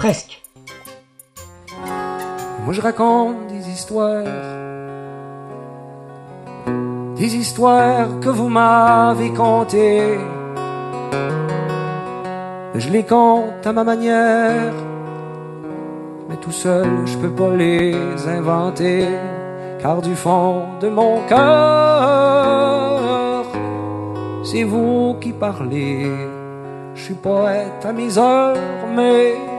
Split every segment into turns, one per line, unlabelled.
presque.
Moi je raconte des histoires, des histoires que vous m'avez contées. Je les compte à ma manière, mais tout seul je peux pas les inventer, car du fond de mon cœur, c'est vous qui parlez. Je suis poète à mes heures, mais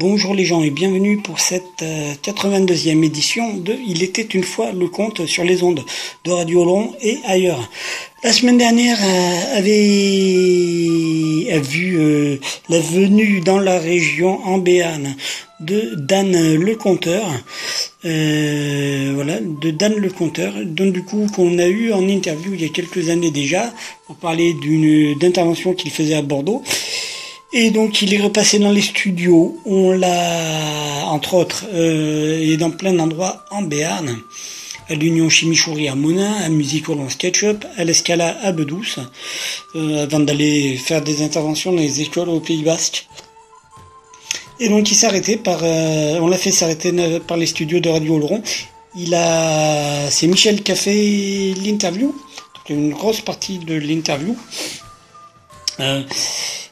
Bonjour les gens et bienvenue pour cette 82e édition de Il était une fois le conte sur les ondes de Radio Long et ailleurs. La semaine dernière avait a vu euh, la venue dans la région en Béarn de Dan le Conteur. Euh, voilà, de Dan le donc du coup qu'on a eu en interview il y a quelques années déjà pour parler d'une d'intervention qu'il faisait à Bordeaux. Et donc il est repassé dans les studios. On l'a, entre autres, euh, et dans plein d'endroits en Béarn, à l'Union Chimichouri à Monin, à Musical en SketchUp, à l'Escala à Bedouce, euh, avant d'aller faire des interventions dans les écoles au Pays Basque. Et donc il s'est arrêté par, euh, on l'a fait s'arrêter par les studios de Radio Oloron. Il a, c'est Michel qui a fait l'interview, une grosse partie de l'interview.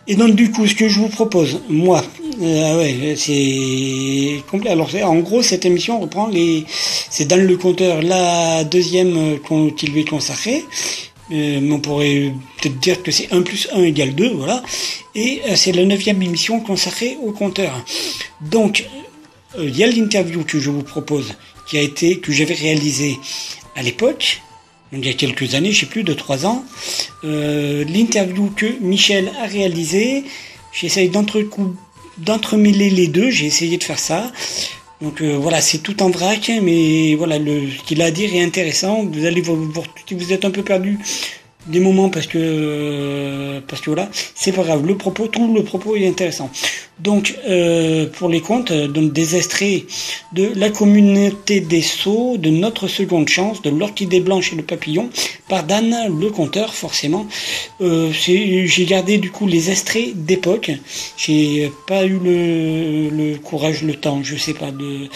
Euh, et donc du coup, ce que je vous propose, moi, euh, ouais, c'est complet. Alors en gros, cette émission reprend les, c'est dans le compteur la deuxième euh, qui lui est consacrée. Euh, on pourrait peut-être dire que c'est 1 plus 1 égale 2, voilà. Et euh, c'est la neuvième émission consacrée au compteur. Donc, il y a l'interview que je vous propose, qui a été, que j'avais réalisé à l'époque, il y a quelques années, je sais plus, de trois ans, euh, l'interview que Michel a réalisée. J'essaye d'entremêler les deux, j'ai essayé de faire ça. Donc euh, voilà, c'est tout en vrac, mais voilà, ce qu'il a à dire est intéressant. Vous allez vous, vous, si vous êtes un peu perdu des moments parce que parce que voilà, c'est pas grave. Le propos, tout le propos est intéressant. Donc euh, pour les comptes, donc des extraits de la communauté des sceaux, de notre seconde chance, de l'orchidée blanche et le papillon, par Dan le conteur forcément. Euh, j'ai gardé du coup les extraits d'époque. J'ai pas eu le, le courage, le temps, je sais pas de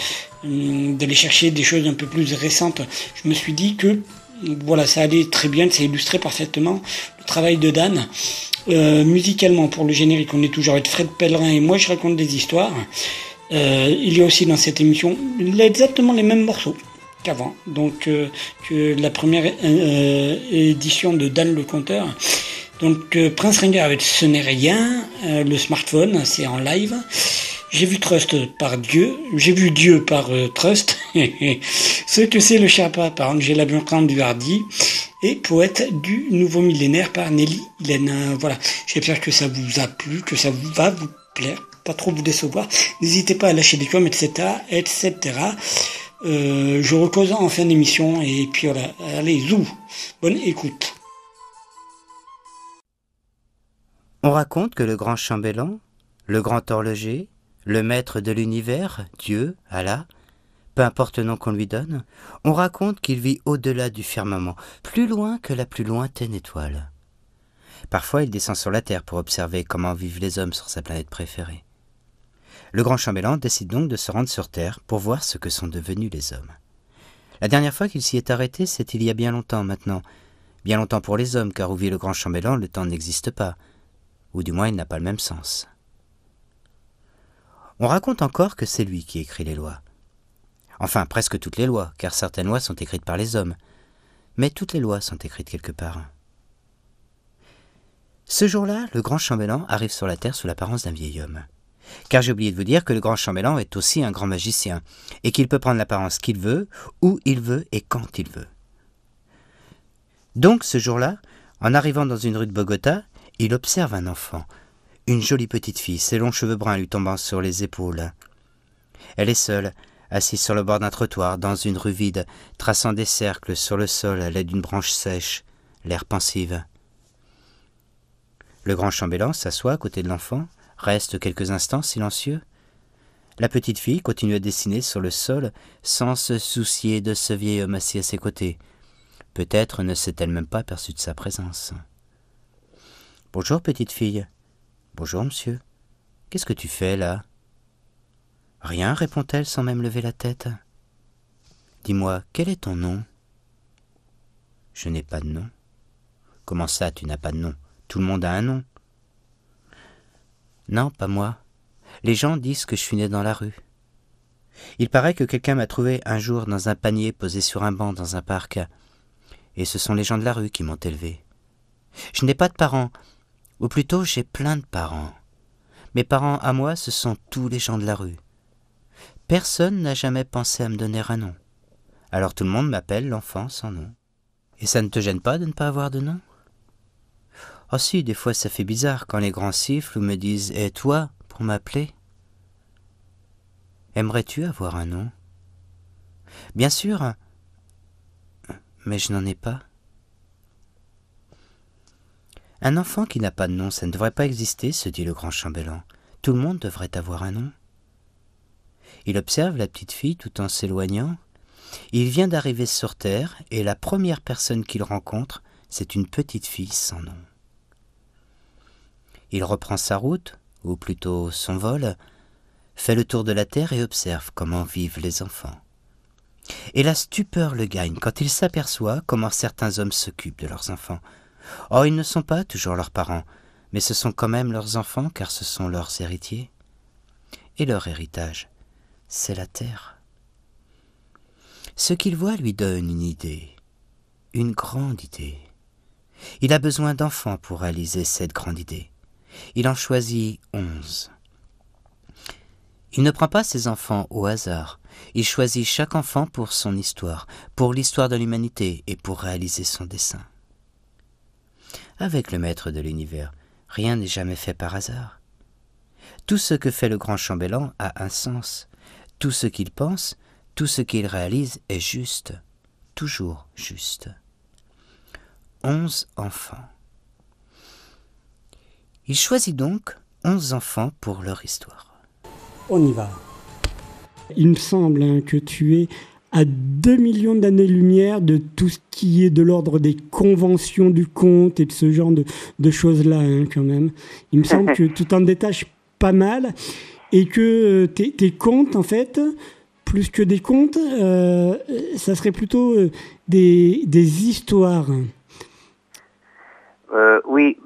d'aller chercher des choses un peu plus récentes. Je me suis dit que voilà, ça allait très bien, ça illustrait parfaitement le travail de Dan. Euh, musicalement, pour le générique, on est toujours avec Fred Pellerin et moi je raconte des histoires. Euh, il y a aussi dans cette émission exactement les mêmes morceaux qu'avant, donc euh, que la première édition de Dan le Conteur. Donc Prince Ringer avec Ce n'est rien, le smartphone, c'est en live. J'ai vu Trust par Dieu, j'ai vu Dieu par Trust, ce que c'est le Sherpa par Angela du Hardy, et Poète du nouveau millénaire par Nelly Hélène. Voilà, j'espère que ça vous a plu, que ça va vous plaire, pas trop vous décevoir. N'hésitez pas à lâcher des coms, etc., etc. Euh, je recose en fin d'émission et puis voilà, allez, zou, bonne écoute.
On raconte que le grand chambellan, le grand horloger, le maître de l'univers, Dieu, Allah, peu importe le nom qu'on lui donne, on raconte qu'il vit au-delà du firmament, plus loin que la plus lointaine étoile. Parfois il descend sur la Terre pour observer comment vivent les hommes sur sa planète préférée. Le grand chambellan décide donc de se rendre sur Terre pour voir ce que sont devenus les hommes. La dernière fois qu'il s'y est arrêté, c'est il y a bien longtemps maintenant. Bien longtemps pour les hommes, car où vit le grand chambellan, le temps n'existe pas, ou du moins il n'a pas le même sens. On raconte encore que c'est lui qui écrit les lois. Enfin, presque toutes les lois, car certaines lois sont écrites par les hommes. Mais toutes les lois sont écrites quelque part. Ce jour-là, le grand chambellan arrive sur la terre sous l'apparence d'un vieil homme. Car j'ai oublié de vous dire que le grand chambellan est aussi un grand magicien, et qu'il peut prendre l'apparence qu'il veut, où il veut et quand il veut. Donc, ce jour-là, en arrivant dans une rue de Bogota, il observe un enfant, une jolie petite fille, ses longs cheveux bruns lui tombant sur les épaules. Elle est seule, assis sur le bord d'un trottoir, dans une rue vide, traçant des cercles sur le sol à l'aide d'une branche sèche, l'air pensive. Le grand chambellan s'assoit à côté de l'enfant, reste quelques instants silencieux. La petite fille continue à dessiner sur le sol sans se soucier de ce vieil homme assis à ses côtés. Peut-être ne s'est-elle même pas aperçue de sa présence. Bonjour, petite fille. Bonjour, monsieur. Qu'est-ce que tu fais là? Rien, répond-elle sans même lever la tête. Dis-moi, quel est ton nom? Je n'ai pas de nom. Comment ça, tu n'as pas de nom? Tout le monde a un nom. Non, pas moi. Les gens disent que je suis né dans la rue. Il paraît que quelqu'un m'a trouvé un jour dans un panier posé sur un banc dans un parc. Et ce sont les gens de la rue qui m'ont élevé. Je n'ai pas de parents, ou plutôt j'ai plein de parents. Mes parents à moi, ce sont tous les gens de la rue. Personne n'a jamais pensé à me donner un nom. Alors tout le monde m'appelle l'enfant sans nom. Et ça ne te gêne pas de ne pas avoir de nom? Oh si, des fois ça fait bizarre quand les grands sifflent ou me disent Et toi pour m'appeler? Aimerais-tu avoir un nom? Bien sûr, mais je n'en ai pas. Un enfant qui n'a pas de nom, ça ne devrait pas exister, se dit le grand chambellan. Tout le monde devrait avoir un nom. Il observe la petite fille tout en s'éloignant. Il vient d'arriver sur Terre et la première personne qu'il rencontre, c'est une petite fille sans nom. Il reprend sa route, ou plutôt son vol, fait le tour de la Terre et observe comment vivent les enfants. Et la stupeur le gagne quand il s'aperçoit comment certains hommes s'occupent de leurs enfants. Oh, ils ne sont pas toujours leurs parents, mais ce sont quand même leurs enfants car ce sont leurs héritiers. Et leur héritage, c'est la terre. Ce qu'il voit lui donne une idée, une grande idée. Il a besoin d'enfants pour réaliser cette grande idée. Il en choisit onze. Il ne prend pas ses enfants au hasard. Il choisit chaque enfant pour son histoire, pour l'histoire de l'humanité et pour réaliser son dessein. Avec le maître de l'univers, rien n'est jamais fait par hasard. Tout ce que fait le grand chambellan a un sens, tout ce qu'il pense, tout ce qu'il réalise est juste, toujours juste. Onze enfants. Il choisit donc onze enfants pour leur histoire.
On y va. Il me semble hein, que tu es à 2 millions d'années-lumière de tout ce qui est de l'ordre des conventions du conte et de ce genre de, choses-là, hein, quand même. Il me semble que tu t'en détaches pas mal et que euh, tes, contes, en fait, plus que des contes, ça serait plutôt des, des histoires.
oui,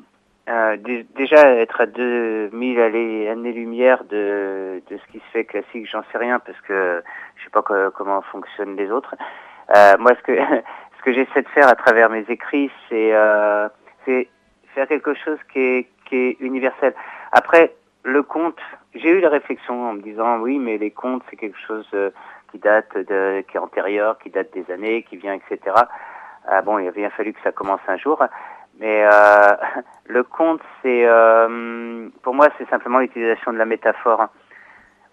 déjà être à 2000 années-lumière de, de ce qui se fait classique, j'en sais rien parce que je sais pas comment fonctionnent les autres. moi, ce que ce que j'essaie de faire à travers mes écrits, c'est c'est faire quelque chose qui est, qui est universel. Après, le conte, j'ai eu la réflexion en me disant oui, mais les contes, c'est quelque chose euh, qui date de, qui est antérieur, qui date des années, qui vient, etc. Ah bon, il a bien fallu que ça commence un jour. Mais euh, le conte, c'est, euh, pour moi, c'est simplement l'utilisation de la métaphore.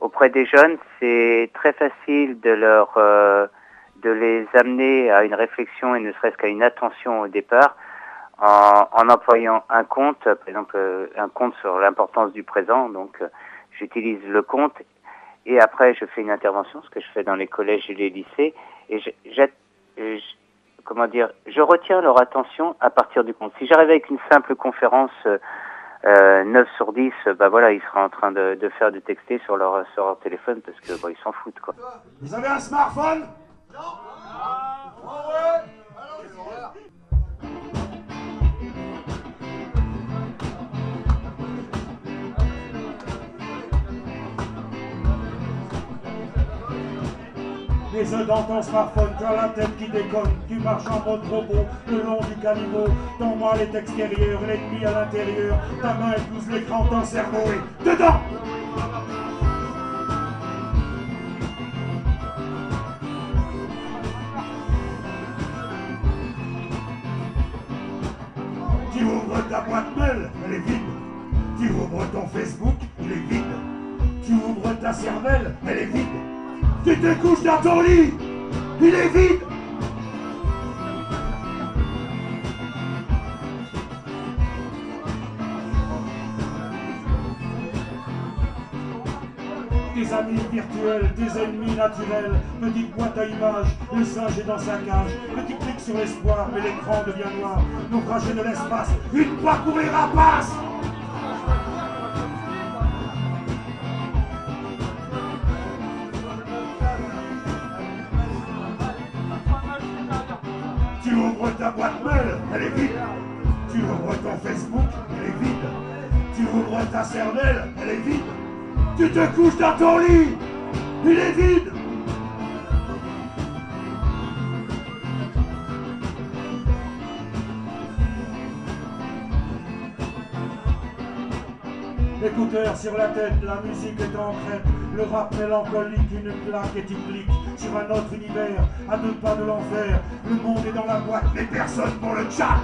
Auprès des jeunes, c'est très facile de leur, euh, de les amener à une réflexion et ne serait-ce qu'à une attention au départ en, en, employant un compte, par exemple euh, un compte sur l'importance du présent. Donc euh, j'utilise le compte et après je fais une intervention, ce que je fais dans les collèges et les lycées, et comment dire, je retiens leur attention à partir du compte. Si j'arrive avec une simple conférence euh, 9 sur 10, bah voilà, ils seraient en train de, faire du texter sur leur, sur leur téléphone parce que bon, ils s'en foutent quoi.
Vous avez un smartphone? Non. Les yeux dans ton smartphone, tu as la tête qui déconne, tu marches en mode robot, le long du caniveau, ton mal est extérieur, l'ennemi à l'intérieur, ta main épouse l'écran, ton cerveau est dedans Tu ouvres ta boîte mail, elle est vide. Tu ouvres ton Facebook, il est vide. Tu ouvres ta cervelle, elle est vide. Tu te couches dans ton lit. Il est vide. Tes amis virtuels, tes ennemis naturels, petite boîte à images, le singe est dans sa cage, petit clic sur l'espoir, mais l'écran devient noir, naufragé de l'espace, une fois courir ta cervelle, elle est vide. Tu te couches dans ton lit, il est vide. Écouteur sur la tête, la musique est en crête, le rap mélancolique, une plaque cliques sur un autre univers, à deux pas de l'enfer. Le monde est dans la boîte, mais personne pour le chat.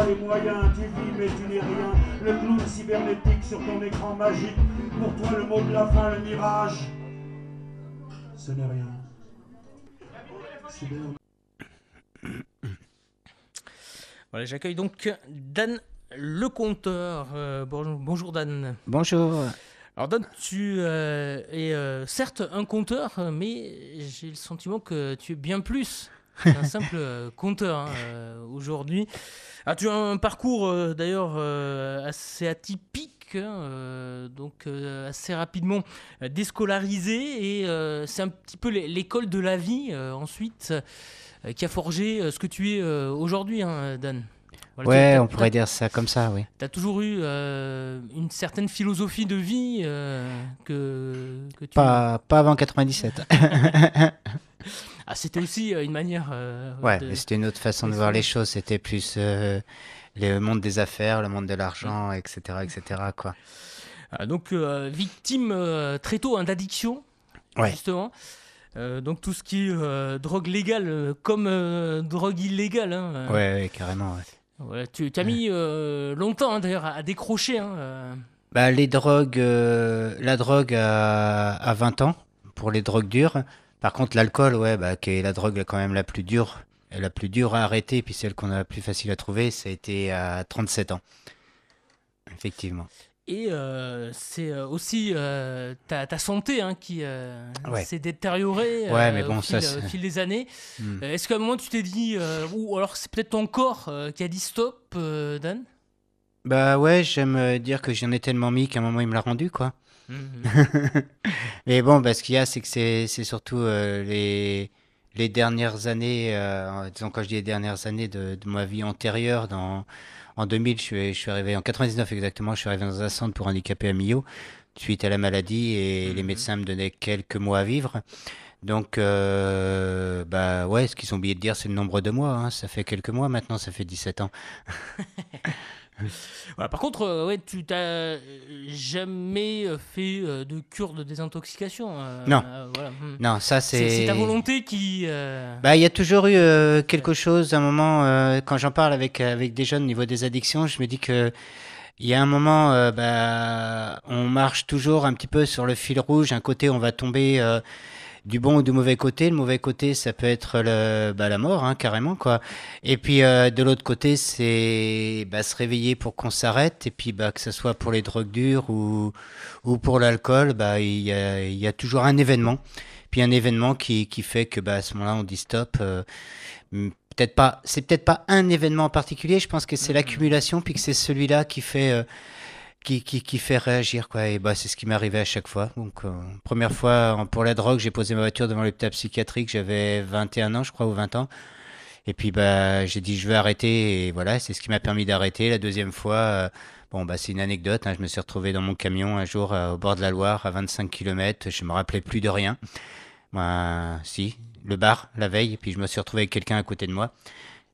Pas les moyens, tu vis mais tu n'es rien. Le clown cybernétique sur ton écran magique. Pour toi, le mot de la fin, le mirage. Ce n'est rien.
Voilà, j'accueille donc Dan le compteur. Euh, bonjour, bonjour, Dan.
Bonjour.
Alors Dan, tu euh, es euh, certes un compteur, mais j'ai le sentiment que tu es bien plus qu'un simple compteur hein, aujourd'hui. Ah, tu as un parcours d'ailleurs assez atypique, hein, donc assez rapidement déscolarisé, et c'est un petit peu l'école de la vie ensuite. Euh, qui a forgé euh, ce que tu es euh, aujourd'hui, hein, Dan.
ouais, on pourrait dire ça comme ça, oui.
Tu as toujours eu une certaine philosophie de vie que, que, tu...
Pas, pas avant 97.
ah, c'était aussi une manière...
ouais, mais c'était une autre façon de voir les choses. C'était plus le monde des affaires, le monde de l'argent, etc., etc., quoi.
Ah, donc, victime très tôt hein, d'addiction, ouais. justement. Euh, donc tout ce qui est euh, drogue légale euh, comme drogue illégale. Hein,
ouais, carrément.
tu as mis longtemps hein, d'ailleurs à, décrocher. Hein,
Bah, les drogues, euh, la drogue à, à 20 ans, pour les drogues dures. Par contre, l'alcool, ouais, bah, qui est la drogue quand même la plus dure, la plus dure à arrêter, puis celle qu'on a la plus facile à trouver, ça a été à 37 ans. Effectivement.
Et euh, c'est euh, aussi euh, ta, ta santé hein, qui euh,
Ouais.
s'est détériorée
Ouais, mais bon,
au, fil,
ça,
au
c'est-
fil des années.
Hmm.
Est-ce qu'à un moment tu t'es dit, ou alors c'est peut-être ton corps qui a dit stop, Dan?
Bah ouais, j'aime dire que j'en ai tellement mis qu'à un moment il me l'a rendu, quoi.
Mhm.
Mais bon, bah, ce qu'il y a, c'est que c'est surtout euh, les, les dernières années, euh, disons quand je dis les dernières années de, de ma vie antérieure, dans, en 2000, je suis, je suis arrivé, en 99 exactement, je suis arrivé dans un centre pour handicapés à Millau, suite à la maladie, et les médecins me donnaient quelques mois à vivre. Donc, euh, bah ouais, ce qu'ils ont oublié de dire, c'est le nombre de mois. hein. Ça fait quelques mois maintenant, ça fait 17 ans.
Voilà, par contre, euh, ouais, tu t'as euh, jamais fait euh, de cure de désintoxication euh,
Non.
voilà. Mhm.
Non, ça
C'est c'est
c'est...
ta volonté qui. euh,
Bah, il y a toujours eu euh, quelque chose, un moment, euh, quand j'en parle avec, avec des jeunes au niveau des addictions, je me dis que il y a un moment, euh, bah, on marche toujours un petit peu sur le fil rouge. Un côté, on va tomber euh, du bon ou du mauvais côté. Le mauvais côté, ça peut être le, bah, la mort, hein, carrément, quoi. Et puis, euh, de l'autre côté, c'est bah, se réveiller pour qu'on s'arrête. Et puis, bah, que ce soit pour les drogues dures ou, ou pour l'alcool, bah, il y a, il y a toujours un événement. Puis un événement qui, qui fait que bah, à ce moment-là, on dit stop. euh, hmm, peut-être pas, c'est peut-être pas un événement en particulier. Je pense que c'est l'accumulation, puis que c'est celui-là qui fait, euh, qui, qui, qui fait réagir, quoi. Et bah, c'est ce qui m'est arrivé à chaque fois. Donc, euh, première fois pour la drogue, j'ai posé ma voiture devant l'hôpital psychiatrique. J'avais 21 ans, je crois, ou 20 ans. Et puis, bah, j'ai dit, je vais arrêter. Et voilà, c'est ce qui m'a permis d'arrêter. La deuxième fois, euh, bon, bah, c'est une anecdote. hein. Je me suis retrouvé dans mon camion un jour euh, au bord de la Loire, à 25 km. Je me rappelais plus de rien. Moi, si, le bar, la veille. Et puis, je me suis retrouvé avec quelqu'un à côté de moi,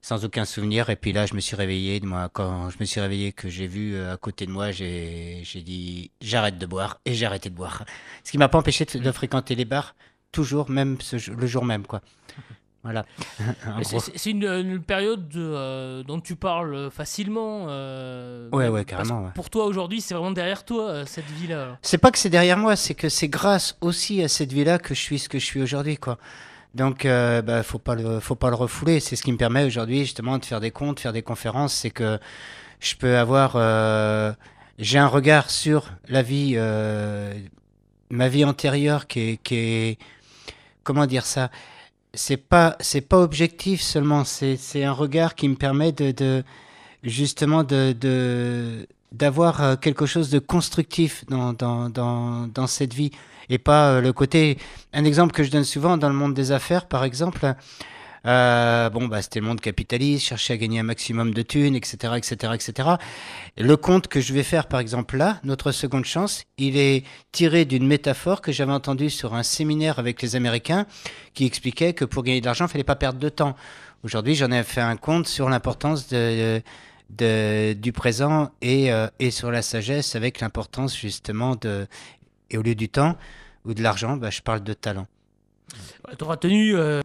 sans aucun souvenir. Et puis là, je me suis réveillé. Moi, quand je me suis réveillé, que j'ai vu euh, à côté de moi, j'ai, dit, j'arrête de boire. Et j'ai arrêté de boire. Ce qui m'a pas empêché de, de fréquenter les bars, toujours, même ce, le jour même, quoi. Voilà.
C'est- une, une période de, euh, dont tu parles facilement. euh,
Ouais, ouais, carrément, ouais.
Pour toi aujourd'hui, c'est vraiment derrière toi euh, cette vie-là.
C'est pas que c'est derrière moi, c'est que c'est grâce aussi à cette vie-là que je suis ce que je suis aujourd'hui, quoi. Donc, euh, bah, faut pas le, faut pas le refouler. C'est ce qui me permet aujourd'hui justement de faire des comptes, faire des conférences. C'est que je peux avoir, euh, j'ai un regard sur la vie, euh, ma vie antérieure qui est, comment dire ça? C'est pas, c'est pas objectif seulement. C'est, c'est un regard qui me permet de, de justement de, de d'avoir euh, quelque chose de constructif dans, dans, dans, cette vie et pas euh, le côté un exemple que je donne souvent dans le monde des affaires par exemple euh, bon bah c'était le monde capitaliste chercher à gagner un maximum de thunes etc etc etc le compte que je vais faire par exemple là notre seconde chance il est tiré d'une métaphore que j'avais entendue sur un séminaire avec les américains qui expliquait que pour gagner de l'argent il fallait pas perdre de temps. Aujourd'hui j'en ai fait un compte sur l'importance de de, du présent et, euh, et sur la sagesse avec l'importance justement de et au lieu du temps ou de l'argent bah, je parle de talent
tu auras tenu. euh,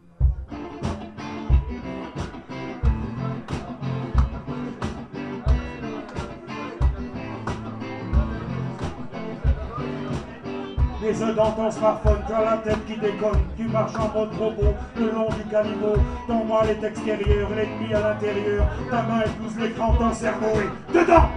Les œufs dans ton smartphone, tu as la tête qui déconne, tu marches en mode robot le long du caniveau, ton mal est extérieur, l'ennemi à l'intérieur, ta main épouse l'écran, ton cerveau est dedans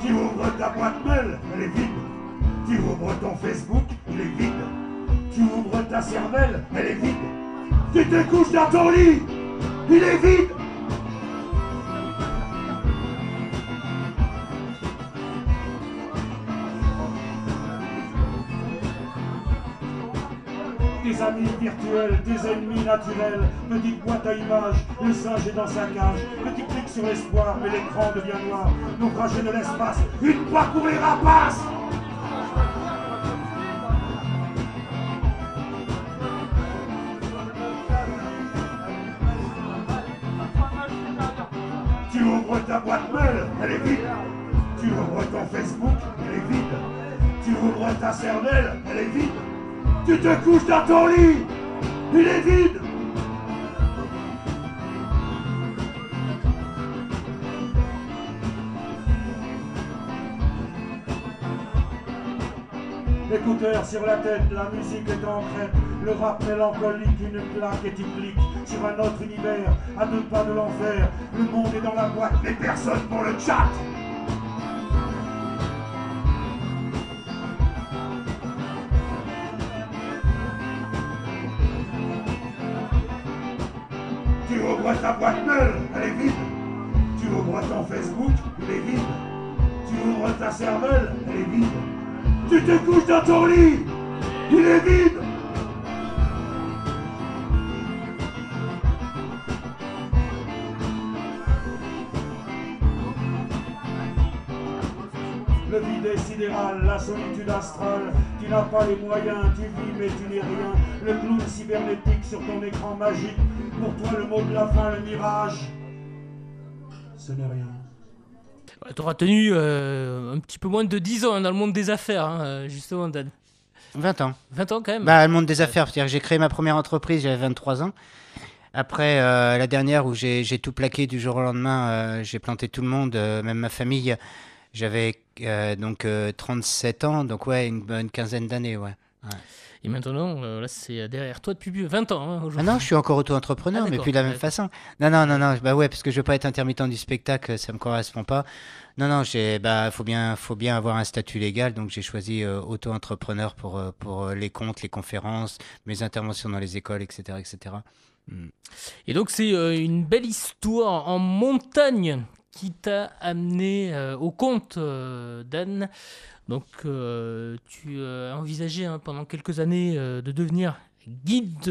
Tu ouvres ta boîte mail, elle est vide. Tu ouvres ton Facebook, il est vide. Tu ouvres ta cervelle, elle est vide. Tu te couches dans ton lit, il est vide. Tes amis virtuels, tes ennemis naturels, petite boîte à images, le singe est dans sa cage, petit clic sur l'espoir, mais l'écran devient noir, naufragé de l'espace, une pour les rapaces Tu ouvres ta boîte mail, elle est vide. Tu ouvres ton Facebook, elle est vide. Tu ouvres ta cervelle, elle est vide. Tu te couches dans ton lit, Il est vide Écouteurs sur la tête, la musique est en crête, le rap mélancolique, une plaque et clique sur un autre univers, à deux pas de l'enfer. Le monde est dans la boîte, mais personne pour le chat. Tu ouvres ta boîte mail, elle est vide. Tu ouvres ton Facebook, il est vide. Tu ouvres ta cervelle, elle est vide. Tu te couches dans ton lit, il est vide. Le vide est sidéral, la solitude astrale. Tu n'as pas les moyens, tu vis mais tu n'es rien. Le clown cybernétique sur ton écran magique. Pour toi, le mot de la fin, le mirage. Ce n'est rien.
Tu auras tenu euh, un petit peu moins de 10 ans hein, dans le monde des affaires, hein, euh, justement, Dan.
20 ans.
20 ans quand même
Bah, le monde des affaires, c'est-à-dire que j'ai créé ma première entreprise, j'avais 23 ans. Après, euh, la dernière où j'ai tout plaqué du jour au lendemain, euh, j'ai planté tout le monde, euh, même ma famille. J'avais donc euh, 37 ans, donc ouais, une bonne quinzaine d'années, ouais.
Et maintenant, là, c'est derrière toi depuis 20 ans. hein,
Ah non, je suis encore auto-entrepreneur,
Ah,
mais plus de la même façon. Non, non, non, non, bah ouais, parce que je veux pas être intermittent du spectacle, ça me correspond pas. Non, non, j'ai, bah, faut bien, faut bien avoir un statut légal, donc j'ai choisi euh, auto-entrepreneur pour, euh, pour euh, les comptes, les conférences, mes interventions dans les écoles, etc., etc.
Et donc, c'est euh, une belle histoire en montagne qui t'a amené au compte, Dan. Donc, tu as envisagé hein, pendant quelques années de devenir guide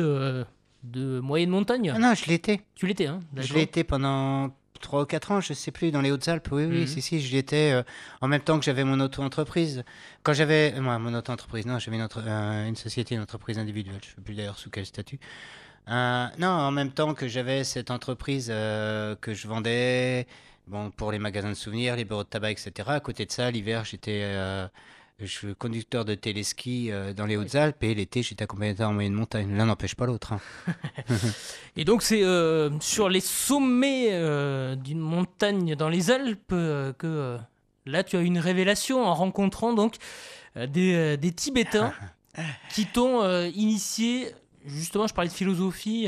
de moyenne montagne?
Ah non, je l'étais.
Tu l'étais, hein
Je été pendant 3 ou 4 ans, je sais plus, dans les Hautes-Alpes. Oui, oui,
Mhm.
si, si, je l'étais euh, en même temps que j'avais mon auto-entreprise. Quand j'avais. Moi, mon auto-entreprise, non, j'avais une, euh, une société, une entreprise individuelle. Je ne sais plus d'ailleurs sous quel statut. Euh, non, en même temps que j'avais cette entreprise que je vendais bon, pour les magasins de souvenirs, les bureaux de tabac, etc. À côté de ça, l'hiver, j'étais. Je suis conducteur de téléski euh, dans les Hautes-Alpes et l'été, j'étais accompagnateur en moyenne montagne. L'un n'empêche pas l'autre. hein.
Et donc, c'est euh, sur les sommets euh, d'une montagne dans les Alpes euh, que là, tu as eu une révélation en rencontrant donc des, des Tibétains qui t'ont initié, justement, je parlais de philosophie,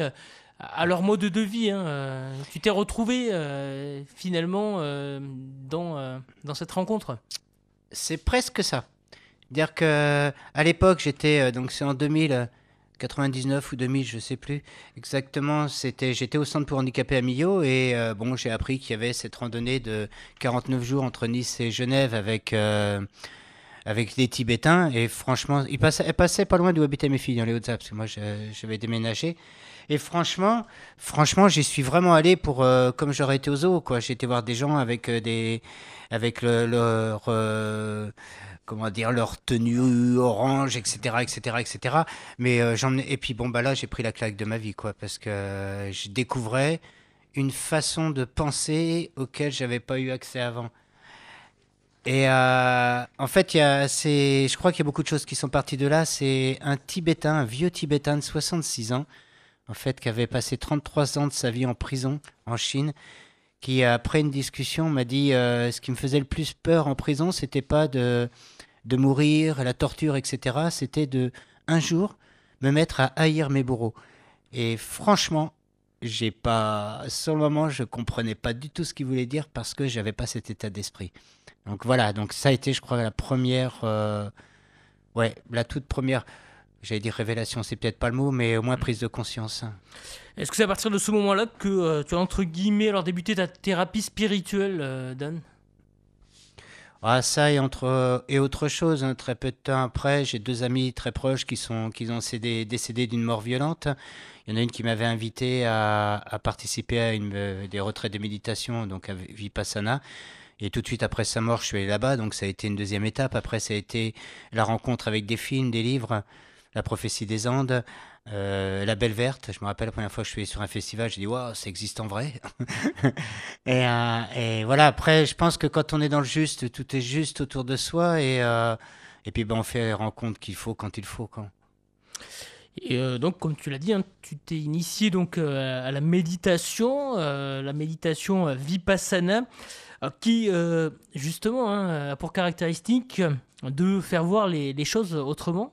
à leur mode de vie. hein, tu t'es retrouvé euh, finalement euh, dans, euh, dans cette rencontre?
C'est presque ça. Dire que à l'époque, j'étais euh, donc c'est en 2000 euh, 99 ou 2000, je sais plus exactement, c'était j'étais au centre pour handicapés à Millau et euh, bon, j'ai appris qu'il y avait cette randonnée de 49 jours entre Nice et Genève avec euh, avec des Tibétains et franchement, ils passaient, elle passait pas loin d'où habitaient mes filles dans les Hautes-Alpes parce que moi j'avais déménagé et franchement, franchement, j'y suis vraiment allé pour euh, comme j'aurais été au zoo quoi. Été voir des gens avec euh, des avec le- leur euh, comment dire leur tenue orange etc etc etc mais euh, j'en et puis bon bah là j'ai pris la claque de ma vie quoi parce que euh, je découvrais une façon de penser auquel j'avais pas eu accès avant. Et euh, en fait il y a c'est je crois qu'il y a beaucoup de choses qui sont parties de là. C'est un tibétain un vieux tibétain de 66 ans en fait qui avait passé 33 ans de sa vie en prison en Chine qui après une discussion m'a dit euh, ce qui me faisait le plus peur en prison c'était pas de de mourir la torture etc c'était de un jour me mettre à haïr mes bourreaux. Et franchement j'ai pas sur le moment je comprenais pas du tout ce qu'il voulait dire parce que j'avais pas cet état d'esprit. Donc voilà donc ça a été je crois la première euh, ouais la toute première j'allais dire révélation c'est peut-être pas le mot mais au moins prise de conscience.
Est-ce que c'est à partir de ce moment-là que euh, tu as entre guillemets alors débuté ta thérapie spirituelle, euh, Dan?
Ah, ça et, entre, et autre chose, hein, très peu de temps après, j'ai deux amis très proches qui, sont, qui ont cédé- décédé d'une mort violente. Il y en a une qui m'avait invité à, à participer à une, euh, des retraites de méditation, donc à Vipassana. Et tout de suite après sa mort, je suis allé là-bas, donc ça a été une deuxième étape. Après, ça a été la rencontre avec des films, des livres, La prophétie des Andes, euh, La Belle Verte. Je me rappelle la première fois que je suis sur un festival, j'ai dit, waouh, ça existe en vrai. et, euh, et voilà, après, je pense que quand on est dans le juste, tout est juste autour de soi. Et, euh, puis, ben, on fait les rencontres qu'il faut quand il faut. Quoi.
Et donc, comme tu l'as dit, hein, tu t'es initié donc à la méditation, la méditation vipassana, qui justement hein, a pour caractéristique de faire voir les choses autrement,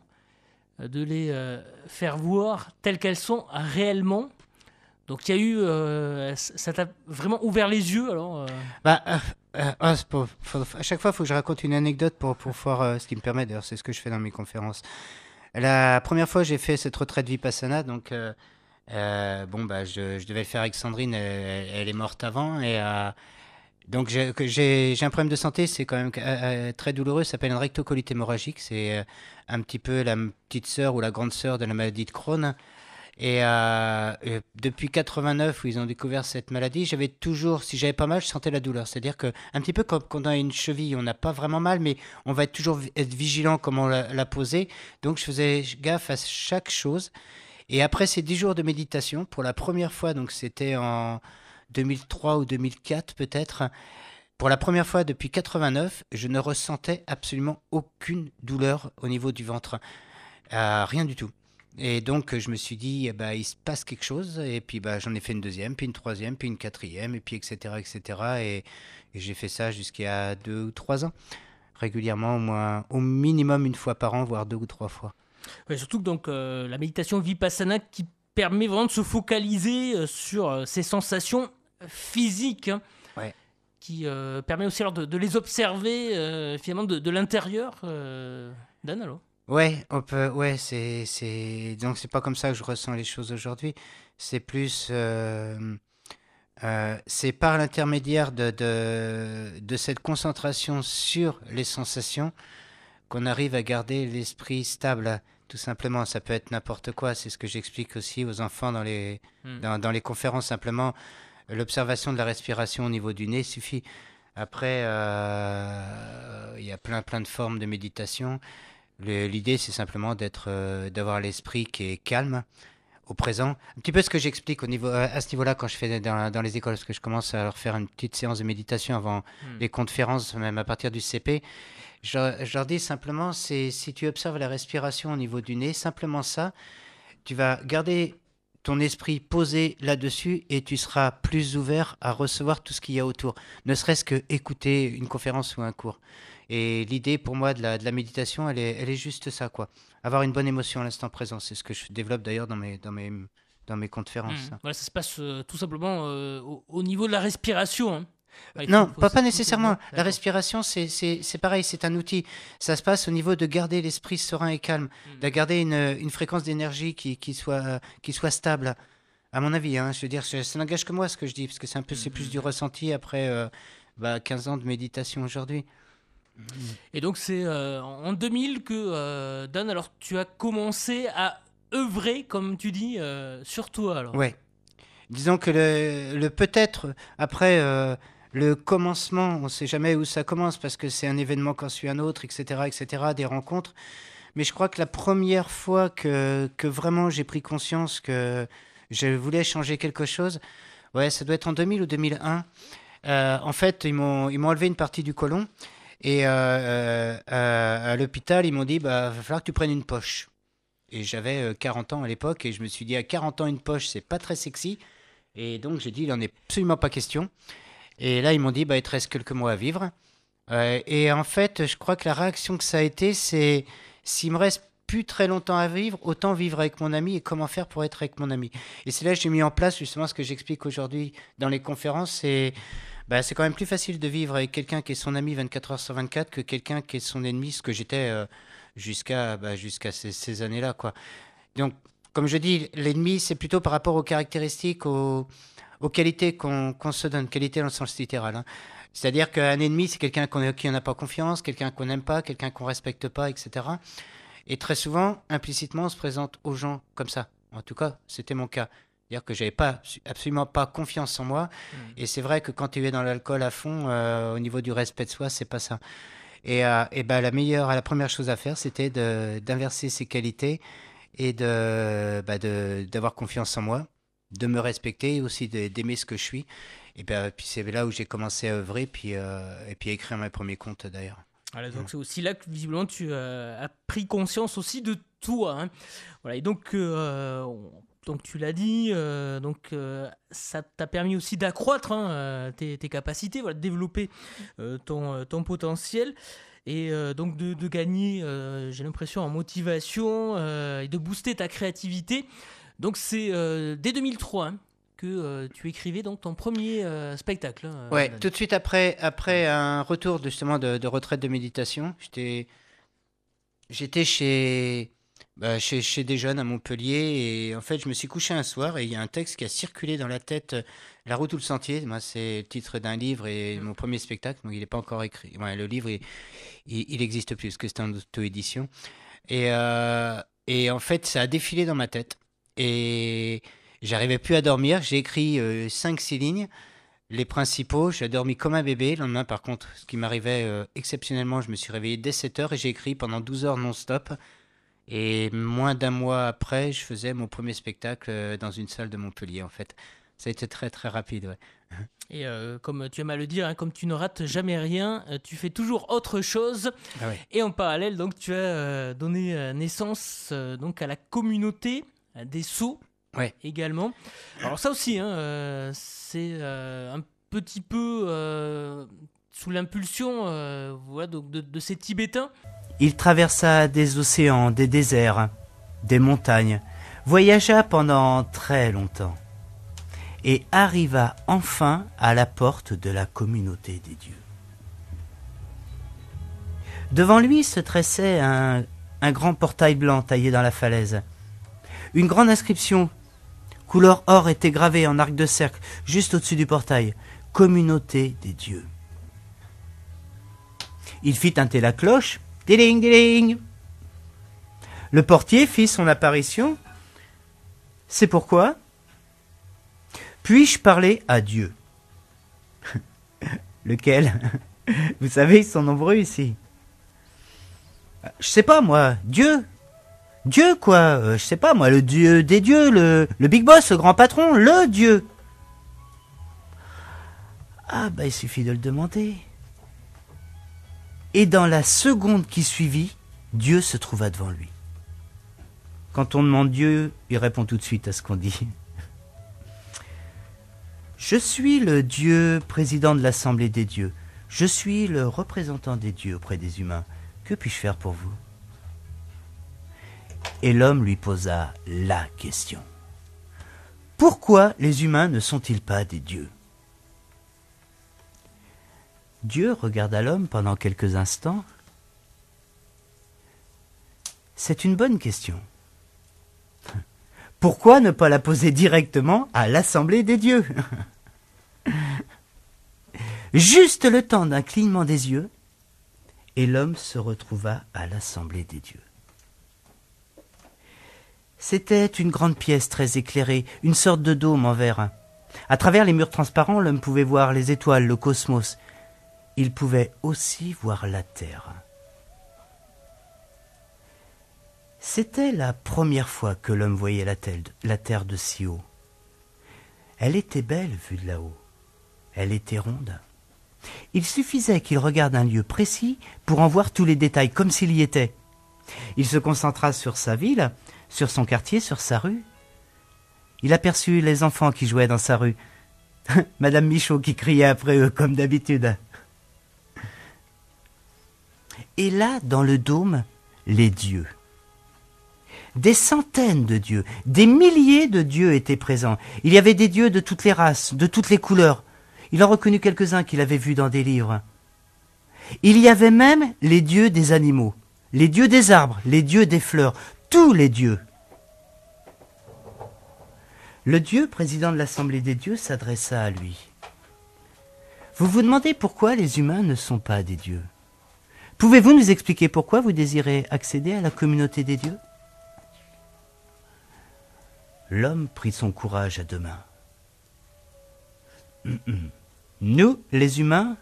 de les faire voir telles qu'elles sont réellement. Donc il y a eu, ça t'a vraiment ouvert les yeux alors.
Bah, ah, à chaque fois, il faut que je raconte une anecdote pour, pour voir ce qui me permet. D'ailleurs, c'est ce que je fais dans mes conférences. La première fois, j'ai fait cette retraite Vipassana, donc euh, euh, bon, bah, je, devais le faire avec Sandrine, elle, est morte avant, et euh, donc j'ai un problème de santé, c'est quand même très douloureux, ça s'appelle une rectocolite hémorragique, c'est un petit peu la petite sœur ou la grande sœur de la maladie de Crohn. Et euh, depuis 89 où ils ont découvert cette maladie, j'avais toujours, si j'avais pas mal, je sentais la douleur. C'est-à-dire que un petit peu comme quand on a une cheville, on n'a pas vraiment mal, mais on va toujours être vigilant comment la, la poser. Donc je faisais gaffe à chaque chose. Et après ces 10 jours de méditation, pour la première fois, donc c'était en 2003 ou 2004 peut-être, pour la première fois depuis 89, je ne ressentais absolument aucune douleur au niveau du ventre. Euh, rien du tout. Et donc, je me suis dit, bah, il se passe quelque chose. Et puis, bah, j'en ai fait une deuxième, puis une troisième, puis une quatrième, et puis, etc., etc. Et, j'ai fait ça jusqu'à deux ou trois ans, régulièrement, au moins, au minimum une fois par an, voire deux ou trois fois.
surtout que donc, euh, la méditation vipassana qui permet vraiment de se focaliser euh, sur ces sensations physiques. Hein, qui permet aussi alors de, les observer finalement de, de l'intérieur. Dan, alors?
Ouais, on peut, ouais, c'est, c'est, donc c'est pas comme ça que je ressens les choses aujourd'hui. C'est plus, euh, euh, c'est par l'intermédiaire de, de, de cette concentration sur les sensations qu'on arrive à garder l'esprit stable. Tout simplement, ça peut être n'importe quoi. C'est ce que j'explique aussi aux enfants dans les, hmm. dans, dans les conférences. Simplement, l'observation de la respiration au niveau du nez suffit. Après, euh, il y a plein, plein de formes de méditation. L'idée, c'est simplement d'être, euh, d'avoir l'esprit qui est calme au présent. Un petit peu ce que j'explique au niveau, à ce niveau-là quand je fais dans, dans, les écoles, parce que je commence à leur faire une petite séance de méditation avant hmm. les conférences, même à partir du CP. Je, je leur dis simplement, c'est si tu observes la respiration au niveau du nez, simplement ça, tu vas garder ton esprit posé là-dessus et tu seras plus ouvert à recevoir tout ce qu'il y a autour, ne serait-ce que écouter une conférence ou un cours. Et l'idée pour moi de la, de la méditation, elle est, elle est juste ça, quoi. Avoir une bonne émotion à l'instant présent, c'est ce que je développe d'ailleurs dans mes, dans mes, dans mes conférences.
Mmh. Voilà, ça se passe euh, tout simplement euh, au, niveau de la respiration. Hein.
Non, pas, pas nécessairement. La respiration, c'est pareil, c'est un outil. Ça se passe au niveau de garder l'esprit serein et calme, mmh. de garder une, une fréquence d'énergie qui, qui, soit, qui soit stable. À mon avis, hein, je veux dire, ça n'engage que moi ce que je dis, parce que c'est un peu, c'est plus mmh. du ressenti après euh, bah, 15 ans de méditation aujourd'hui.
Et donc c'est euh, en 2000 que euh, Dan, alors tu as commencé à œuvrer, comme tu dis, euh, sur toi. Alors?
Ouais. Disons que le, peut-être après le commencement, on ne sait jamais où ça commence parce que c'est un événement quand suit un autre, etc., etc., des rencontres. Mais je crois que la première fois que, que vraiment j'ai pris conscience que je voulais changer quelque chose, ouais, ça doit être en 2000 ou 2001. en fait, ils m'ont enlevé une partie du côlon. Et euh, euh, à l'hôpital, ils m'ont dit, bah, va falloir que tu prennes une poche. Et j'avais 40 euh, ans à l'époque, et je me suis dit, à 40 ans, une poche, c'est pas très sexy. Et donc, j'ai dit, il n'en est absolument pas question. Et là, ils m'ont dit, bah, il te reste quelques mois à vivre. et en fait, je crois que la réaction que ça a été, c'est s'il me reste plus très longtemps à vivre, autant vivre avec mon ami et comment faire pour être avec mon ami. Et c'est là que j'ai mis en place justement ce que j'explique aujourd'hui dans les conférences, c'est bah, c'est quand même plus facile de vivre avec quelqu'un qui est son ami 24 heures sur 24 que quelqu'un qui est son ennemi, ce que j'étais euh, jusqu'à bah, jusqu'à ces, années-là. quoi. Donc, comme je dis, l'ennemi, c'est plutôt par rapport aux caractéristiques, aux, aux qualités qu'on se donne, qualité dans le sens littéral. Hein. C'est-à-dire qu'un ennemi, c'est quelqu'un qui on n'a pas confiance, quelqu'un qu'on n'aime pas, quelqu'un qu'on respecte pas, etc. Et très souvent, implicitement, on se présente aux gens comme ça. En tout cas, c'était mon cas. C'est-à-dire que j'avais pas absolument pas confiance en moi. Hmm. Et c'est vrai que quand tu es dans l'alcool à fond, euh, au niveau du respect de soi, c'est pas ça. Et, euh, et ben la meilleure, la première chose à faire, c'était d'inverser ses qualités et de bah, d'avoir confiance en moi, de me respecter et aussi d'aimer ce que je suis. Et ben, puis c'est là où j'ai commencé à œuvrer, puis, euh, et puis à écrire mes premiers comptes d'ailleurs.
Voilà, donc c'est aussi là que visiblement tu as pris conscience aussi de toi. Hein. Voilà, et donc, donc tu l'as dit, donc ça t'a permis aussi d'accroître hein, tes, tes, capacités, voilà, de développer ton, ton potentiel et donc de, de gagner, j'ai l'impression, en motivation et de booster ta créativité. Donc c'est dès 2003 hein, que euh, tu écrivais donc ton premier euh, spectacle. Hein,
ouais, tout de suite après, après un retour justement de, retraite de méditation, j'étais, j'étais chez, bah, chez, chez, des jeunes à Montpellier et en fait je me suis couché un soir et il y a un texte qui a circulé dans la tête, La route ou le sentier. Moi c'est le titre d'un livre et mon premier spectacle, donc il n'est pas encore écrit. le livre il, il, existe plus parce que c'est en auto-édition et, euh, et en fait ça a défilé dans ma tête et J'arrivais plus à dormir. J'ai écrit 5-6 euh, lignes, les principaux. J'ai dormi comme un bébé. Le lendemain, par contre, ce qui m'arrivait euh, exceptionnellement, je me suis réveillé dès 7 heures et j'ai écrit pendant 12 heures non-stop. Et moins d'un mois après, je faisais mon premier spectacle euh, dans une salle de Montpellier, en fait. Ça a été très, très rapide, ouais.
Et comme tu aimes à le dire, hein, comme tu ne rates jamais rien, tu fais toujours autre chose. Ah et en parallèle, donc, tu as donné naissance donc à la communauté des sauts
ouais.
également. Alors ça aussi, hein, euh, c'est euh, un petit peu euh, sous l'impulsion voilà, de, de, ces Tibétains.
Il traversa des océans, des déserts, des montagnes, voyagea pendant très longtemps et arriva enfin à la porte de la communauté des dieux. Devant lui se tressait un, un grand portail blanc taillé dans la falaise. Une grande inscription couleur or était gravée en arc de cercle juste au-dessus du portail. Communauté des dieux. Il fit teinter la cloche. Diling, diling. Le portier fit son apparition. C'est pourquoi Puis-je parler à Dieu? Lequel? Vous savez, ils sont nombreux ici. Je sais pas, moi. Dieu? Dieu, quoi. Euh, je sais pas, moi, le dieu des dieux, le, le big boss, le grand patron, le dieu. Ah, bah, il suffit de le demander. Et dans la seconde qui suivit, Dieu se trouva devant lui. Quand on demande Dieu, il répond tout de suite à ce qu'on dit. Je suis le Dieu président de l'Assemblée des dieux. Je suis le représentant des dieux auprès des humains. Que puis-je faire pour vous? Et l'homme lui posa la question. Pourquoi les humains ne sont-ils pas des dieux? Dieu regarda l'homme pendant quelques instants. C'est une bonne question. Pourquoi ne pas la poser directement à l'assemblée des dieux? Juste le temps d'un clignement des yeux, et l'homme se retrouva à l'assemblée des dieux. C'était une grande pièce très éclairée, une sorte de dôme en verre. À travers les murs transparents, l'homme pouvait voir les étoiles, le cosmos. Il pouvait aussi voir la Terre. C'était la première fois que l'homme voyait la, la Terre de si haut. Elle était belle vue de là-haut. Elle était ronde. Il suffisait qu'il regarde un lieu précis pour en voir tous les détails, comme s'il y était. Il se concentra sur sa ville, sur son quartier, sur sa rue. Il aperçut les enfants qui jouaient dans sa rue. Madame Michaud qui criait après eux comme d'habitude. Et là, dans le dôme, les dieux. Des centaines de dieux, des milliers de dieux étaient présents. Il y avait des dieux de toutes les races, de toutes les couleurs. Il en reconnut quelques-uns qu'il avait vus dans des livres. Il y avait même les dieux des animaux, les dieux des arbres, les dieux des fleurs, tous les dieux. Le Dieu, président de l'Assemblée des dieux, s'adressa à lui. Vous vous demandez pourquoi les humains ne sont pas des dieux. Pouvez-vous nous expliquer pourquoi vous désirez accéder à la communauté des dieux? L'homme prit son courage à deux mains. Nous, les humains,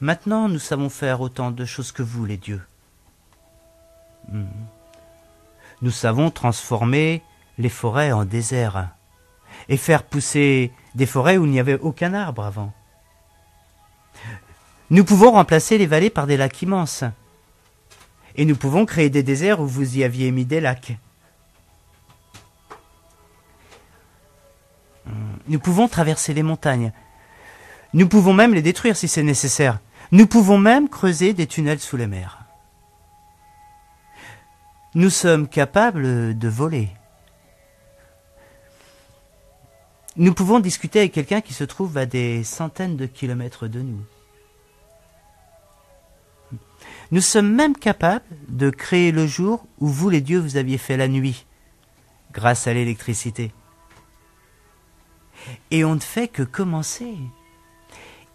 maintenant nous savons faire autant de choses que vous, les dieux. Nous savons transformer les forêts en désert et faire pousser des forêts où il n'y avait aucun arbre avant. Nous pouvons remplacer les vallées par des lacs immenses. Et nous pouvons créer des déserts où vous y aviez mis des lacs. Nous pouvons traverser les montagnes. Nous pouvons même les détruire si c'est nécessaire. Nous pouvons même creuser des tunnels sous les mers. Nous sommes capables de voler. Nous pouvons discuter avec quelqu'un qui se trouve à des centaines de kilomètres de nous. Nous sommes même capables de créer le jour où vous, les dieux, vous aviez fait la nuit, grâce à l'électricité. Et on ne fait que commencer.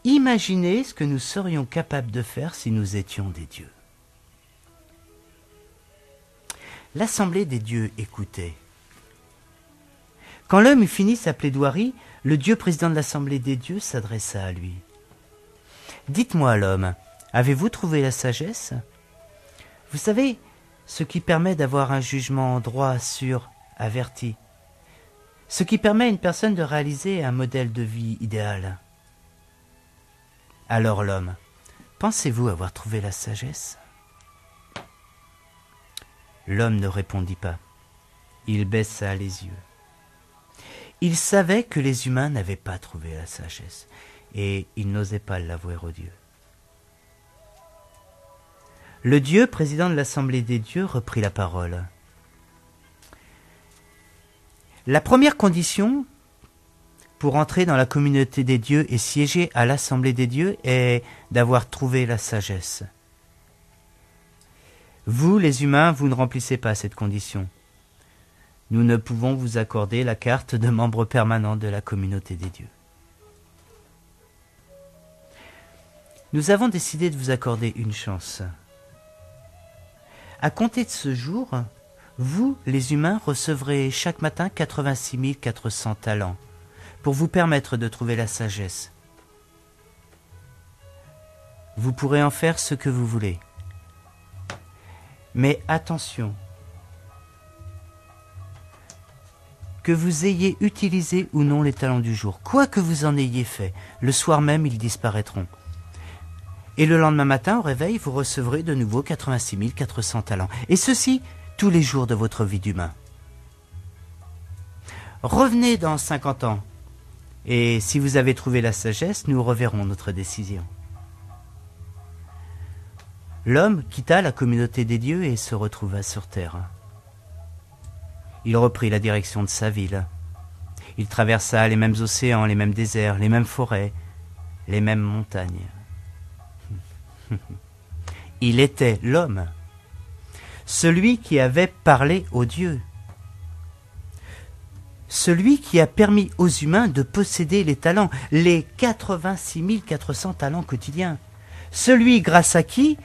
Imaginez ce que nous serions capables de faire si nous étions des dieux. L'assemblée des dieux écoutait. Quand l'homme eut fini sa plaidoirie, le Dieu président de l'Assemblée des dieux s'adressa à lui. Dites-moi, l'homme, avez-vous trouvé la sagesse? Vous savez, ce qui permet d'avoir un jugement droit, sûr, averti. Ce qui permet à une personne de réaliser un modèle de vie idéal. Alors l'homme, pensez-vous avoir trouvé la sagesse? L'homme ne répondit pas. Il baissa les yeux. Il savait que les humains n'avaient pas trouvé la sagesse, et il n'osait pas l'avouer au Dieu. Le Dieu, président de l'Assemblée des dieux, reprit la parole. La première condition pour entrer dans la communauté des dieux et siéger à l'Assemblée des dieux est d'avoir trouvé la sagesse. Vous, les humains, vous ne remplissez pas cette condition nous ne pouvons vous accorder la carte de membre permanent de la communauté des dieux. Nous avons décidé de vous accorder une chance. À compter de ce jour, vous, les humains, recevrez chaque matin 86 400 talents pour vous permettre de trouver la sagesse. Vous pourrez en faire ce que vous voulez. Mais attention, que vous ayez utilisé ou non les talents du jour, quoi que vous en ayez fait, le soir même ils disparaîtront. Et le lendemain matin, au réveil, vous recevrez de nouveau 86 400 talents. Et ceci tous les jours de votre vie d'humain. Revenez dans 50 ans. Et si vous avez trouvé la sagesse, nous reverrons notre décision. L'homme quitta la communauté des dieux et se retrouva sur terre. Il reprit la direction de sa ville. Il traversa les mêmes océans, les mêmes déserts, les mêmes forêts, les mêmes montagnes. Il était l'homme, celui qui avait parlé aux dieux, celui qui a permis aux humains de posséder les talents, les 86 400 talents quotidiens, celui grâce à qui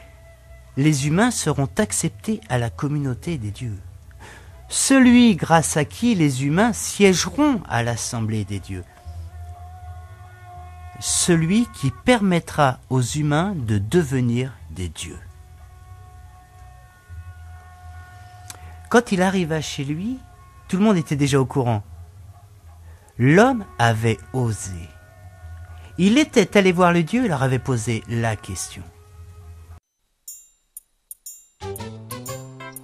les humains seront acceptés à la communauté des dieux celui grâce à qui les humains siégeront à l'assemblée des dieux, celui qui permettra aux humains de devenir des dieux. Quand il arriva chez lui, tout le monde était déjà au courant. L'homme avait osé. Il était allé voir le Dieu et leur avait posé la question.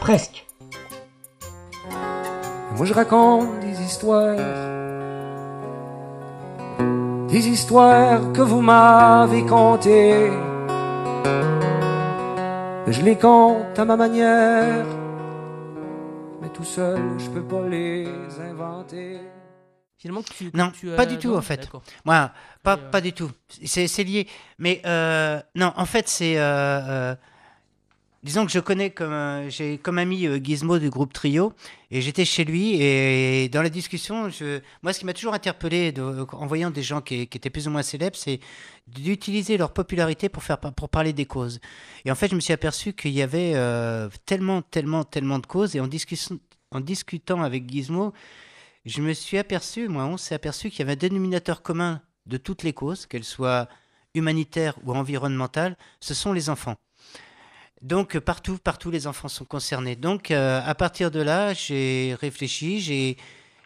Presque.
Moi je raconte des histoires, des histoires que vous m'avez contées. je les compte à ma manière. Mais tout seul, je peux pas les inventer.
Finalement, tu,
Non,
tu
pas
as-
du tout,
non
en fait. Moi, pas,
euh,
pas du tout. C'est c'est lié. Mais euh, non, en fait, c'est. Disons que je connais comme. euh, J'ai comme ami euh, Gizmo du groupe Trio. Et j'étais chez lui. Et dans la discussion, moi, ce qui m'a toujours interpellé en voyant des gens qui, étaient plus ou moins célèbres, c'est d'utiliser leur popularité pour, faire, pour parler des causes. Et en fait, je me suis aperçu qu'il y avait euh, tellement, tellement, tellement de causes. Et en, en discutant avec Gizmo, je me suis aperçu, moi, on s'est aperçu qu'il y avait un dénominateur commun de toutes les causes, qu'elles soient humanitaires ou environnementales, ce sont les enfants. Donc euh, partout, partout, les enfants sont concernés. Donc euh, à partir de là, j'ai réfléchi, j'ai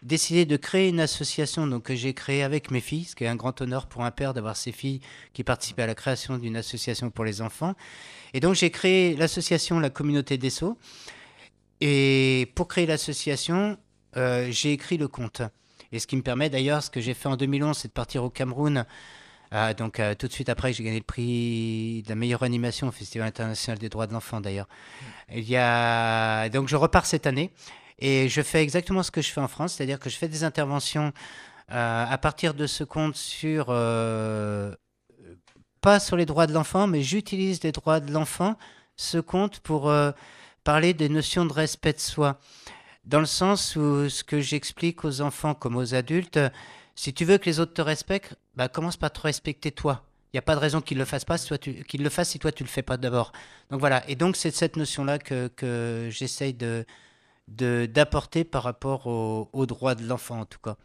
décidé de créer une association donc, que j'ai créée avec mes filles, ce qui est un grand honneur pour un père d'avoir ses filles qui participent à la création d'une association pour les enfants. Et donc j'ai créé l'association La Communauté des Sceaux. Et pour créer l'association, euh, j'ai écrit le conte. Et ce qui me permet d'ailleurs, ce que j'ai fait en 2011, c'est de partir au Cameroun. Euh, donc euh, tout de suite après, j'ai gagné le prix de la meilleure animation au Festival international des droits de l'enfant d'ailleurs. Il y a donc je repars cette année et je fais exactement ce que je fais en France, c'est-à-dire que je fais des interventions euh, à partir de ce compte sur euh, pas sur les droits de l'enfant, mais j'utilise les droits de l'enfant, ce compte pour parler des notions de respect de soi. Dans le sens où ce que j'explique aux enfants comme aux adultes, si tu veux que les autres te respectent, bah, commence par te respecter toi. Il n'y a pas de raison qu'ils le fassent pas, si toi tu, qu'ils le fassent si toi tu le fais pas d'abord. Donc voilà. Et donc c'est cette notion-là que, que j'essaye de, de, d'apporter par rapport au- aux droits de l'enfant en tout cas.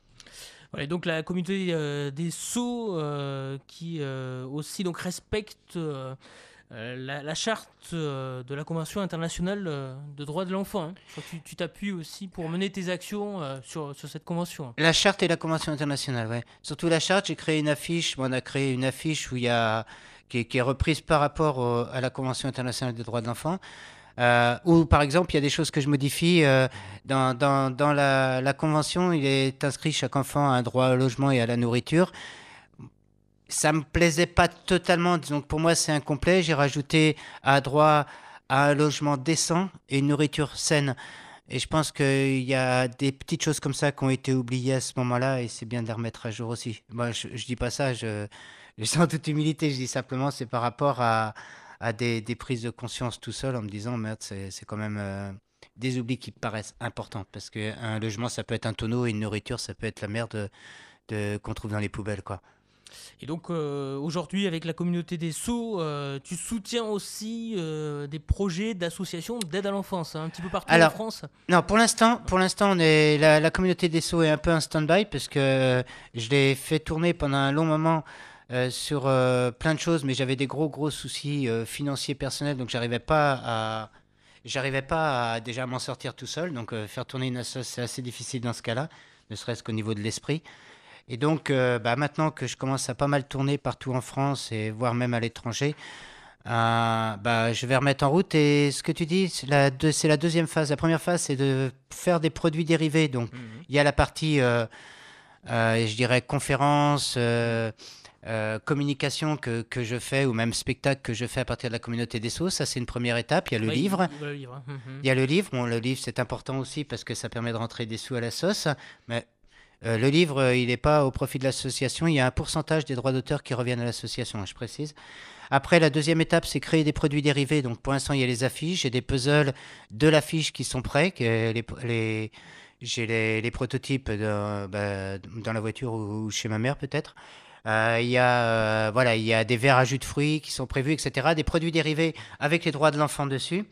Voilà, donc la communauté euh, des sceaux qui euh, aussi donc respecte euh, la, la charte euh, de la Convention internationale euh, de droits de l'enfant. hein. Tu t'appuies aussi pour mener tes actions euh, sur, sur cette convention.
La charte et la convention internationale, ouais. Surtout la charte, j'ai créé une affiche. On a créé une affiche où y a qui est, reprise par rapport à la convention internationale des droits de l'enfant. Euh, où par exemple, il y a des choses que je modifie. euh, dans dans, dans la, la convention, il est inscrit chaque enfant a un droit au logement et à la nourriture. Ça me plaisait pas totalement, que pour moi c'est incomplet. J'ai rajouté à droit à un logement décent et une nourriture saine. Et je pense qu'il y a des petites choses comme ça qui ont été oubliées à ce moment-là et c'est bien de les remettre à jour aussi. Moi, je, je dis pas ça, je, je sens en toute humilité, je dis simplement c'est par rapport à, des, des prises de conscience tout seul en me disant merde, c'est quand même euh, des oublis qui paraissent importants parce qu'un logement ça peut être un tonneau et une nourriture ça peut être la merde de, qu'on trouve dans les poubelles quoi.
Et donc euh, aujourd'hui, avec la communauté des sceaux, euh, tu soutiens aussi euh, des projets d'associations d'aide à l'enfance, hein, un petit peu partout en
Alors,
France.
Non, pour l'instant, pour l'instant, on est la, la communauté des Sceaux est un peu en stand-by parce que euh, je l'ai fait tourner pendant un long moment sur plein de choses, mais j'avais des gros gros soucis financiers personnels, donc j'arrivais pas à j'arrivais pas à déjà m'en sortir tout seul. Donc faire tourner une association, c'est assez difficile dans ce cas-là, ne serait-ce qu'au niveau de l'esprit. Et donc, euh, bah, maintenant que je commence à pas mal tourner partout en France et voire même à l'étranger, euh, bah, je vais remettre en route. Et ce que tu dis, c'est la, deux- c'est la deuxième phase. La première phase, c'est de faire des produits dérivés. Donc, il y a la partie, euh, je dirais, conférence, euh, communication que, que je fais, ou même spectacle que je fais à partir de la communauté des sauces. Ça, c'est une première étape. Il y a le livre.
le. Mhm.
Il y a le livre. Bon, le livre, c'est important aussi parce que ça permet de rentrer des sous à la sauce. Mais euh, le livre, euh, il n'est pas au profit de l'association. Il y a un pourcentage des droits d'auteur qui reviennent à l'association, hein, je précise. Après, la deuxième étape, c'est créer des produits dérivés. Donc, pour l'instant, il y a les affiches. J'ai des puzzles de l'affiche qui sont prêts. que les, les- j'ai les, les prototypes dans, bah, dans la voiture ou chez ma mère, peut-être. Euh, il y a voilà, il y a des verres à jus de fruits qui sont prévus, etc. Des produits dérivés avec les droits de l'enfant dessus,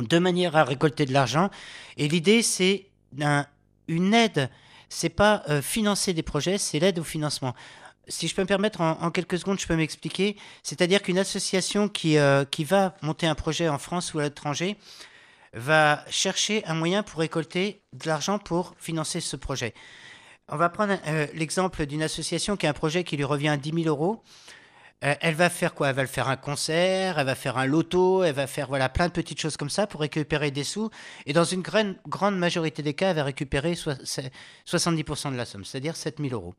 de manière à récolter de l'argent. Et l'idée, c'est un- une aide. C'est pas euh, financer des projets, c'est l'aide au financement. Si je peux me permettre, en, quelques secondes, je peux m'expliquer. C'est-à-dire qu'une association qui, euh, qui va monter un projet en France ou à l'étranger va chercher un moyen pour récolter de l'argent pour financer ce projet. On va prendre euh, l'exemple d'une association qui a un projet qui lui revient à 10 000 euros. Euh, elle va faire quoi? Elle va faire un concert, elle va faire un loto, elle va faire voilà plein de petites choses comme ça pour récupérer des sous. Et dans une grande, grande majorité des cas, elle va récupérer soi- c'est 70% de la somme, c'est-à-dire 7 000 euros.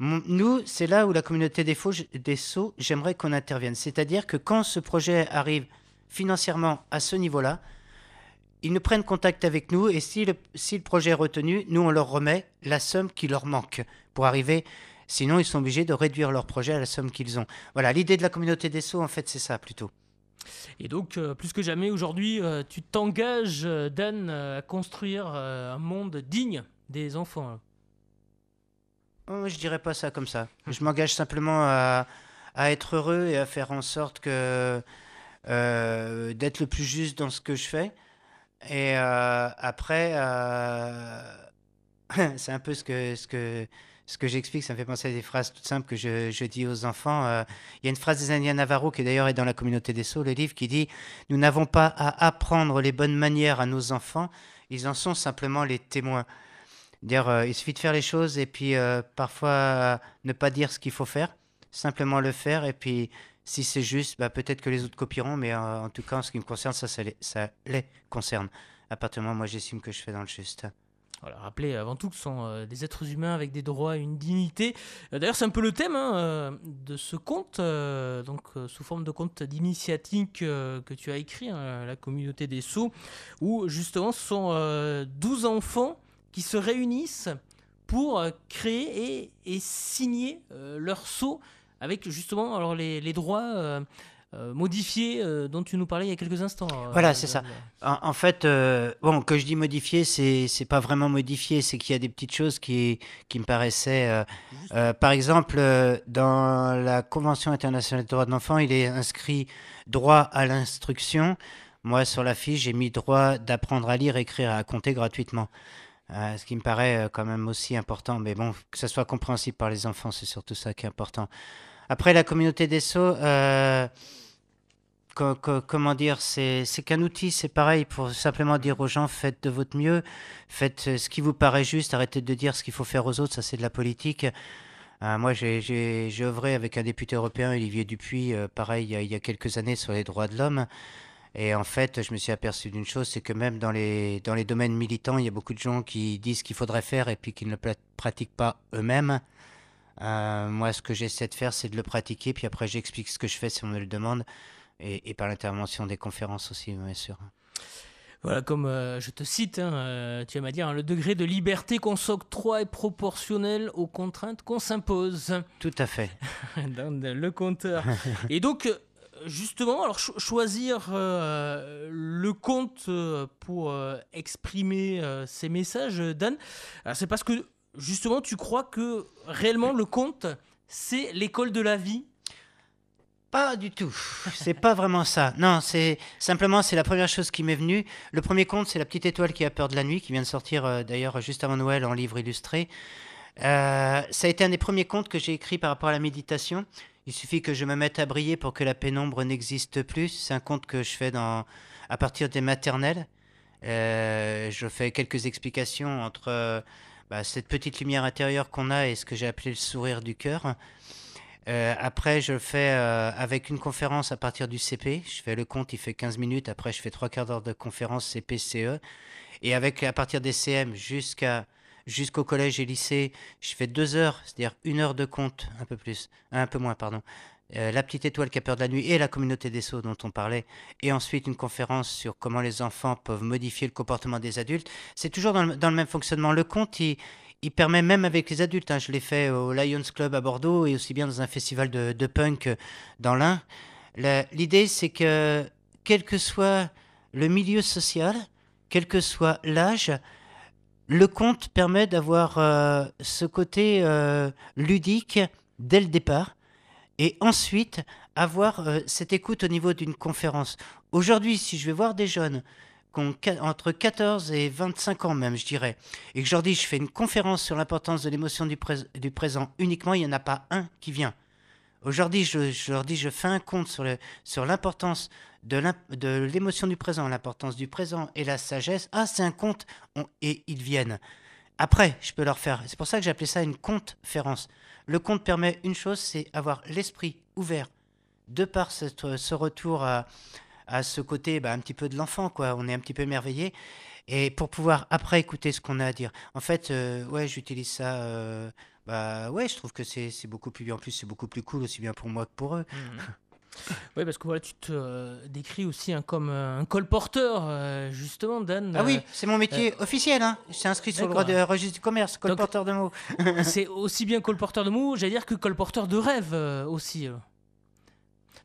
Nous, c'est là où la communauté des, faux, des sceaux, j'aimerais qu'on intervienne. C'est-à-dire que quand ce projet arrive financièrement à ce niveau-là, ils nous prennent contact avec nous et si le, si le projet est retenu, nous, on leur remet la somme qui leur manque pour arriver. Sinon, ils sont obligés de réduire leur projet à la somme qu'ils ont. Voilà, l'idée de la communauté des Sceaux, en fait, c'est ça plutôt.
Et donc, euh, plus que jamais aujourd'hui, euh, tu t'engages, euh, Dan, à construire un monde digne des enfants.
Oh, je dirais pas ça comme ça. Je m'engage simplement à, à être heureux et à faire en sorte que d'être le plus juste dans ce que je fais. Et après, c'est un peu ce que, ce que, ce que j'explique, ça me fait penser à des phrases toutes simples que je, dis aux enfants. Euh, il y a une phrase des Indiens Navarro qui d'ailleurs est dans la communauté des Sceaux, le livre, qui dit Nous n'avons pas à apprendre les bonnes manières à nos enfants, ils en sont simplement les témoins. Dire, euh, il suffit de faire les choses et puis euh, parfois euh, ne pas dire ce qu'il faut faire, simplement le faire et puis si c'est juste, bah, peut-être que les autres copieront, mais en tout cas en ce qui me concerne, ça, ça les, ça les concerne. À partir du moment où moi j'estime que je fais dans le juste.
Voilà, rappelez avant tout que ce sont euh, des êtres humains avec des droits et une dignité. Euh, D'ailleurs, c'est un peu le thème hein, euh, de ce conte, donc sous forme de conte d'initiatique que tu as écrit, hein, La communauté des sceaux, où justement ce sont euh, 12 enfants qui se réunissent pour créer et, signer leur sceau avec justement alors les, droits euh, modifiés euh, dont tu nous parlais il y a quelques instants. euh,
Voilà, c'est ça. En, en fait, bon, que je dis modifié, c'est c'est pas vraiment modifié, c'est qu'il y a des petites choses qui, qui me paraissaient. par exemple, dans la Convention internationale des droits de l'enfant, il est inscrit droit à l'instruction. Moi, sur la fiche, j'ai mis droit d'apprendre à lire, écrire et à compter gratuitement. Euh, ce qui me paraît quand même aussi important. Mais bon, que ça soit compréhensible par les enfants, c'est surtout ça qui est important. Après, la communauté des Sceaux, euh, co- co- comment dire, c'est qu'un outil, c'est pareil, pour simplement dire aux gens, faites de votre mieux, faites euh, ce qui vous paraît juste, arrêtez de dire ce qu'il faut faire aux autres, ça c'est de la politique. Euh, moi, j'ai œuvré avec un député européen, Olivier Dupuis, pareil, il y, a, quelques années sur les droits de l'homme. Et en fait, je me suis aperçu d'une chose, c'est que même dans les, dans les domaines militants, il y a beaucoup de gens qui disent qu'il faudrait faire et puis qui ne le pratiquent pas eux-mêmes. Euh, moi, ce que j'essaie de faire, c'est de le pratiquer, puis après, j'explique ce que je fais si on me le demande, et, et par l'intervention des conférences aussi, bien sûr.
Voilà, comme euh, je te cite, hein, euh, tu aimes à dire, hein, le degré de liberté qu'on s'octroie est proportionnel aux contraintes qu'on s'impose.
Tout à fait.
Dans le compteur. Et donc, justement, alors cho- choisir euh, le compte pour exprimer ces messages, Dan, c'est parce que justement, tu crois que réellement le conte, c'est l'école de la vie?
Pas du tout. C'est pas vraiment ça. Non, c'est simplement c'est la première chose qui m'est venue. Le premier conte, c'est la petite étoile qui a peur de la nuit, qui vient de sortir euh, d'ailleurs juste avant Noël en livre illustré. Euh, ça a été un des premiers contes que j'ai écrit par rapport à la méditation. Il suffit que je me mette à briller pour que la pénombre n'existe plus. C'est un conte que je fais dans à partir des maternelles. Euh, je fais quelques explications entre bah, cette petite lumière intérieure qu'on a et ce que j'ai appelé le sourire du cœur. Euh, après, je le fais euh, avec une conférence à partir du CP. Je fais le compte, il fait 15 minutes. Après, je fais trois quarts d'heure de conférence CP-CE. Et avec, à partir des CM jusqu'au collège et lycée, je fais deux heures, c'est-à-dire une heure de compte, un peu plus, un peu moins, pardon. Euh, la petite étoile qui a peur de la nuit et la communauté des sauts dont on parlait, et ensuite une conférence sur comment les enfants peuvent modifier le comportement des adultes. C'est toujours dans le, même fonctionnement. Le conte, il, permet même avec les adultes. hein. Je l'ai fait au Lions Club à Bordeaux et aussi bien dans un festival de, de punk dans l'Ain. La- L'idée, c'est que quel que soit le milieu social, quel que soit l'âge, le conte permet d'avoir euh, ce côté euh, ludique dès le départ et ensuite avoir euh, cette écoute au niveau d'une conférence. Aujourd'hui, si je vais voir des jeunes qui ont entre 14 et 25 ans même, je dirais, et que je leur dis je fais une conférence sur l'importance de l'émotion du, prés- du présent uniquement, il n'y en a pas un qui vient. Aujourd'hui, je, leur dis je fais un compte sur l'importance de l'émotion du présent, l'importance du présent et la sagesse. Ah, c'est un on- et ils viennent. Après, je peux leur faire. C'est pour ça que j'ai appelé ça une conférence. Le conte permet une chose, c'est avoir l'esprit ouvert de par ce retour à, ce côté bah, un petit peu de l'enfant, quoi. On est un petit peu émerveillé. Et pour pouvoir après écouter ce qu'on a à dire. En fait, euh, ouais, j'utilise ça. euh, bah ouais, je trouve que c'est beaucoup plus. En plus, c'est beaucoup plus cool, aussi bien pour moi que pour eux.
Oui, parce que voilà, tu te euh, décris aussi hein, comme euh, un colporteur, euh, justement, Dan.
Ah oui, c'est mon métier officiel. Hein. C'est inscrit sur le
d'accord.
droit de registre du commerce, colporteur de mots.
c'est aussi bien colporteur de mots, j'allais dire que colporteur de rêves aussi.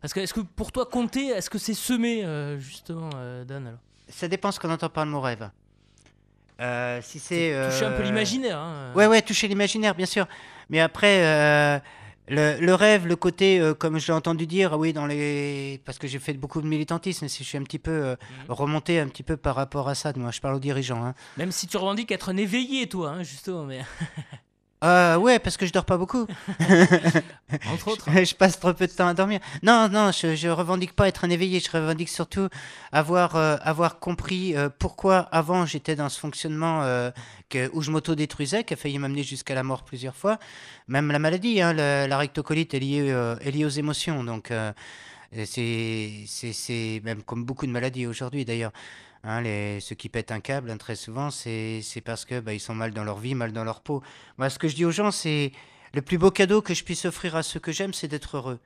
Parce que, est-ce que pour toi, compter, est-ce que c'est semer, justement, Dan alors?
Ça dépend ce qu'on entend par le mot rêve. Si c'est
Toucher un peu l'imaginaire. Hein.
Ouais, ouais, toucher l'imaginaire, bien sûr. Mais après, le, le rêve, le côté, euh, comme je l'ai entendu dire, oui, dans les, parce que j'ai fait beaucoup de militantisme, si je suis un petit peu euh,
Mhm.
remonté un petit peu par rapport à ça, moi, je parle aux dirigeants. Hein.
Même si tu revendiques être un éveillé, toi, hein, justement, mais
Euh, ouais, parce que je dors pas beaucoup.
entre autres.
je passe trop peu de temps à dormir. Non, non, je, je revendique pas être un éveillé. Je revendique surtout avoir, euh, avoir compris euh, pourquoi avant j'étais dans ce fonctionnement que, où je m'auto-détruisais, qui a failli m'amener jusqu'à la mort plusieurs fois. Même la maladie, hein, le- la rectocolite est liée, est liée aux émotions. Donc, c'est même comme beaucoup de maladies aujourd'hui d'ailleurs. Hein, les, ceux qui pètent un câble, hein, très souvent, c'est, parce que bah, ils sont mal dans leur vie, mal dans leur peau. Moi, ce que je dis aux gens, c'est le plus beau cadeau que je puisse offrir à ceux que j'aime, c'est d'être heureux.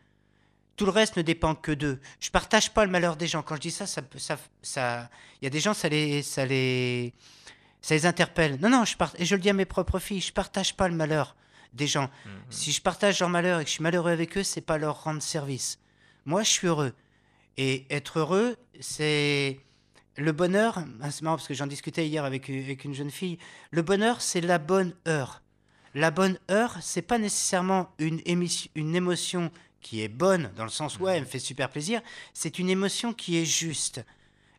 Tout le reste ne dépend que d'eux. Je partage pas le malheur des gens. Quand je dis ça, ça, ça, ça, il y a des gens, ça les, ça les, ça les interpelle. Non, non, je part, et je le dis à mes propres filles, je partage pas le malheur des gens. Si je partage leur malheur et que je suis malheureux avec eux, c'est pas leur rendre service. Moi, je suis heureux. Et être heureux, c'est le bonheur. ah, C'est marrant parce que j'en discutais hier avec, une- avec une jeune fille. Le bonheur, c'est la bonne heure. La bonne heure, c'est pas nécessairement une, émotion qui est bonne, dans le sens où elle me fait super plaisir. C'est une émotion qui est juste.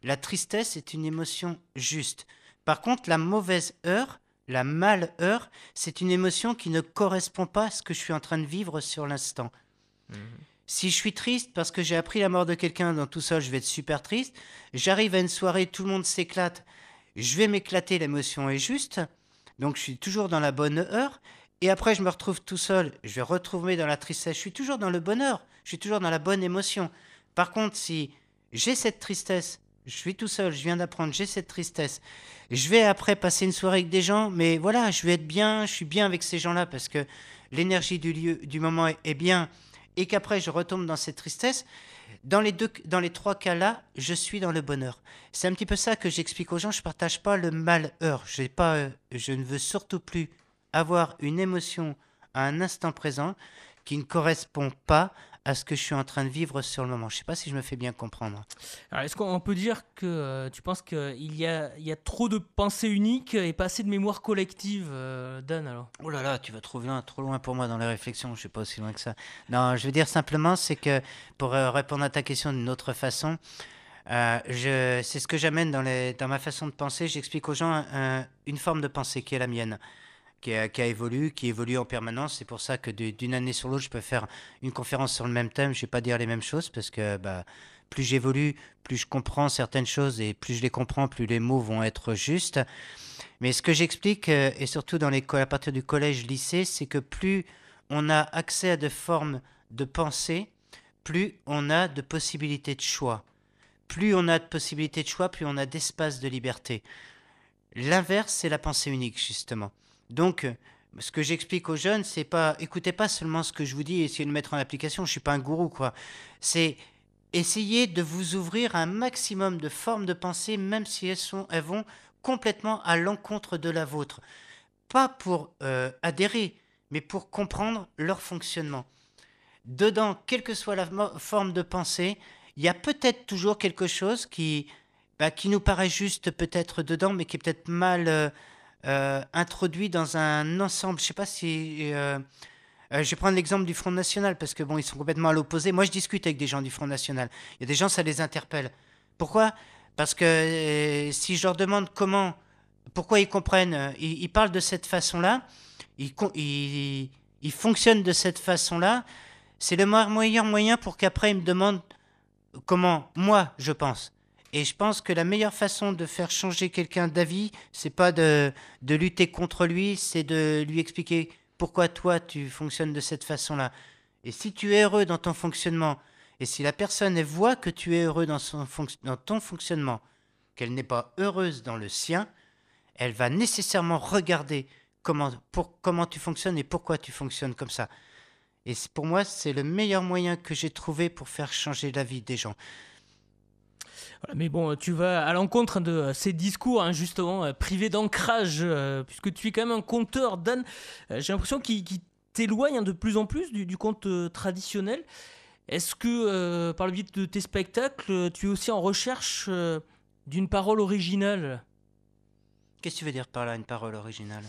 La tristesse est une émotion juste. Par contre, la mauvaise heure, la malheur, c'est une émotion qui ne correspond pas à ce que je suis en train de vivre sur l'instant. Si je suis triste parce que j'ai appris la mort de quelqu'un dans tout ça, je vais être super triste. J'arrive à une soirée, tout le monde s'éclate. Je vais m'éclater, l'émotion est juste. Donc je suis toujours dans la bonne heure. Et après, je me retrouve tout seul. Je vais retrouver dans la tristesse. Je suis toujours dans le bonheur. Je suis toujours dans la bonne émotion. Par contre, si j'ai cette tristesse, je suis tout seul, je viens d'apprendre, j'ai cette tristesse. Je vais après passer une soirée avec des gens, mais voilà, je vais être bien, je suis bien avec ces gens-là parce que l'énergie du lieu, du moment est, est bien, et qu'après je retombe dans cette tristesse. Dans les deux, dans les trois cas-là, je suis dans le bonheur. C'est un petit peu ça que j'explique aux gens. Je partage pas le malheur. Euh, je ne veux surtout plus avoir une émotion à un instant présent qui ne correspond pas à ce que je suis en train de vivre sur le moment. Je sais pas si je me fais bien comprendre.
Alors, est-ce qu'on peut dire que euh, tu penses qu'il y a, il y a trop de pensées uniques et pas assez de mémoire collective, euh, Dan alors?
Oh là là, tu vas trop loin, trop loin pour moi dans les réflexions. Je suis pas aussi loin que ça. Non, je veux dire simplement, c'est que pour euh, répondre à ta question d'une autre façon, euh, je, c'est ce que j'amène dans, les, dans ma façon de penser. J'explique aux gens une forme de pensée qui est la mienne, qui a, évolué, qui évolue en permanence. C'est pour ça que d'une année sur l'autre, je peux faire une conférence sur le même thème. Je vais pas dire les mêmes choses parce que bah, plus j'évolue, plus je comprends certaines choses et plus je les comprends, plus les mots vont être justes. Mais ce que j'explique, euh, et surtout dans les, à partir du collège, lycée, c'est que plus on a accès à de formes de pensée, plus on a de possibilités de choix. Plus on a de possibilités de choix, plus on a d'espace de liberté. L'inverse, c'est la pensée unique, justement. Donc, ce que j'explique aux jeunes, c'est pas, écoutez pas seulement ce que je vous dis et essayez de le mettre en application. Je suis pas un gourou, quoi. C'est essayez de vous ouvrir un maximum de formes de pensée, même si elles, sont, elles vont complètement à l'encontre de la vôtre. Pas pour euh, adhérer, mais pour comprendre leur fonctionnement. Dedans, quelle que soit la forme de pensée, il y a peut-être toujours quelque chose qui, bah, nous paraît juste peut-être dedans, mais qui est peut-être mal euh, euh, introduit dans un ensemble. Je sais pas si... euh, euh, je vais prendre l'exemple du Front National, parce que bon, ils sont complètement à l'opposé. Moi, je discute avec des gens du Front National. Il y a des gens, ça les interpelle. Pourquoi? Parce que si je leur demande comment, pourquoi ils comprennent, ils, parlent de cette façon-là, ils, fonctionnent de cette façon-là, c'est le meilleur moyen pour qu'après ils me demandent comment moi je pense. Et je pense que la meilleure façon de faire changer quelqu'un d'avis, c'est pas de, de lutter contre lui, c'est de lui expliquer pourquoi toi tu fonctionnes de cette façon-là. Et si tu es heureux dans ton fonctionnement, et si la personne voit que tu es heureux dans, son dans ton fonctionnement, qu'elle n'est pas heureuse dans le sien, elle va nécessairement regarder comment, pour, comment tu fonctionnes et pourquoi tu fonctionnes comme ça. Et pour moi, c'est le meilleur moyen que j'ai trouvé pour faire changer la vie des gens.
Mais bon, tu vas à l'encontre de ces discours, hein, justement, euh, privés d'ancrage, puisque tu es quand même un conteur, Dan. j'ai l'impression qu'il t'éloigne hein, de plus en plus du, conte traditionnel. Est-ce que, par le biais de tes spectacles, tu es aussi en recherche d'une parole originale?
Qu'est-ce que tu veux dire par là, une parole originale?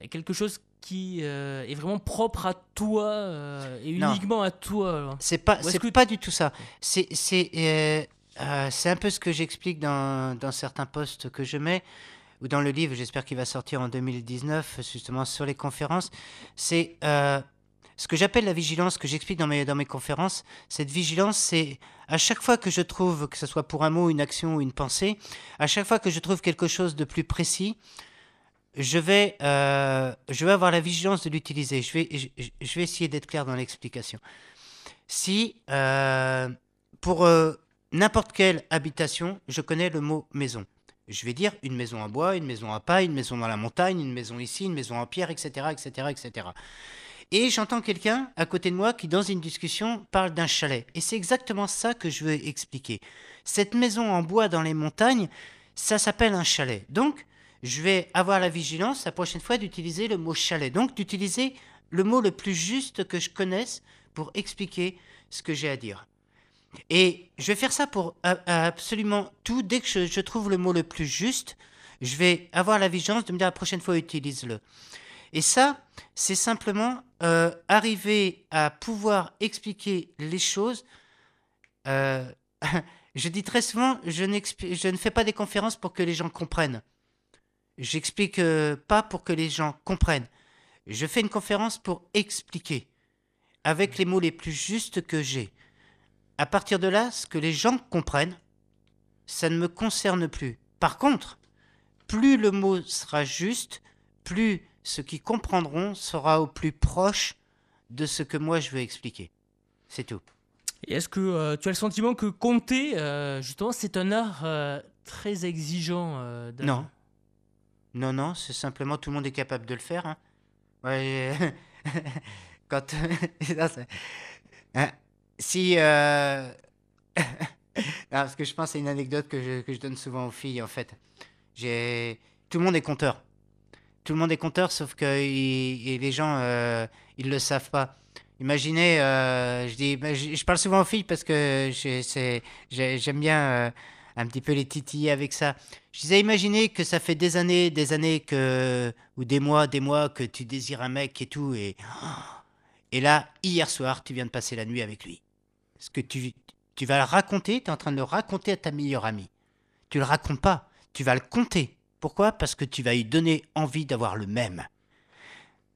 Mais Quelque chose qui euh, est vraiment propre à toi euh, et uniquement à toi.
C'est pas, c'est que... pas du tout ça. C'est, c'est, euh, c'est un peu ce que j'explique dans, certains posts que je mets ou dans le livre. J'espère qu'il va sortir en 2019, justement sur les conférences. C'est ce que j'appelle la vigilance, que j'explique dans mes, conférences, cette vigilance, c'est à chaque fois que je trouve, que ce soit pour un mot, une action ou une pensée, à chaque fois que je trouve quelque chose de plus précis, je vais, euh, je vais avoir la vigilance de l'utiliser. Je vais, je, vais essayer d'être clair dans l'explication. Si, euh, pour euh, n'importe quelle habitation, je connais le mot maison, je vais dire une maison en bois, une maison à paille, une maison dans la montagne, une maison ici, une maison en pierre, etc., etc., etc. Et j'entends quelqu'un à côté de moi qui, dans une discussion, parle d'un chalet. Et c'est exactement ça que je veux expliquer. Cette maison en bois dans les montagnes, ça s'appelle un chalet. Donc, je vais avoir la vigilance la prochaine fois d'utiliser le mot chalet. Donc, d'utiliser le mot le plus juste que je connaisse pour expliquer ce que j'ai à dire. Et je vais faire ça pour absolument tout. Dès que je, trouve le mot le plus juste, je vais avoir la vigilance de me dire la prochaine fois utilise-le. Et ça, c'est simplement euh, arriver à pouvoir expliquer les choses. Euh, je dis très souvent, je, je, ne fais pas des conférences pour que les gens comprennent. J'explique euh, pas pour que les gens comprennent. Je fais une conférence pour expliquer, avec les mots les plus justes que j'ai. À partir de là, ce que les gens comprennent, ça ne me concerne plus. Par contre, plus le mot sera juste, plus ceux qui comprendront sera au plus proche de ce que moi je veux expliquer. C'est tout.
Et est-ce que euh, tu as le sentiment que compter, euh, justement, c'est un art euh, très exigeant
Non. Non, non, c'est simplement tout le monde est capable de le faire. Hein. Ouais, quand. si. parce que je pense c'est une anecdote que je, que je donne souvent aux filles, en fait. J'ai. Tout le monde est compteur tout le monde est compteur, sauf que les gens, euh, ils le savent pas. Imaginez, euh, je dis, bah, je, parle souvent aux filles parce que j'aime bien euh, un petit peu les titiller avec ça. Je disais, imaginez que ça fait des années, des années que, ou des mois, des mois que tu désires un mec et tout, et, et là, hier soir, tu viens de passer la nuit avec lui. Ce que tu, tu vas le raconter, tu es en train de le raconter à ta meilleure amie. Tu le racontes pas, tu vas le compter. Pourquoi? Parce que tu vas lui donner envie d'avoir le même.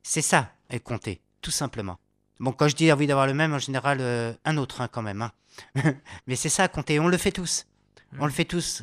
C'est ça, elle compter, tout simplement. Bon, quand je dis envie d'avoir le même, en général, euh, un autre hein, quand même. Hein. Mais c'est ça, compter. On le fait tous. On le fait tous.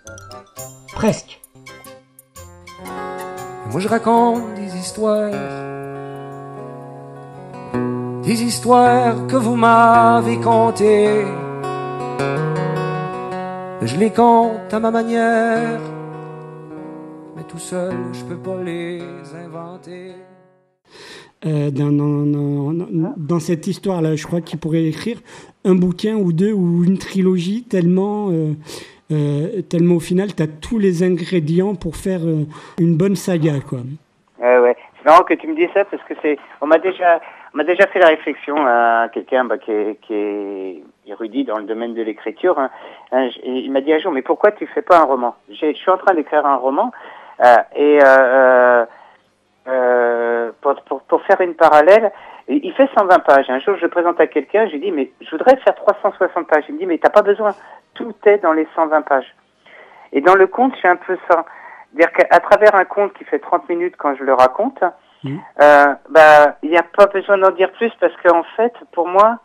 presque.
Moi je raconte des histoires, des histoires que vous m'avez contées. Je les compte à ma manière, mais tout seul je peux pas les inventer.
Euh, dans, dans- dans- dans cette histoire-là, je crois qu'il pourrait écrire un bouquin ou deux ou une trilogie tellement euh, euh, tellement au final, tu as tous les ingrédients pour faire euh, une bonne saga. Quoi.
Ouais, ouais. C'est marrant que tu me dises ça parce que c'est, on m'a déjà, on m'a déjà fait la réflexion à quelqu'un bah, qui, est, érudit dans le domaine de l'écriture. hein. Il m'a dit un jour, mais pourquoi tu fais pas un roman? Je suis en train d'écrire un roman euh, et pour, pour, pour faire une parallèle, et il fait 120 pages. Un jour, je le présente à quelqu'un, je lui dis, mais je voudrais faire 360 pages. Il me dit, mais t'as pas besoin, tout est dans les 120 pages. Et dans le conte, c'est un peu ça. C'est-à-dire qu'à travers un conte qui fait 30 minutes quand je le raconte,
Mhm.
euh, bah, il n'y a pas besoin d'en dire plus parce qu'en fait, pour moi,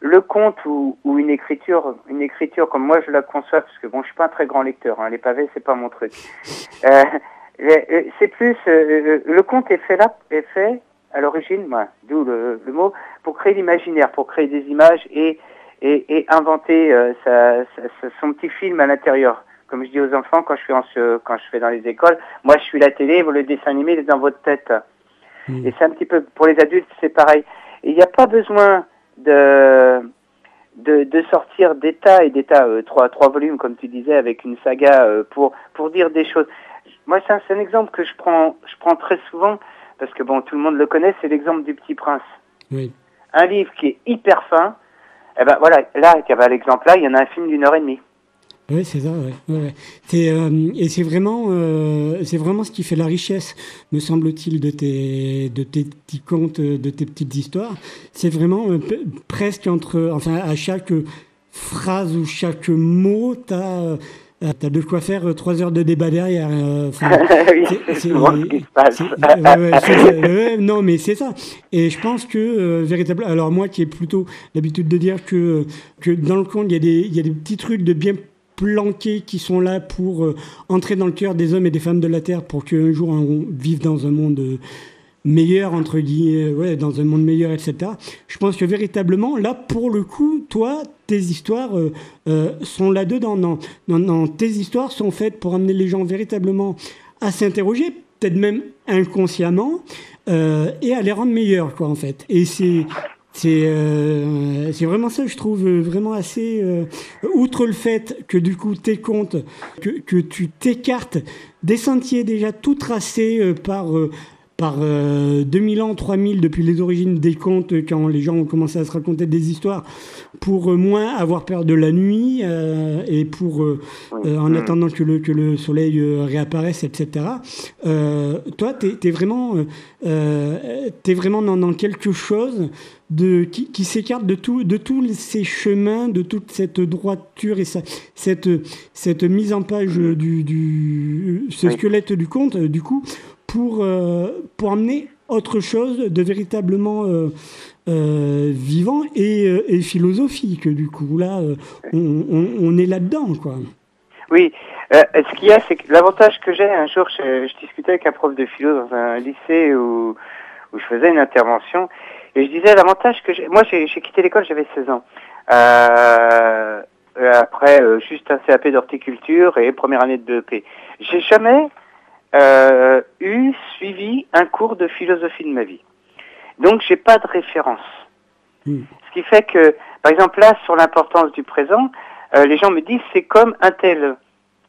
le conte ou, ou une écriture, une écriture comme moi je la conçois, parce que bon, je suis pas un très grand lecteur, hein, les pavés c'est pas mon truc. Euh, euh, c'est plus euh, le conte est fait là, est fait à l'origine, ouais, d'où le, le mot, pour créer l'imaginaire, pour créer des images et et, et inventer euh, sa, sa- sa- son petit film à l'intérieur. Comme je dis aux enfants quand je suis en, ce- quand je fais dans les écoles, moi je suis la télé, vous le dessin animé il est dans votre tête.
Mm.
Et c'est un petit peu pour les adultes, c'est pareil. Il n'y a pas besoin de de, de sortir d'état et d'état euh, trois trois volumes comme tu disais avec une saga euh, pour pour dire des choses. Moi c'est un, c'est un exemple que je prends je prends très souvent parce que bon tout le monde le connaît, c'est l'exemple du Petit Prince.
Oui.
Un livre qui est hyper fin. Eh ben voilà, là, avait l'exemple là, il y en a un film d'une heure et demie.
Oui, c'est ça. Ouais. Ouais, ouais. C'est, euh, et c'est vraiment, euh, c'est vraiment ce qui fait la richesse, me semble-t-il, de tes, de tes petits contes, de tes petites histoires. C'est vraiment euh, presque entre, enfin, à chaque phrase ou chaque mot, t'as, euh, t'as de quoi faire euh, trois heures de débat derrière. euh, enfin,
oui,
c'est-
c'est
c'est-
souvent ce qui se passe.
c'est- ouais, ouais, c'est- ouais, non, mais c'est ça. Et je pense que euh, véritablement, alors moi qui ai plutôt l'habitude de dire que que dans le conte il y a des y a des petits trucs de bien planqués qui sont là pour euh, entrer dans le cœur des hommes et des femmes de la terre pour qu'un jour on vive dans un monde meilleur entre guillemets, ouais, dans un monde meilleur, etc. Je pense que véritablement, là, pour le coup, toi, tes histoires euh, euh, sont là-dedans. Non, non, non, tes histoires sont faites pour amener les gens véritablement à s'interroger, peut-être même inconsciemment, euh, et à les rendre meilleurs, quoi, en fait. Et c'est c'est euh, vraiment ça, je trouve euh, vraiment assez. euh, outre le fait que du coup tes comptes, que, que tu t'écartes des sentiers déjà tout tracés euh, par euh, par euh, 2000 ans, 3000 depuis les origines des contes, euh, quand les gens ont commencé à se raconter des histoires, pour euh, moins avoir peur de la nuit euh, et pour en
Mm.
attendant que le que le soleil réapparaisse, etc. Toi, t'es es vraiment t'es vraiment dans, dans quelque chose de qui, qui s'écarte de tout de tous ces chemins, de toute cette droiture et cette cette mise en page du, du ce squelette du conte, du coup, pour euh, pour amener autre chose de véritablement euh, euh, vivant et, philosophique. Du coup, là, on, est là-dedans, quoi.
Oui, ce qu'il y a, c'est que l'avantage que j'ai, un jour, je, discutais avec un prof de philo dans un lycée où, je faisais une intervention, et je disais l'avantage que j'ai. Moi, j'ai quitté l'école, j'avais 16 ans. Après, juste un CAP d'horticulture et première année de BEP. J'ai jamais euh, eu suivi un cours de philosophie de ma vie. Donc, j'ai pas de référence.
Mm.
Ce qui fait que, par exemple, là, sur l'importance du présent, euh, les gens me disent c'est comme un tel,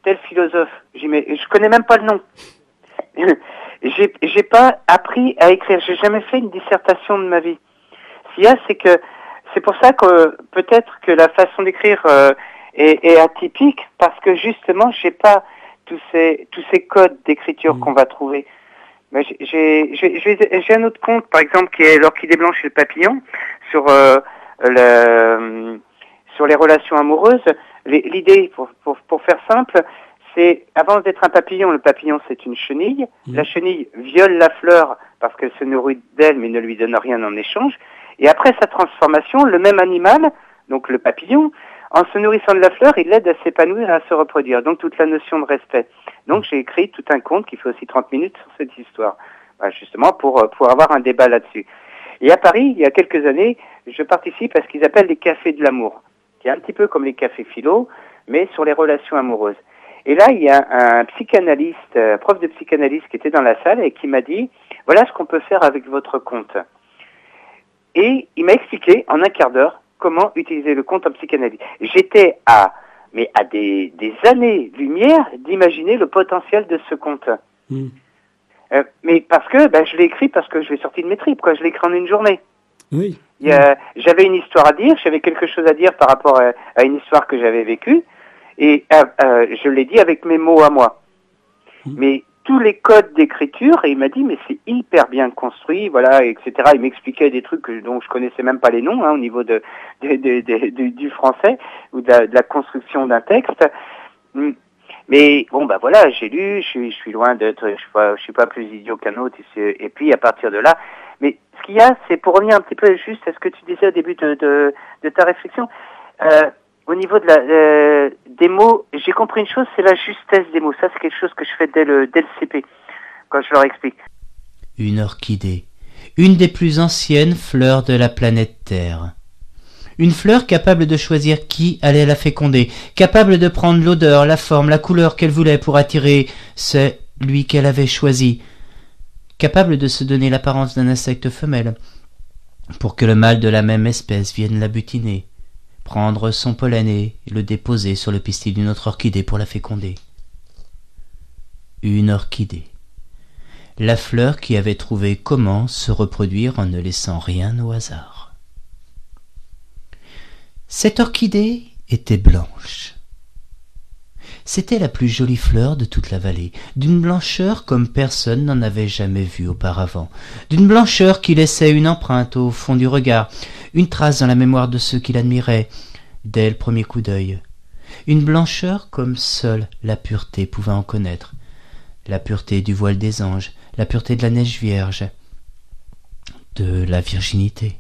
tel philosophe. J'y mets, je connais même pas le nom. j'ai, j'ai pas appris à écrire. J'ai jamais fait une dissertation de ma vie. Ce qu'il y a, c'est que c'est pour ça que peut-être que la façon d'écrire euh, est, est atypique parce que justement, j'ai pas tous ces tous ces codes d'écriture
Mm.
qu'on va trouver. J'ai, un autre compte, par exemple, qui est l'orchidée blanche et le papillon sur euh, le sur les relations amoureuses. L'idée, pour, pour, pour faire simple, c'est avant d'être un papillon, le papillon c'est une chenille.
Mhm.
La chenille viole la fleur parce qu'elle se nourrit d'elle mais ne lui donne rien en échange. Et après sa transformation, le même animal, donc le papillon, en se nourrissant de la fleur, il l'aide à s'épanouir et à se reproduire. Donc toute la notion de respect. Donc j'ai écrit tout un conte qui fait aussi 30 minutes sur cette histoire. Voilà, justement pour, euh, pour avoir un débat là-dessus. Et à Paris, il y a quelques années, je participe à ce qu'ils appellent les cafés de l'amour, qui est un petit peu comme les cafés philo, mais sur les relations amoureuses. Et là, il y a un psychanalyste, euh, prof de psychanalyse qui était dans la salle et qui m'a dit, voilà ce qu'on peut faire avec votre compte. Et il m'a expliqué en un quart d'heure comment utiliser le compte en psychanalyse. J'étais à mais à des, des années-lumière d'imaginer le potentiel de ce conte.
Mm.
Euh, mais parce que ben, je l'ai écrit parce que je l'ai sorti de mes tripes, quoi. Je l'ai écrit en une journée.
Oui.
J'avais une histoire à dire, j'avais quelque chose à dire par rapport à, à une histoire que j'avais vécue, et euh, euh, je l'ai dit avec mes mots à moi. Mais tous les codes d'écriture, et il m'a dit, mais c'est hyper bien construit, voilà, etc. Il m'expliquait des trucs dont je connaissais même pas les noms, hein, au niveau de, de- de- du, français, ou de la, la construction d'un texte. Hmm. Mais bon, bah voilà, j'ai lu, je suis, je suis loin d'être, je suis pas, je suis pas plus idiot qu'un autre. Et puis à partir de là, mais ce qu'il y a, c'est pour revenir un petit peu juste à ce que tu disais au début de, de, de ta réflexion. Euh, au niveau de la, euh, des mots, j'ai compris une chose, c'est la justesse des mots. Ça, c'est quelque chose que je fais dès le, dès le CP, quand je leur explique.
Une orchidée, une des plus anciennes fleurs de la planète Terre. Une fleur capable de choisir qui allait la féconder, capable de prendre l'odeur, la forme, la couleur qu'elle voulait pour attirer celui qu'elle avait choisi, capable de se donner l'apparence d'un insecte femelle, pour que le mâle de la même espèce vienne la butiner, prendre son pollen et le déposer sur le pistil d'une autre orchidée pour la féconder. Une orchidée la fleur qui avait trouvé comment se reproduire en ne laissant rien au hasard. Cette orchidée était blanche. C'était la plus jolie fleur de toute la vallée, d'une blancheur comme personne n'en avait jamais vu auparavant, d'une blancheur qui laissait une empreinte au fond du regard, une trace dans la mémoire de ceux qui l'admiraient, dès le premier coup d'œil, une blancheur comme seule la pureté pouvait en connaître, la pureté du voile des anges, la pureté de la neige vierge, de la virginité.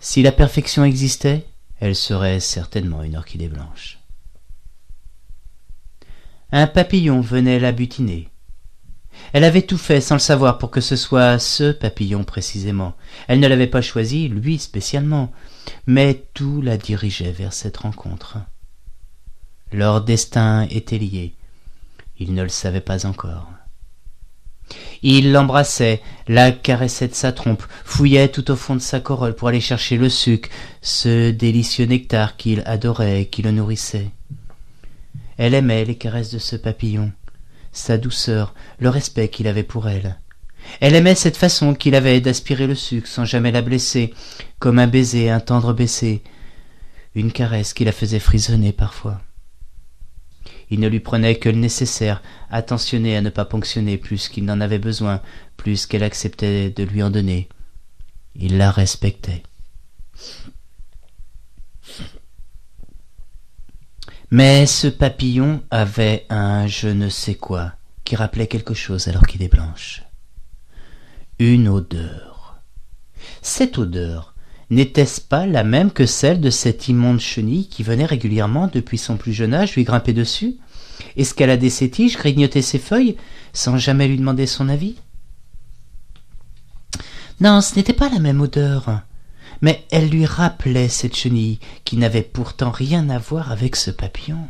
Si la perfection existait, elle serait certainement une orchidée blanche. Un papillon venait la butiner. Elle avait tout fait sans le savoir pour que ce soit ce papillon précisément. Elle ne l'avait pas choisi, lui spécialement, mais tout la dirigeait vers cette rencontre. Leur destin était lié. Il ne le savait pas encore. Il l'embrassait, la caressait de sa trompe, fouillait tout au fond de sa corolle pour aller chercher le sucre, ce délicieux nectar qu'il adorait et qui le nourrissait. Elle aimait les caresses de ce papillon, sa douceur, le respect qu'il avait pour elle. Elle aimait cette façon qu'il avait d'aspirer le sucre sans jamais la blesser, comme un baiser, un tendre baiser, une caresse qui la faisait frissonner parfois. Il ne lui prenait que le nécessaire, attentionné à ne pas ponctionner plus qu'il n'en avait besoin, plus qu'elle acceptait de lui en donner. Il la respectait. Mais ce papillon avait un je ne sais quoi qui rappelait quelque chose à l'orchidée blanche. Une odeur. Cette odeur, n'était-ce pas la même que celle de cette immonde chenille qui venait régulièrement depuis son plus jeune âge lui grimper dessus, escalader ses tiges, grignoter ses feuilles, sans jamais lui demander son avis? Non, ce n'était pas la même odeur, mais elle lui rappelait cette chenille qui n'avait pourtant rien à voir avec ce papillon.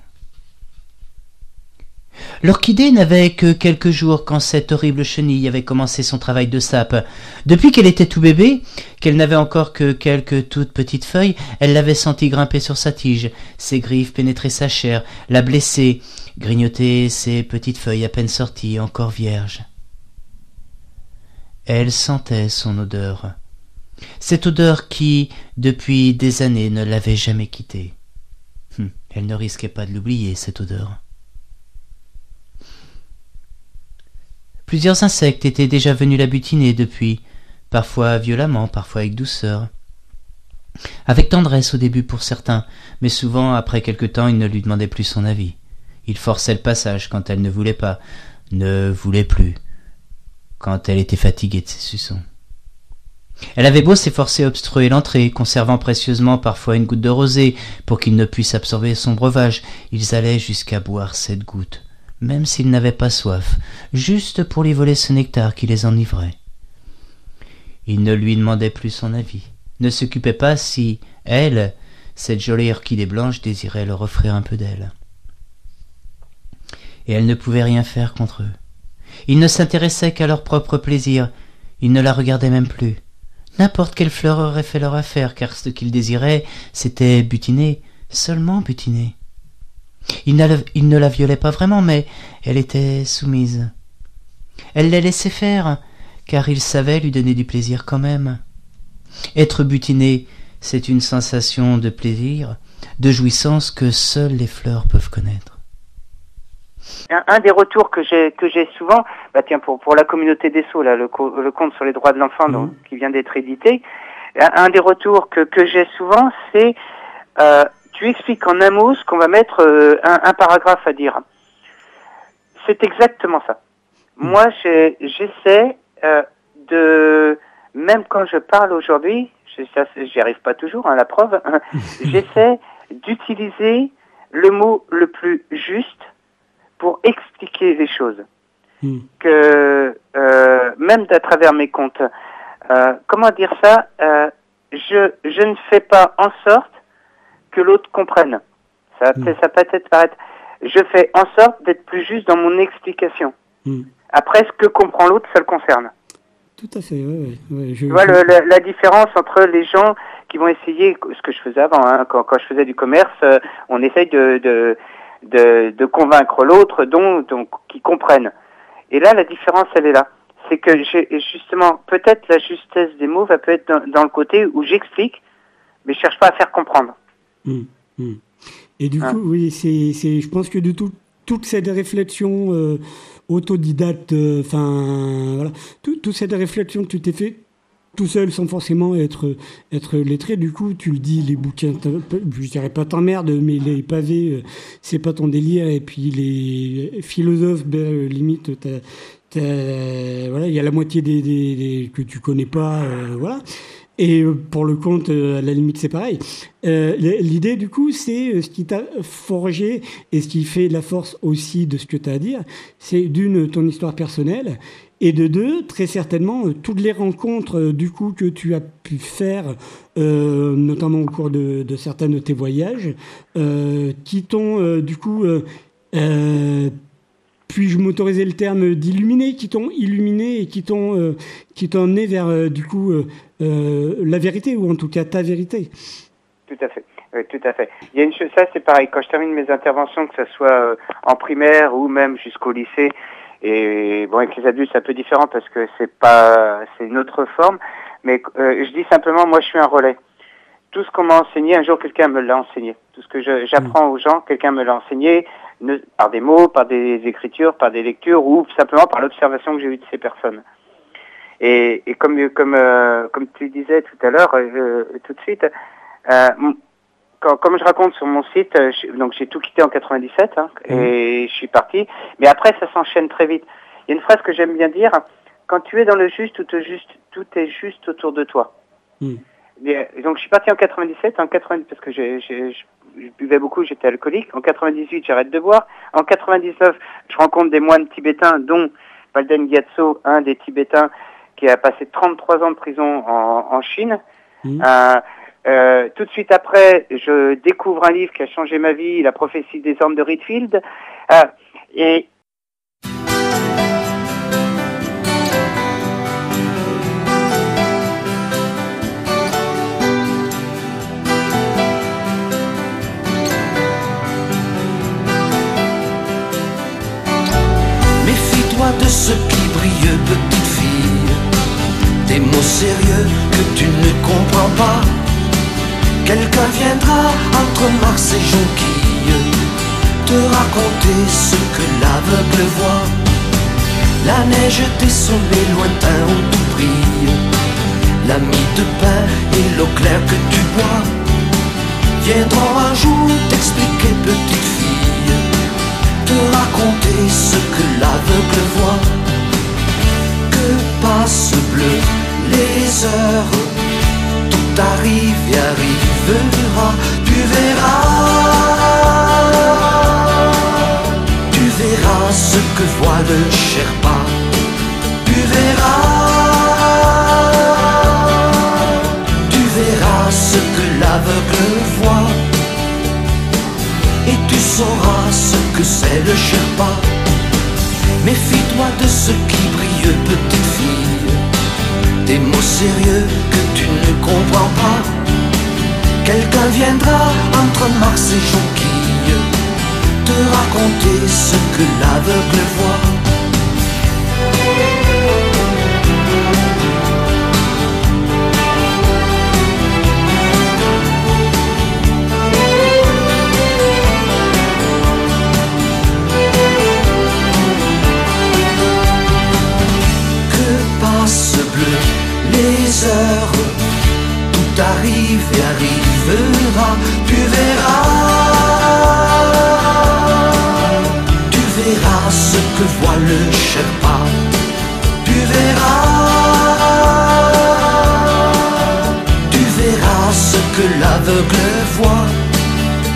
L'orchidée n'avait que quelques jours quand cette horrible chenille avait commencé son travail de sape. Depuis qu'elle était tout bébé, qu'elle n'avait encore que quelques toutes petites feuilles, elle l'avait senti grimper sur sa tige, ses griffes pénétrer sa chair, la blesser, grignoter ses petites feuilles à peine sorties, encore vierges. Elle sentait son odeur, cette odeur qui, depuis des années, ne l'avait jamais quittée. Hum, Elle ne risquait pas de l'oublier, cette odeur. Plusieurs insectes étaient déjà venus la butiner depuis, parfois violemment, parfois avec douceur. Avec tendresse au début pour certains, mais souvent après quelque temps ils ne lui demandaient plus son avis. Il forçait le passage quand elle ne voulait pas, ne voulait plus, quand elle était fatiguée de ses suçons. Elle avait beau s'efforcer obstruer l'entrée, conservant précieusement parfois une goutte de rosée pour qu'il ne puisse absorber son breuvage, ils allaient jusqu'à boire cette goutte, même s'ils n'avaient pas soif, juste pour lui voler ce nectar qui les enivrait. Ils ne lui demandaient plus son avis, ne s'occupaient pas si, elle, cette jolie orchidée blanche, désirait leur offrir un peu d'elle. Et elle ne pouvait rien faire contre eux. Ils ne s'intéressaient qu'à leur propre plaisir, ils ne la regardaient même plus. N'importe quelle fleur aurait fait leur affaire, car ce qu'ils désiraient, c'était butiner, Seulement butinée. Il, ne la violait pas vraiment, mais elle était soumise. Elle la laissait faire, car il savait lui donner du plaisir quand même. Être butiné, c'est une sensation de plaisir, de jouissance que seules les fleurs peuvent connaître.
Un, un des retours que j'ai que j'ai souvent, bah tiens pour pour la communauté des Sceaux là, le, co- le compte sur les droits de l'enfant donc, qui vient d'être édité, un, un des retours que que j'ai souvent, c'est euh, tu expliques en un mot ce qu'on va mettre euh, un, un paragraphe à dire. C'est exactement ça. Moi, j'ai- j'essaie euh, de même quand je parle aujourd'hui, j'y arrive pas toujours, hein, la preuve. j'essaie d'utiliser le mot le plus juste pour expliquer les choses.
Mm.
Que euh, même à travers mes comptes, euh, comment dire ça euh, Je je ne fais pas en sorte que l'autre comprenne. Ça
Mm.
peut-être ça peut peut-être paraître. Je fais en sorte d'être plus juste dans mon explication.
Mm.
Après, ce que comprend l'autre, ça le concerne.
Tout à fait, ouais, ouais, ouais, je-
Tu vois le- le- la différence entre les gens qui vont essayer, ce que je faisais avant, hein, quand, quand je faisais du commerce, euh, on essaye de, de, de, de convaincre l'autre, dont, donc qui comprenne. Et là, la différence, elle est là. C'est que justement, peut-être la justesse des mots va peut être dans, dans le côté où j'explique, mais je cherche pas à faire comprendre.
Mm, mm. Et du
Hein.
coup, oui, c'est, c'est, je pense que de tout, toute cette réflexion euh, autodidacte, euh, enfin, voilà, tout- toute cette réflexion que tu t'es fait tout seul sans forcément être, être lettré, du coup, tu le dis, les bouquins, je dirais pas t'emmerde, mais les pavés, euh, c'est pas ton délire, et puis les philosophes, ben, euh, limite, t'as, t'as- voilà, il y a la moitié des, des- des- que tu connais pas, euh, voilà. Et pour le compte, à la limite, c'est pareil. L'idée, du coup, c'est ce qui t'a forgé et ce qui fait la force aussi de ce que tu as à dire. C'est d'une, ton histoire personnelle, et de deux, très certainement, euh, toutes les rencontres, euh, du coup, que tu as pu faire, euh, notamment au cours de, certains de tes voyages, qui t'ont, du coup, puis-je m'autoriser le terme d'illuminer, qui t'ont illuminé et qui t'ont euh, emmené vers du coup la vérité ou en tout cas ta vérité.
Tout à fait. Tout à fait. Il y a une chose, ça c'est pareil. Quand je termine mes interventions, que ce soit en primaire ou même jusqu'au lycée, et bon avec les adultes c'est un peu différent parce que c'est pas, c'est une autre forme. Mais euh, je dis simplement, moi je suis un relais. Tout ce qu'on m'a enseigné, un jour quelqu'un me l'a enseigné. Tout ce que j'apprends aux gens, quelqu'un me l'a enseigné par des mots, par des écritures, par des lectures ou simplement par l'observation que j'ai eue de ces personnes. Et, comme comme euh, comme tu disais tout à l'heure, euh, tout de suite, quand, comme je raconte sur mon site, euh, je- donc j'ai tout quitté en 97 hein, et je suis parti. Mais après, ça s'enchaîne très vite. Il y a une phrase que j'aime bien dire quand tu es dans le juste, tout, est juste, tout est juste autour de toi.
Mm.
Bien, donc je suis parti en 97, en 90 parce que j'ai, j'ai- je, buvais beaucoup, j'étais alcoolique. En 98, j'arrête de boire. En 99, je rencontre des moines tibétains, dont Palden Gyatso, un des Tibétains qui a passé 33 ans de prison en, en Chine.
Mm.
Euh, euh, tout de suite après, je découvre un livre qui a changé ma vie, La prophétie des hommes de Ritfield. Euh, et
Méfie-toi de ce qui brille, petite fille. Des mots sérieux que tu ne comprends pas. Quelqu'un viendra entre Mars et Jonquille te raconter ce que l'aveugle voit. La neige des sommets lointains où tout brille. La mie de pain et l'eau claire que tu bois viendront un jour t'expliquer, petite fille te raconter ce que l'aveugle voit. Que passe bleu les heures, tout arrive et arrivera, tu verras. Tu verras ce que voit le Sherpa, tu verras. Tu verras ce que l'aveugle voit et tu sauras ce que c'est le Sherpa. Méfie-toi de ce qui brille, petite fille, des mots sérieux que tu ne comprends pas. Quelqu'un viendra entre Mars et Jonquille te raconter ce que l'aveugle voit. Tout arrive et arrivera, tu verras. Tu verras ce que voit le Sherpa, tu verras. Tu verras ce que l'aveugle voit,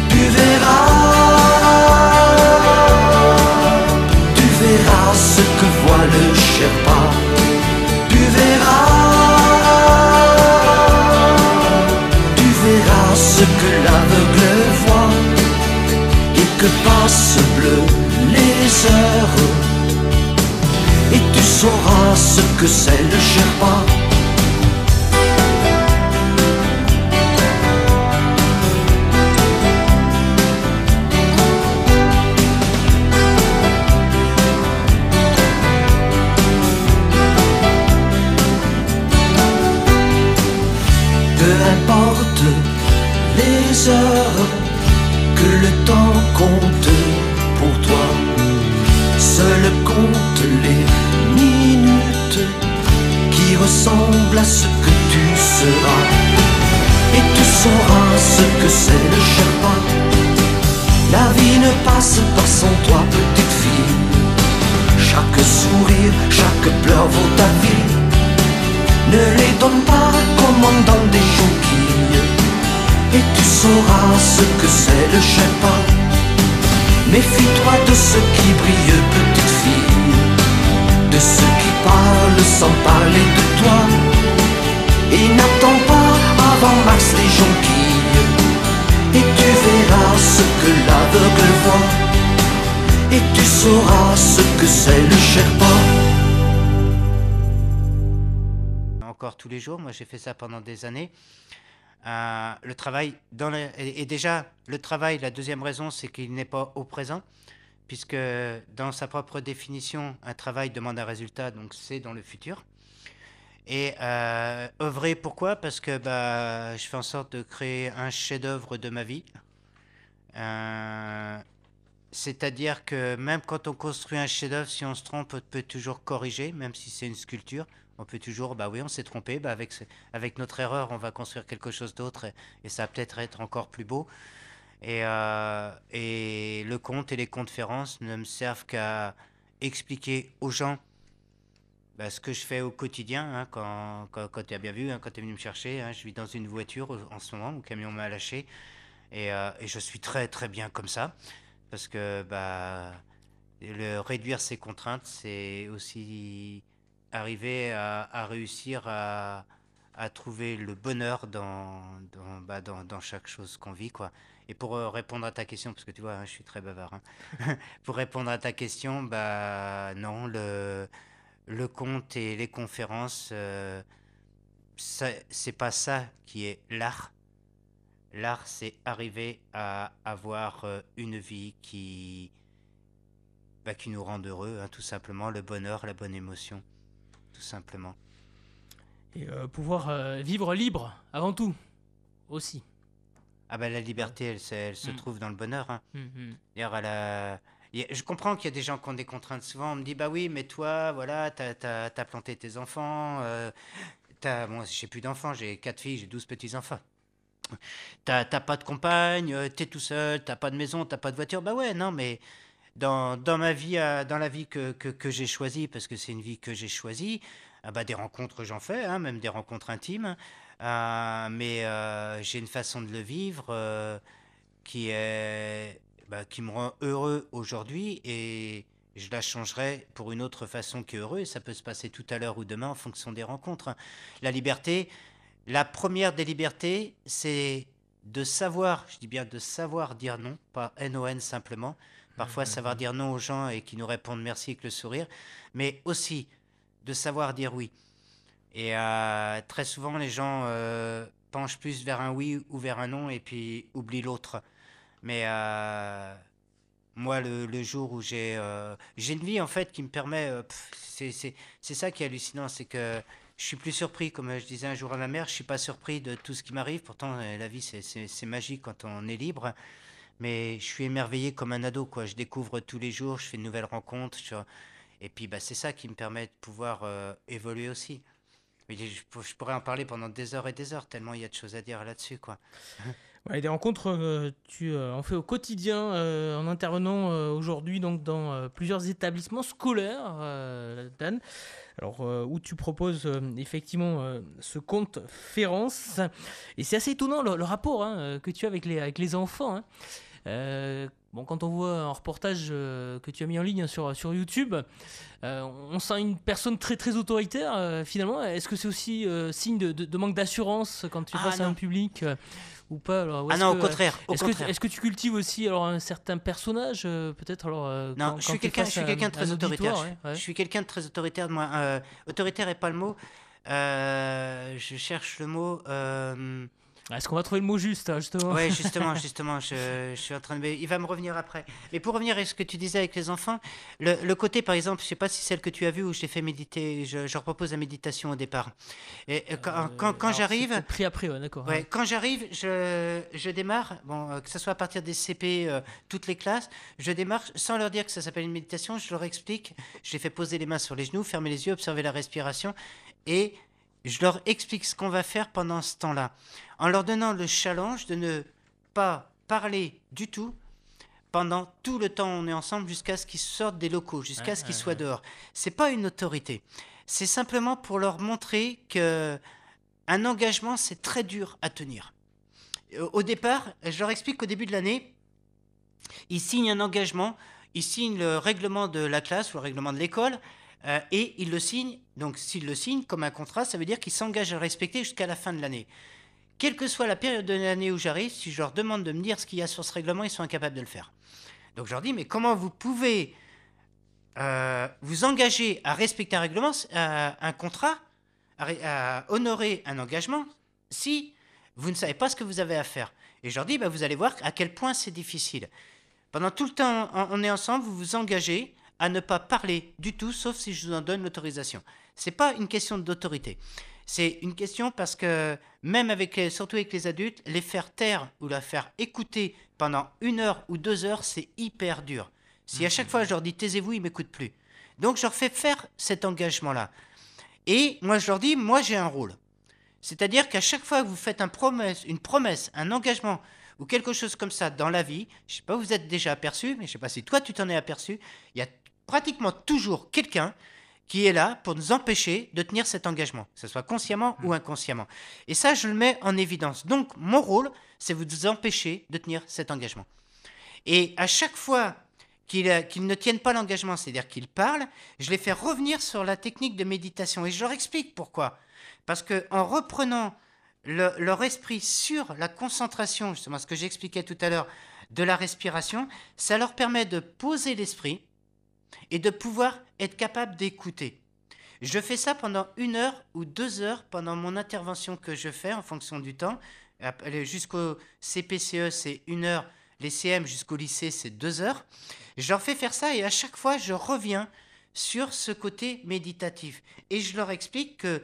tu verras. Tu verras ce que voit le Sherpa. Ce que l'aveugle voit. Et que passent bleu les heures. Et tu sauras ce que c'est le Sherpa.
J'ai fait ça pendant des années. Euh, le travail, et déjà, le travail, la deuxième raison, c'est qu'il n'est pas au présent, puisque dans sa propre définition, un travail demande un résultat, donc c'est dans le futur. Et euh, œuvrer, pourquoi? Parce que bah, je fais en sorte de créer un chef-d'œuvre de ma vie. Euh, C'est-à-dire que même quand on construit un chef-d'œuvre, si on se trompe, on peut toujours corriger, même si c'est une sculpture. On peut toujours, bah oui, on s'est trompé, bah avec, avec notre erreur, on va construire quelque chose d'autre et, ça va peut-être être encore plus beau. Et, euh, et le conte et les conférences ne me servent qu'à expliquer aux gens bah, ce que je fais au quotidien. hein, quand quand, quand tu as bien vu, hein, quand tu es venu me chercher, hein, je vis dans une voiture au- en ce moment, mon camion m'a lâché. Et, euh, et je suis très très bien comme ça. Parce que bah, le réduire ses contraintes, c'est aussi arriver à, réussir à, trouver le bonheur dans, dans, bah, dans, dans chaque chose qu'on vit. Quoi. Et pour euh, répondre à ta question, parce que tu vois, hein, je suis très bavard, hein. pour répondre à ta question, bah non, le, le conte et les conférences, euh, c'est pas ça qui est l'art. L'art, c'est arriver à avoir euh, une vie qui, bah, qui nous rend heureux, hein, tout simplement, le bonheur, la bonne émotion, tout simplement.
Et euh, pouvoir euh, vivre libre, avant tout, aussi.
Ah bah la liberté, elle, se- elle se
Mm.
trouve dans le bonheur. Hein. D'ailleurs, il y a- Je comprends qu'il y a des gens qui ont des contraintes. Souvent, on me dit, bah oui, mais toi, voilà, t'as as, planté tes enfants. Euh, t'as- Moi, j'ai plus d'enfants, j'ai quatre filles, j'ai 12 petits-enfants. T'as t'as pas de compagne, euh, t'es tout seul, t'as pas de maison, t'as pas de voiture. Bah ouais, non, mais dans, ma vie, euh, dans la vie que, que, j'ai choisie, parce que c'est une vie que j'ai choisie, ah bah des rencontres j'en fais, hein, même des rencontres intimes. Euh, mais euh, j'ai une façon de le vivre qui est bah, qui me rend heureux aujourd'hui et je la changerai pour une autre façon qui est heureux ça peut se passer tout à l'heure ou demain en fonction des rencontres. La liberté, la première des libertés, c'est de savoir, je dis bien de savoir dire non, pas N-O-N simplement, parfois savoir dire non aux gens et qui nous répondent merci avec le sourire, mais aussi de savoir dire oui. Et euh, très souvent, les gens euh, penche plus vers un oui ou vers un non et puis oublie l'autre. Mais euh, moi, le, le jour où j'ai j'ai une vie en fait qui me permet, c'est ça qui est hallucinant, c'est que je suis plus surpris, comme je disais un jour à ma mère, je suis pas surpris de tout ce qui m'arrive. Pourtant, la vie c'est magique quand on est libre. Mais je suis émerveillé comme un ado, quoi. Je découvre tous les jours, je fais de nouvelles rencontres. Et puis, bah, c'est ça qui me permet de pouvoir euh, évoluer aussi. Mais je, pourrais en parler pendant des heures et des heures, tellement il y a de choses à dire là-dessus, quoi.
Ouais, des rencontres, euh, tu euh, en fais au quotidien euh, en intervenant aujourd'hui donc dans plusieurs établissements scolaires, Dan. Alors où tu proposes effectivement ce conte Férence et c'est assez étonnant le, rapport hein, que tu as avec les avec les enfants. hein. Euh, bon, quand on voit un reportage euh, que tu as mis en ligne sur, sur YouTube, euh, on sent une personne très très autoritaire finalement. Est-ce que c'est aussi signe de, de- de manque d'assurance quand tu
Ah,
face à un public ou pas? Alors, ou
Ah
est-ce
non, au
que,
contraire,
Est-ce que, tu cultives aussi alors un certain personnage peut-être alors
Non,
quand-
je suis quelqu'un, très autoritaire. je,
ouais, ouais.
je suis quelqu'un de très autoritaire. Moi, autoritaire est pas le mot. Je cherche le mot.
Est-ce qu'on va trouver le mot juste hein, justement
Ouais, justement, justement, je, je suis en train de. Il va me revenir après. Mais pour revenir à ce que tu disais avec les enfants, le, le côté, par exemple, je sais pas si celle que tu as vue où je t'ai fait méditer, je, je leur propose la méditation au départ. Et euh, quand,
Euh,
quand, quand j'arrive,
pris après, ouais, d'accord.
Ouais, quand j'arrive, je, je démarre, bon, euh, que ce soit à partir des CP, euh, toutes les classes, je démarre sans leur dire que ça s'appelle une méditation, je leur explique, je les fais poser les mains sur les genoux, fermer les yeux, observer la respiration, et je leur explique ce qu'on va faire pendant ce temps-là, en leur donnant le challenge de ne pas parler du tout pendant tout le temps où on est ensemble jusqu'à ce qu'ils sortent des locaux, jusqu'à ce qu'ils soient dehors. C'est pas une autorité. C'est simplement pour leur montrer que un engagement, c'est très dur à tenir. Au au départ, je leur explique qu'au début de l'année, ils signent un engagement, ils signent le règlement de la classe ou le règlement de l'école, euh, et ils le signent. Donc, s'ils le signent comme un contrat, ça veut dire qu'ils s'engagent à le respecter jusqu'à la fin de l'année. Quelle que soit la période de l'année où j'arrive, si je leur demande de me dire ce qu'il y a sur ce règlement, ils sont incapables de le faire. Donc, je leur dis, mais comment vous pouvez euh, vous engager à respecter un règlement, euh, un contrat, à, à honorer un engagement, si vous ne savez pas ce que vous avez à faire? Et je leur dis, bah, vous allez voir à quel point c'est difficile. Pendant tout le temps, on est ensemble, vous vous engagez à ne pas parler du tout, sauf si je vous en donne l'autorisation. C'est pas une question d'autorité. C'est une question parce que même avec, les- surtout avec les adultes, les faire taire ou la faire écouter pendant une heure ou deux heures, c'est hyper dur. Si à chaque fois je leur dis taisez-vous, ils m'écoutent plus. Donc je leur fais faire cet engagement-là. Et moi je leur dis, moi j'ai un rôle. C'est-à-dire qu'à chaque fois que vous faites une promesse, un engagement ou quelque chose comme ça dans la vie, je sais pas, vous êtes déjà aperçu, mais je sais pas si toi tu t'en es aperçu, il y a pratiquement toujours quelqu'un qui est là pour nous empêcher de tenir cet engagement, que ce soit consciemment ou inconsciemment. Et ça, je le mets en évidence. Donc, mon rôle, c'est vous empêcher de tenir cet engagement. Et à chaque fois qu'ils euh, ne tiennent pas l'engagement, c'est-à-dire qu'ils parlent, je les fais revenir sur la technique de méditation et je leur explique pourquoi. Parce que en reprenant le- leur esprit sur la concentration, justement ce que j'expliquais tout à l'heure, de la respiration, ça leur permet de poser l'esprit et de pouvoir être capable d'écouter. Je fais ça pendant une heure ou deux heures pendant mon intervention que je fais en fonction du temps. Jusqu'au CPCE, c'est une heure. Les CM jusqu'au lycée, c'est deux heures. Je leur fais faire ça et à chaque fois, je reviens sur ce côté méditatif. Et je leur explique que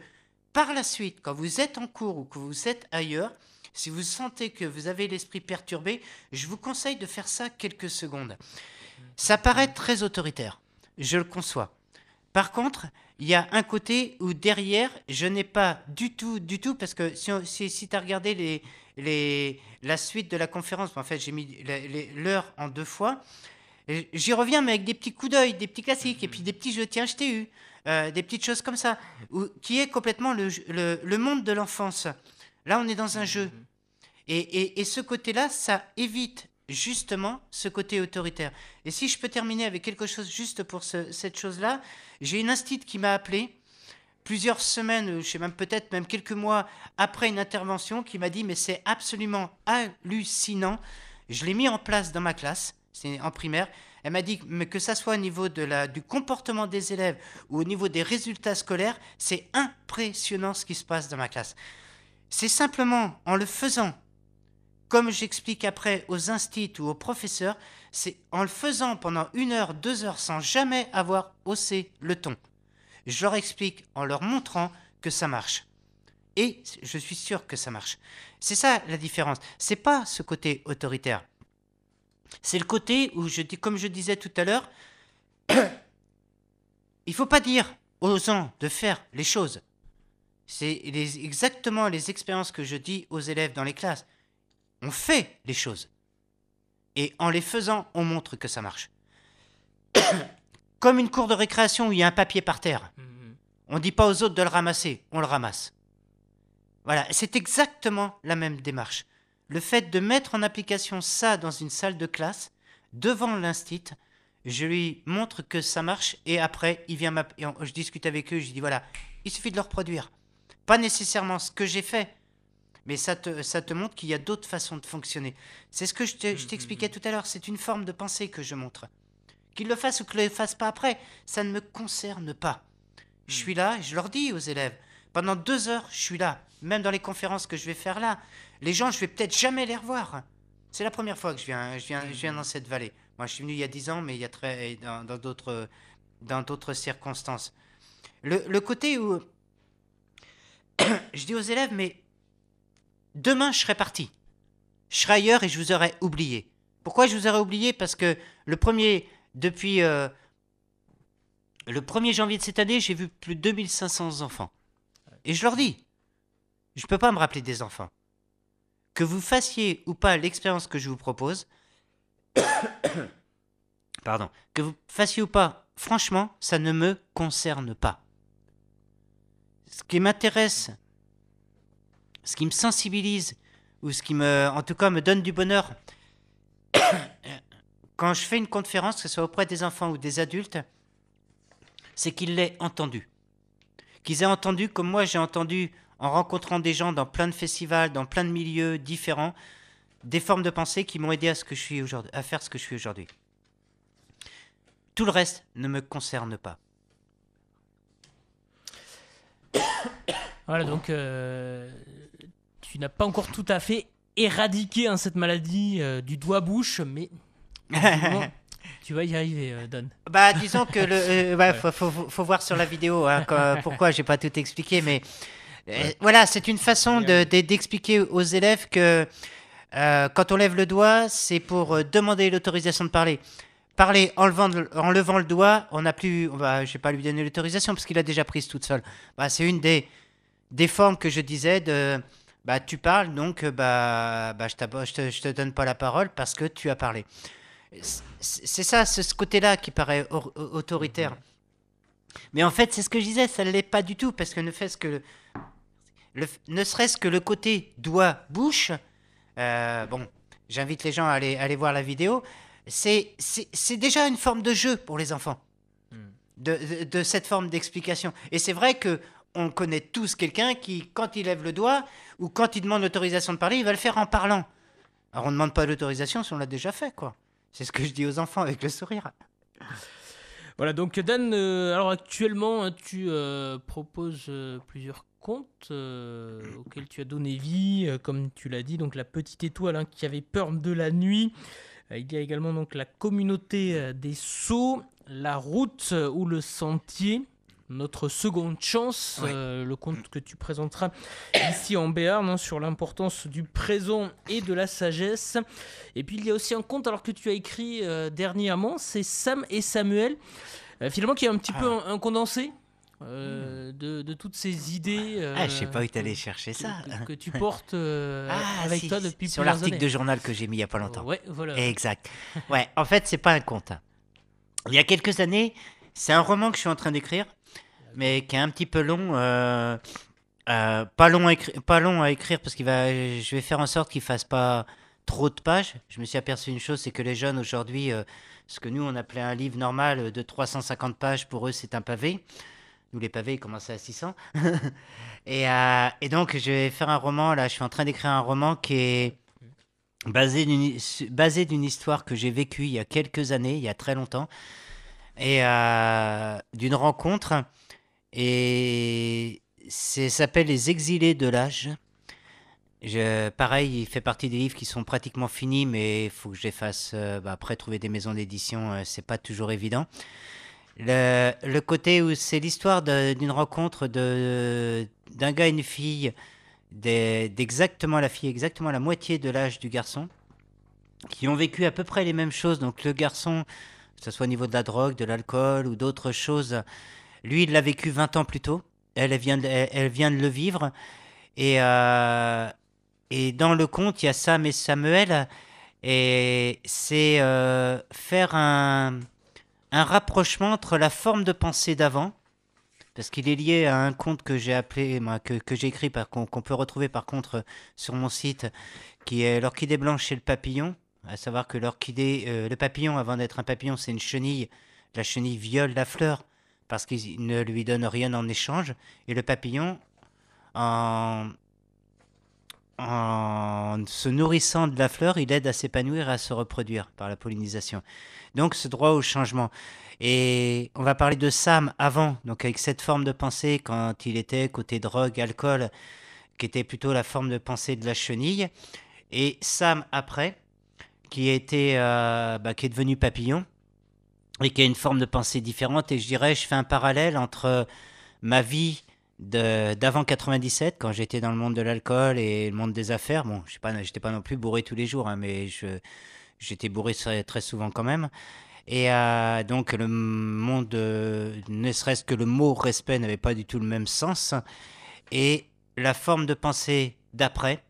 par la suite, quand vous êtes en cours ou que vous êtes ailleurs, si vous sentez que vous avez l'esprit perturbé, je vous conseille de faire ça quelques secondes. Ça paraît très autoritaire, je le conçois. Par contre, il y a un côté où derrière, je n'ai pas du tout, du tout, parce que si, tu as regardé la suite de la conférence, en fait, j'ai mis l'heure en deux fois, j'y reviens, mais avec des petits coups d'œil, des petits classiques, et puis des petits jeux, tiens, je t'ai eu, euh, des petites choses comme ça, qui est complètement le, monde de l'enfance. Là, on est dans un jeu. Et ce côté-là, ça évite justement ce côté autoritaire. Et si je peux terminer avec quelque chose juste pour ce- cette chose-là, j'ai une instite qui m'a appelé plusieurs semaines, je sais même peut-être même quelques mois après une intervention, qui m'a dit mais c'est absolument hallucinant. Je l'ai mis en place dans ma classe, c'est en primaire. Elle m'a dit mais que ça soit au niveau de la, du comportement des élèves ou au niveau des résultats scolaires, c'est impressionnant ce qui se passe dans ma classe. C'est simplement en le faisant, comme j'explique après aux instits ou aux professeurs, c'est en le faisant pendant une heure, deux heures sans jamais avoir haussé le ton. Je leur explique en leur montrant que ça marche. Et je suis sûr que ça marche. C'est ça la différence. C'est pas ce côté autoritaire. C'est le côté où je dis, comme je disais tout à l'heure, il faut pas dire aux gens de faire les choses. C'est exactement les expériences que je dis aux élèves dans les classes. On fait les choses. Et en les faisant, on montre que ça marche. Comme une cour de récréation où il y a un papier par terre. On ne dit pas aux autres de le ramasser, on le ramasse. Voilà, c'est exactement la même démarche. Le fait de mettre en application ça dans une salle de classe, devant l'instit, je lui montre que ça marche et après, il vient je discute avec eux, je dis voilà, il suffit de le reproduire. Pas nécessairement ce que j'ai fait, mais ça te, ça te montre qu'il y a d'autres façons de fonctionner. C'est ce que je te- je t'expliquais tout à l'heure, c'est une forme de pensée que je montre. Qu'il le fasse ou qu'il ne le fasse pas après, ça ne me concerne pas. Je suis là, je leur dis aux élèves, pendant deux heures, je suis là, même dans les conférences que je vais faire là. Les gens, je vais peut-être jamais les revoir. C'est la première fois que je viens, je viens, je viens dans cette vallée. Moi, je suis venu il y a dix ans, mais il y a très, dans dans d'autres, dans d'autres circonstances. Le, le côté où je dis aux élèves, mais demain, je serai parti. Je serai ailleurs et je vous aurais oublié. Pourquoi je vous aurais oublié? Parce que le premier, depuis euh, le 1er janvier de cette année, j'ai vu plus de 2500 enfants. Et je leur dis, je ne peux pas me rappeler des enfants. Que vous fassiez ou pas l'expérience que je vous propose, pardon, que vous fassiez ou pas, franchement, ça ne me concerne pas. Ce qui m'intéresse, ce qui me sensibilise, ou ce qui me, en tout cas, me donne du bonheur, quand je fais une conférence, que ce soit auprès des enfants ou des adultes, c'est qu'ils l'aient entendu. Qu'ils aient entendu comme moi j'ai entendu en rencontrant des gens dans plein de festivals, dans plein de milieux différents, des formes de pensée qui m'ont aidé à, ce que je suis à faire ce que je suis aujourd'hui. Tout le reste ne me concerne pas.
Voilà, donc euh, tu n'as pas encore tout à fait éradiqué hein, cette maladie euh, du doigt-bouche, mais tu vas y arriver, euh, Don.
Bah, disons que le, euh, ouais, faut, faut- faut- faut voir sur la vidéo hein, quand- pourquoi j'ai pas tout expliqué, mais euh, voilà, c'est une façon de- de- d'expliquer aux élèves que quand on lève le doigt, c'est pour demander l'autorisation de parler. Parler en levant, le- en levant le doigt, on n'a plus, on va, je vais pas lui donner l'autorisation parce qu'il a déjà prise toute seule. Bah, c'est une des, des formes que je disais de, bah, tu parles, donc euh, bah, bah, je, je te, je te donne pas la parole parce que tu as parlé. C'est ça, c'est ce côté-là qui paraît au- au- autoritaire. Mais en fait, c'est ce que je disais, ça ne l'est pas du tout, parce que ne, fait-ce que le, le- ne serait-ce que le côté doigt-bouche, euh, bon, j'invite les gens à aller, à aller voir la vidéo, c'est déjà une forme de jeu pour les enfants, de, de- de cette forme d'explication. Et c'est vrai que on connaît tous quelqu'un qui, quand il lève le doigt, ou quand il demande l'autorisation de parler, il va le faire en parlant. Alors on ne demande pas l'autorisation si on l'a déjà fait, quoi. C'est ce que je dis aux enfants avec le sourire.
Voilà, donc Dan, euh, alors actuellement, hein, tu euh, proposes euh, plusieurs contes auxquels tu as donné vie, comme tu l'as dit, donc la petite étoile hein, qui avait peur de la nuit. Il y a également donc la communauté des sauts, la route ou le sentier. Notre seconde chance,
Ouais.
euh, le conte que tu présenteras ici en Béarn hein, sur l'importance du présent et de la sagesse. Et puis il y a aussi un conte alors que tu as écrit euh, dernièrement, c'est Sam et Samuel, euh, finalement qui est un petit peu un, un condensé euh, de, de toutes ces idées. euh,
Ah, je sais pas où
que-
t'allais chercher
que-
ça.
Que, que tu portes euh,
Ah,
avec
si,
toi depuis
sur l'article de journal que j'ai mis il y a pas longtemps.
Ouais, voilà.
Exact. Ouais, en fait, c'est pas un conte. Il y a quelques années, c'est un roman que je suis en train d'écrire, mais qui est un petit peu long. euh, euh, pas, long à pas long à écrire parce qu'il va, je vais faire en sorte qu'il fasse pas trop de pages. Je me suis aperçu une chose, c'est que les jeunes aujourd'hui, euh, ce que nous on appelait un livre normal de 350 pages, pour eux c'est un pavé. Nous les pavés ils commençaient à 600. et, et donc je vais faire un roman, là je suis en train d'écrire un roman qui est basé d'une basé d'une histoire que j'ai vécue il y a quelques années, il y a très longtemps, et d'une rencontre. Et ça s'appelle Les Exilés de l'âge. Pareil, il fait partie des livres qui sont pratiquement finis, mais il faut que je euh, bah, après, trouver des maisons d'édition, euh, c'est pas toujours évident. Le, côté où c'est l'histoire d'une rencontre d'un gars et une fille, d'exactement la fille, exactement la moitié de l'âge du garçon, qui ont vécu à peu près les mêmes choses. Donc le garçon, que ce soit au niveau de la drogue, de l'alcool ou d'autres choses, lui, il l'a vécu 20 ans plus tôt. Elle, vient de, le vivre. Et, euh, et dans le conte, il y a Sam et Samuel. Et c'est euh, faire un, rapprochement entre la forme de pensée d'avant, parce qu'il est lié à un conte que j'ai appelé, que, que j'ai écrit, qu'on peut retrouver par contre sur mon site, qui est l'orchidée blanche et le papillon. À savoir que l'orchidée, euh, le papillon, avant d'être un papillon, c'est une chenille. La chenille viole la fleur parce qu'il ne lui donne rien en échange. Et le papillon, en, en se nourrissant de la fleur, il aide à s'épanouir et à se reproduire par la pollinisation. Donc ce droit au changement. Et on va parler de Sam avant, donc avec cette forme de pensée quand il était côté drogue, alcool, qui était plutôt la forme de pensée de la chenille. Et Sam après, qui, était, euh, bah, qui est devenu papillon et qui a une forme de pensée différente. Et je dirais, je fais un parallèle entre ma vie d'avant 97, quand j'étais dans le monde de l'alcool et le monde des affaires. Bon, je sais pas, pas non plus bourré tous les jours, hein, mais j'étais bourré très, très souvent quand même. Et euh, donc le monde, euh, ne serait-ce que le mot respect n'avait pas du tout le même sens. Et la forme de pensée d'après,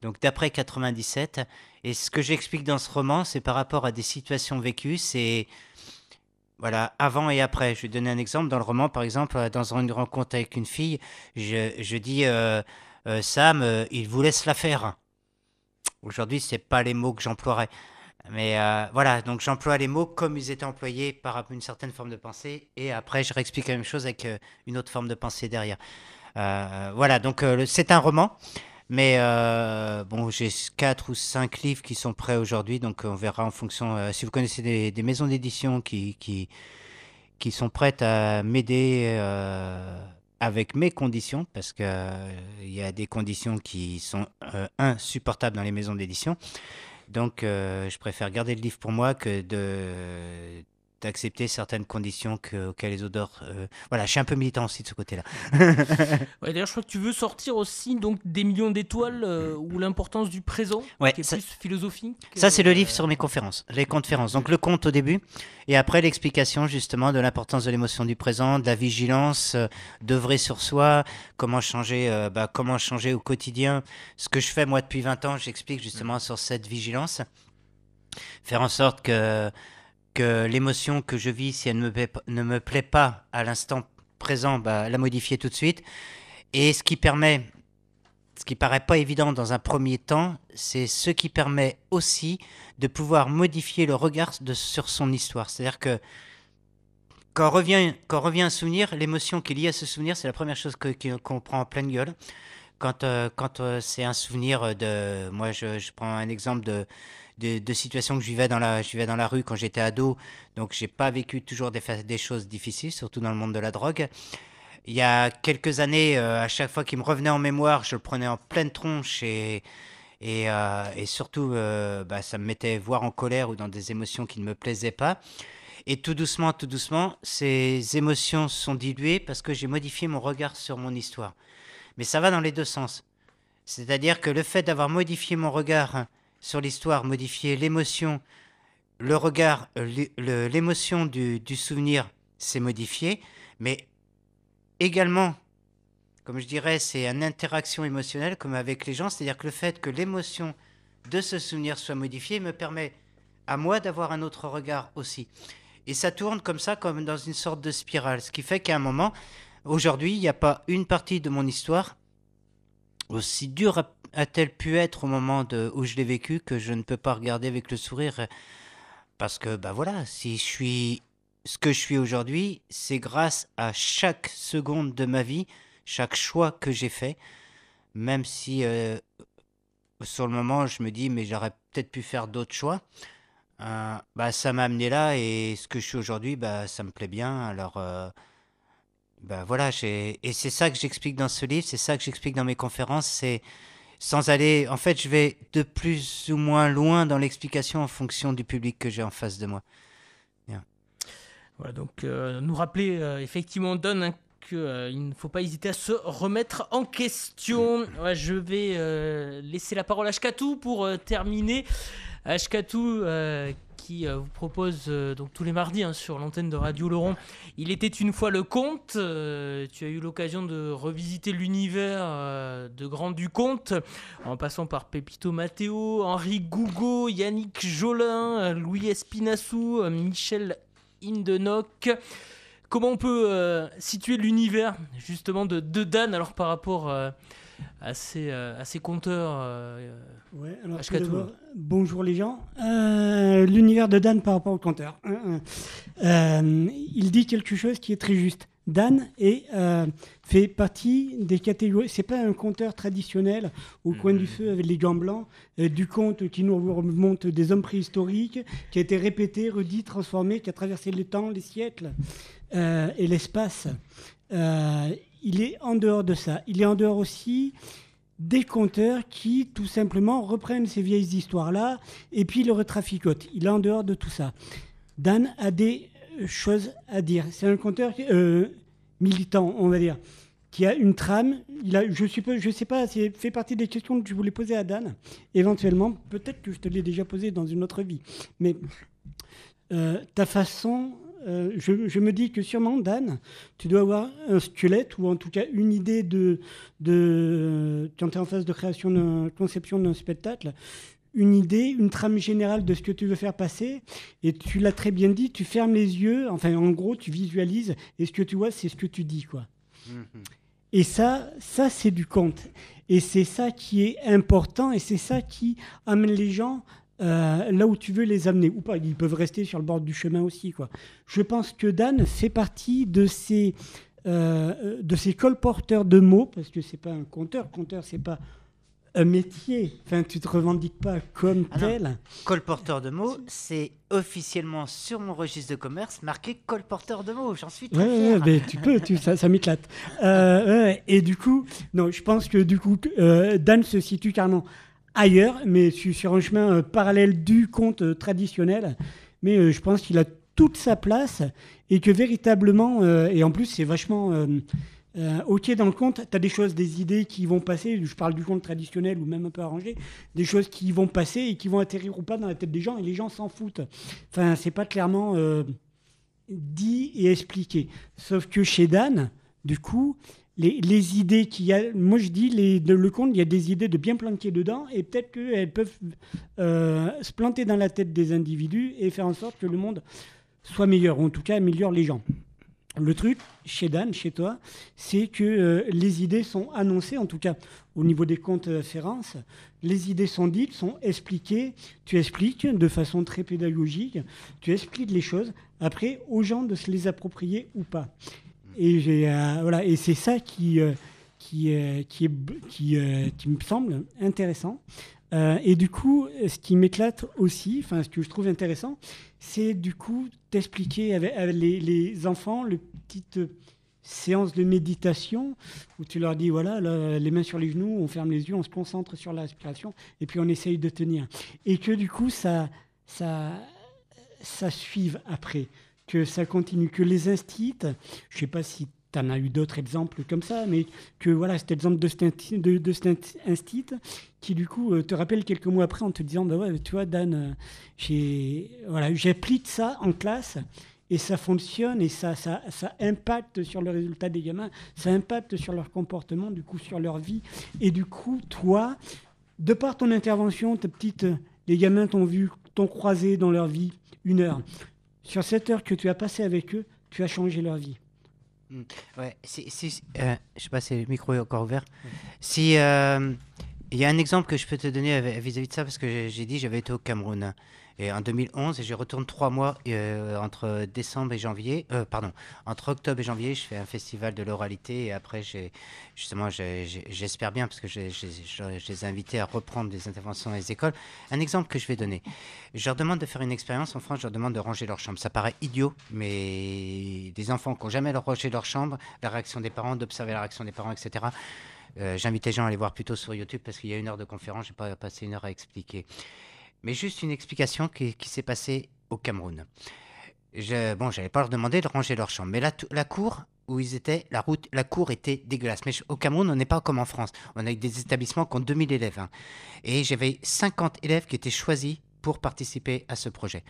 donc d'après 97, et ce que j'explique dans ce roman, c'est par rapport à des situations vécues, c'est voilà, avant et après. Je vais donner un exemple. Dans le roman, par exemple, euh, dans une rencontre avec une fille, je, je dis euh, euh, Sam, il vous laisse la faire. Aujourd'hui, c'est pas les mots que j'emploierais. Mais voilà, donc j'emploie les mots comme ils étaient employés par une certaine forme de pensée, et après je réexplique la même chose avec une autre forme de pensée derrière. Voilà, donc c'est un roman, mais euh, bon, j'ai quatre ou cinq livres qui sont prêts aujourd'hui, donc on verra en fonction. euh, si vous connaissez des, maisons d'édition qui, qui, qui sont prêtes à m'aider euh, avec mes conditions, parce que euh, il y a des conditions qui sont euh, insupportables dans les maisons d'édition. Donc, euh, je préfère garder le livre pour moi que de d'accepter certaines conditions que, auxquelles les auteurs... euh, Voilà, je suis un peu militant aussi de ce côté-là.
Ouais, D'ailleurs, je crois que tu veux sortir aussi donc des millions d'étoiles euh, ou l'importance du présent,
Ouais,
qui est
ça-
plus philosophique.
Ça, c'est le
euh,
livre sur mes conférences, les conférences. Donc, le conte au début, et après l'explication justement de l'importance de l'émotion du présent, de la vigilance, euh, d'œuvrer sur soi, comment changer, euh, bah, comment changer au quotidien. Ce que je fais moi depuis 20 ans, j'explique justement sur cette vigilance. Faire en sorte que, que l'émotion que je vis, si elle ne me plaît, ne me plaît pas à l'instant présent, bah, la modifier tout de suite. Et ce qui permet, ce qui paraît pas évident dans un premier temps, c'est ce qui permet aussi de pouvoir modifier le regard sur son histoire. C'est-à-dire que quand revient, quand revient un souvenir, l'émotion qui est liée à ce souvenir, c'est la première chose qu'on prend en pleine gueule. Quand, euh, quand euh, c'est un souvenir de... Moi, je, je prends un exemple de, de, situations que je vivais dans la, je vivais dans la rue quand j'étais ado. Donc, j'ai pas vécu toujours des, choses difficiles, surtout dans le monde de la drogue. Il y a quelques années, euh, à chaque fois qu'il me revenait en mémoire, je le prenais en pleine tronche et, et, euh, et surtout, euh, bah, ça me mettait voire en colère ou dans des émotions qui ne me plaisaient pas. Et tout doucement, tout doucement, ces émotions sont diluées parce que j'ai modifié mon regard sur mon histoire. Mais ça va dans les deux sens. C'est-à-dire que le fait d'avoir modifié mon regard sur l'histoire, modifié l'émotion, le regard, l'émotion du, du souvenir s'est modifié, mais également, comme je dirais, c'est une interaction émotionnelle comme avec les gens, c'est-à-dire que le fait que l'émotion de ce souvenir soit modifiée me permet à moi d'avoir un autre regard aussi. Et ça tourne comme ça, comme dans une sorte de spirale, ce qui fait qu'à un moment, aujourd'hui, il n'y a pas une partie de mon histoire, aussi dure a-t-elle pu être au moment où je l'ai vécu, que je ne peux pas regarder avec le sourire. Parce que, bah voilà, si je suis ce que je suis aujourd'hui, c'est grâce à chaque seconde de ma vie, chaque choix que j'ai fait, même si euh, sur le moment je me dis mais j'aurais peut-être pu faire d'autres choix, euh, bah ça m'a amené là et ce que je suis aujourd'hui, bah ça me plaît bien. Alors euh, bah voilà, et c'est ça que j'explique dans ce livre, c'est ça que j'explique dans mes conférences, c'est sans aller. En fait, je vais de plus ou moins loin dans l'explication en fonction du public que j'ai en face de moi.
Voilà, donc euh, nous rappeler euh, effectivement Don hein, qu'il ne faut pas hésiter à se remettre en question. Je vais euh, laisser la parole à Shkatou pour euh, terminer. Ashkatou qui euh, vous propose euh, donc tous les mardis hein, sur l'antenne de Radio Laurent. Il était une fois le conte. Euh, tu as eu l'occasion de revisiter l'univers euh, de Grand du Comte en passant par Pepito Matteo, Henri Gougo, Yannick Jolin, euh, Louis Espinassou, euh, Michel Indenock. Comment on peut euh, situer l'univers justement de, Dan alors par rapport euh, à ces, euh, à ces euh,
Ouais, alors d'abord, bonjour les gens. Euh, L'univers de Dan par rapport au compteur. Hein, hein. Il dit quelque chose qui est très juste. Dan est, euh, fait partie des catégories. C'est pas un compteur traditionnel au coin du feu avec les gants blancs, euh, du conte qui nous remonte des hommes préhistoriques, qui a été répété, redit, transformé, qui a traversé le temps, les siècles euh, et l'espace. Il est en dehors de ça. Il est en dehors aussi des conteurs qui, tout simplement, reprennent ces vieilles histoires-là et puis le retraficotent. Il est en dehors de tout ça. Dan a des euh, choses à dire. C'est un conteur euh, militant, on va dire, qui a une trame. Je suppose, je sais pas, c'est fait partie des questions que je voulais poser à Dan. Éventuellement, peut-être que je te l'ai déjà posé dans une autre vie. Mais euh, ta façon, euh, je, je me dis que sûrement, Dan, tu dois avoir un squelette ou en tout cas une idée de, de quand tu es en phase de création, de conception d'un spectacle, une idée, une trame générale de ce que tu veux faire passer. Et tu l'as très bien dit, tu fermes les yeux, enfin en gros, tu visualises et ce que tu vois, c'est ce que tu dis. quoi. Et ça, ça c'est du conte. Et c'est ça qui est important et c'est ça qui amène les gens euh, là où tu veux les amener. Ou pas, ils peuvent rester sur le bord du chemin aussi. Quoi. Je pense que Dan fait partie de ces, euh, de ces colporteurs de mots, parce que c'est pas un conteur. Conteur, c'est pas un métier. Enfin, tu te revendiques pas comme
Ah non.
tel.
Colporteur de mots, c'est officiellement sur mon registre de commerce marqué colporteur de mots. J'en suis très
ouais,
fier.
ben, tu peux, tu, ça, ça m'éclate. Euh, ouais, et du coup, non, je pense que du coup, euh, Dan se situe carrément ailleurs, mais sur, un chemin euh, parallèle du conte euh, traditionnel. Mais euh, je pense qu'il a toute sa place et que véritablement, et en plus, c'est vachement euh, ok dans le conte. Tu as des choses, des idées qui vont passer. Je parle du conte traditionnel ou même un peu arrangé, des choses qui vont passer et qui vont atterrir ou pas dans la tête des gens et les gens s'en foutent. Enfin, c'est pas clairement. dit et expliqué. Sauf que chez Dan, du coup, les, idées qu'il y a, moi je dis, les, de, il y a des idées de bien planquer dedans et peut-être qu'elles peuvent euh, se planter dans la tête des individus et faire en sorte que le monde soit meilleur, ou en tout cas améliore les gens. Le truc, chez Dan, chez toi, c'est que euh, les idées sont annoncées, en tout cas au niveau des comptes références, les idées sont dites, sont expliquées, tu expliques de façon très pédagogique, tu expliques les choses, après aux gens de se les approprier ou pas. Et, euh, voilà, et c'est ça qui, euh, qui, euh, qui, me semble intéressant. Et du coup, ce qui m'éclate aussi, enfin ce que je trouve intéressant, c'est du coup t'expliquer avec, avec les, les enfants le petite séance de méditation où tu leur dis voilà là, les mains sur les genoux, on ferme les yeux, on se concentre sur la et puis on essaye de tenir. Et que du coup ça ça ça suive après, que ça continue, que les instits, je sais pas si tu en as eu d'autres exemples comme ça, mais que voilà, cet exemple de cet de, instit qui du coup euh, te rappelle quelques mois après en te disant, bah ouais, tu vois Dan, euh, j'ai voilà, j'applique ça en classe et ça fonctionne et ça, ça, ça impacte sur le résultat des gamins, ça impacte sur leur comportement, du coup sur leur vie. Et du coup, toi, de par ton intervention, ta petite, les gamins t'ont vu, t'ont croisé dans leur vie une heure. Sur cette heure que tu as passée avec eux, tu as changé leur vie.
Ouais, si, si, euh, je sais pas si le micro est encore ouvert. Si euh, il y a un exemple que je peux te donner vis-à-vis de ça, parce que j'ai- j'ai dit j'avais été au Cameroun et en 2011 et j'y retourne trois mois euh, entre décembre et janvier, euh, pardon, entre octobre et janvier, je fais un festival de l'oralité et après j'ai justement j'espère bien parce que j'ai- les invités à reprendre des interventions dans les écoles. Un exemple que je vais donner, je leur demande de faire une expérience en France, je leur demande de ranger leur chambre. Ça paraît idiot, mais des enfants qui n'ont jamais rangé leur chambre, la réaction des parents, d'observer la réaction des parents, etc. Euh, J'invite les gens à aller voir plutôt sur YouTube parce qu'il y a une heure de conférence, je vais pas passer une heure à expliquer. Mais juste une explication qui, s'est passée au Cameroun. Je, bon, pas leur demander de ranger leur chambre, mais la, la cour où ils étaient, la route, la cour était dégueulasse. Mais au Cameroun, on n'est pas comme en France. On a des établissements qui ont 2000 élèves. hein. Et j'avais 50 élèves qui étaient choisis pour participer à ce projet.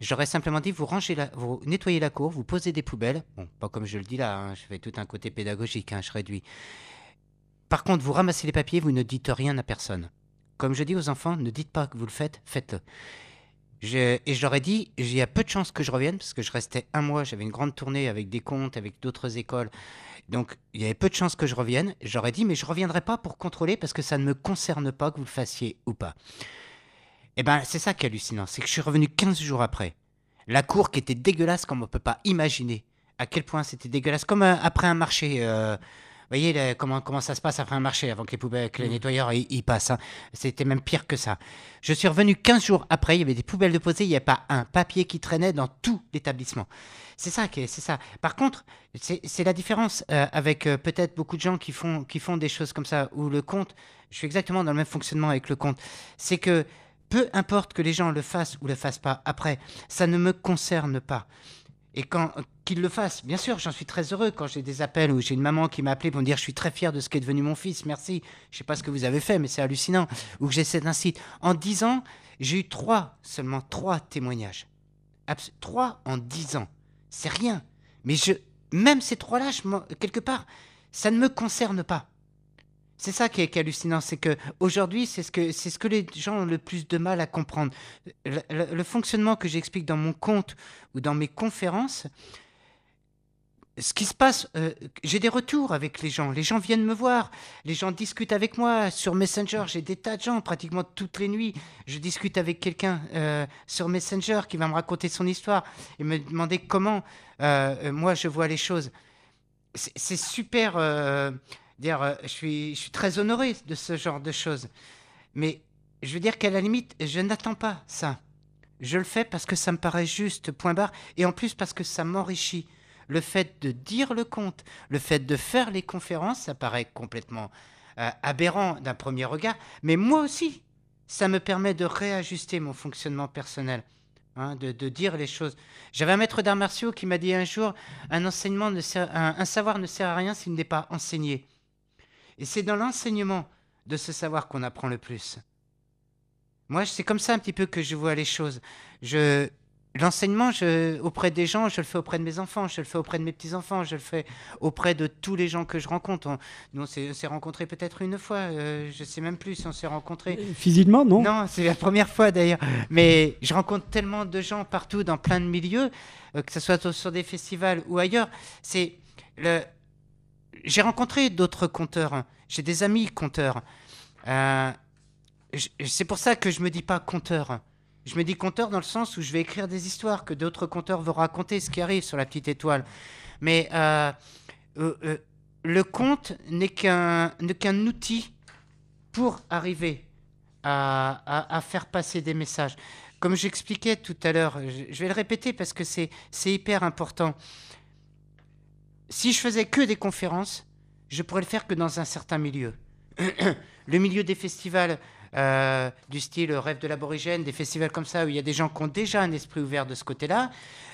J'aurais simplement dit, vous rangez vous nettoyez la cour, vous posez des poubelles. Bon, pas comme je le dis là, hein, je fais tout un côté pédagogique, hein, je réduis. Par contre, vous ramassez les papiers, vous ne dites rien à personne. Comme je dis aux enfants, ne dites pas que vous le faites, faites-le. Et je leur ai dit, il y a peu de chances que je revienne, parce que je restais un mois, j'avais une grande tournée avec des comptes, avec d'autres écoles. Donc, il y avait peu de chances que je revienne. J'aurais dit, mais je ne reviendrai pas pour contrôler, parce que ça ne me concerne pas que vous le fassiez ou pas. Et ben, c'est ça qui est hallucinant, c'est que je suis revenu 15 jours après. La cour qui était dégueulasse comme on ne peut pas imaginer à quel point c'était dégueulasse, comme euh, après un marché. euh, voyez comment, comment ça se passe après un marché, avant que les poubelles, que les nettoyeurs y, y passent. hein. C'était même pire que ça. Je suis revenu 15 jours après, il y avait des poubelles de posées, il n'y avait pas un papier qui traînait dans tout l'établissement. C'est ça, c'est ça. Par contre, c'est c'est la différence euh, avec euh, peut-être beaucoup de gens qui font, qui font des choses comme ça, où le compte, je suis exactement dans le même fonctionnement avec le compte, c'est que peu importe que les gens le fassent ou le fassent pas après, ça ne me concerne pas. Et quand qu'ils le fassent, bien sûr, j'en suis très heureux quand j'ai des appels ou j'ai une maman qui m'a appelé pour me dire je suis très fier de ce qu'est devenu mon fils, merci. Je sais pas ce que vous avez fait, mais c'est hallucinant. Ou que j'essaie d'un site. En dix ans, j'ai eu trois, seulement trois témoignages. Abs- trois en dix ans. C'est rien. Mais je, même ces trois-là, quelque part, ça ne me concerne pas. C'est ça qui est, hallucinant, c'est que aujourd'hui, c'est ce que c'est ce que les gens ont le plus de mal à comprendre. Le, fonctionnement que j'explique dans mon compte ou dans mes conférences, ce qui se passe, euh, j'ai des retours avec les gens. Les gens viennent me voir, les gens discutent avec moi sur Messenger. J'ai des tas de gens, pratiquement toutes les nuits. Je discute avec quelqu'un euh, sur Messenger qui va me raconter son histoire et me demander comment euh, moi je vois les choses. C'est super. Dire, euh, je suis, je suis très honoré de ce genre de choses. Mais je veux dire qu'à la limite, je n'attends pas ça. Je le fais parce que ça me paraît juste, point barre, et en plus parce que ça m'enrichit. Le fait de dire le conte, le fait de faire les conférences, ça paraît complètement euh, aberrant d'un premier regard, mais moi aussi, ça me permet de réajuster mon fonctionnement personnel, hein, de, dire les choses. J'avais un maître d'arts martiaux qui m'a dit un jour, un enseignement ne sert, un savoir ne sert à rien s'il n'est pas enseigné. Et c'est dans l'enseignement de ce savoir qu'on apprend le plus. Moi, c'est comme ça un petit peu que je vois les choses. Je, l'enseignement, je, auprès des gens, je le fais auprès de mes enfants, je le fais auprès de mes petits-enfants, je le fais auprès de tous les gens que je rencontre. On, nous, on s'est, on s'est rencontrés peut-être une fois, euh, je sais même plus si on s'est rencontrés.
Physiquement, non?
Non, c'est la première fois d'ailleurs. Mais je rencontre tellement de gens partout, dans plein de milieux, euh, que ce soit sur des festivals ou ailleurs. C'est le. J'ai rencontré d'autres conteurs. hein. J'ai des amis conteurs. Euh, c'est pour ça que je me dis pas conteur. Je me dis conteur dans le sens où je vais écrire des histoires que d'autres conteurs vont raconter, ce qui arrive sur la petite étoile. Mais euh, euh, le conte n'est qu'un qu'un outil pour arriver à, à- faire passer des messages. Comme j'expliquais tout à l'heure, je, je vais le répéter parce que c'est hyper important. Si je faisais que des conférences, je pourrais le faire que dans un certain milieu. le milieu des festivals euh, du style Rêve de l'aborigène, des festivals comme ça où il y a des gens qui ont déjà un esprit ouvert de ce côté-là,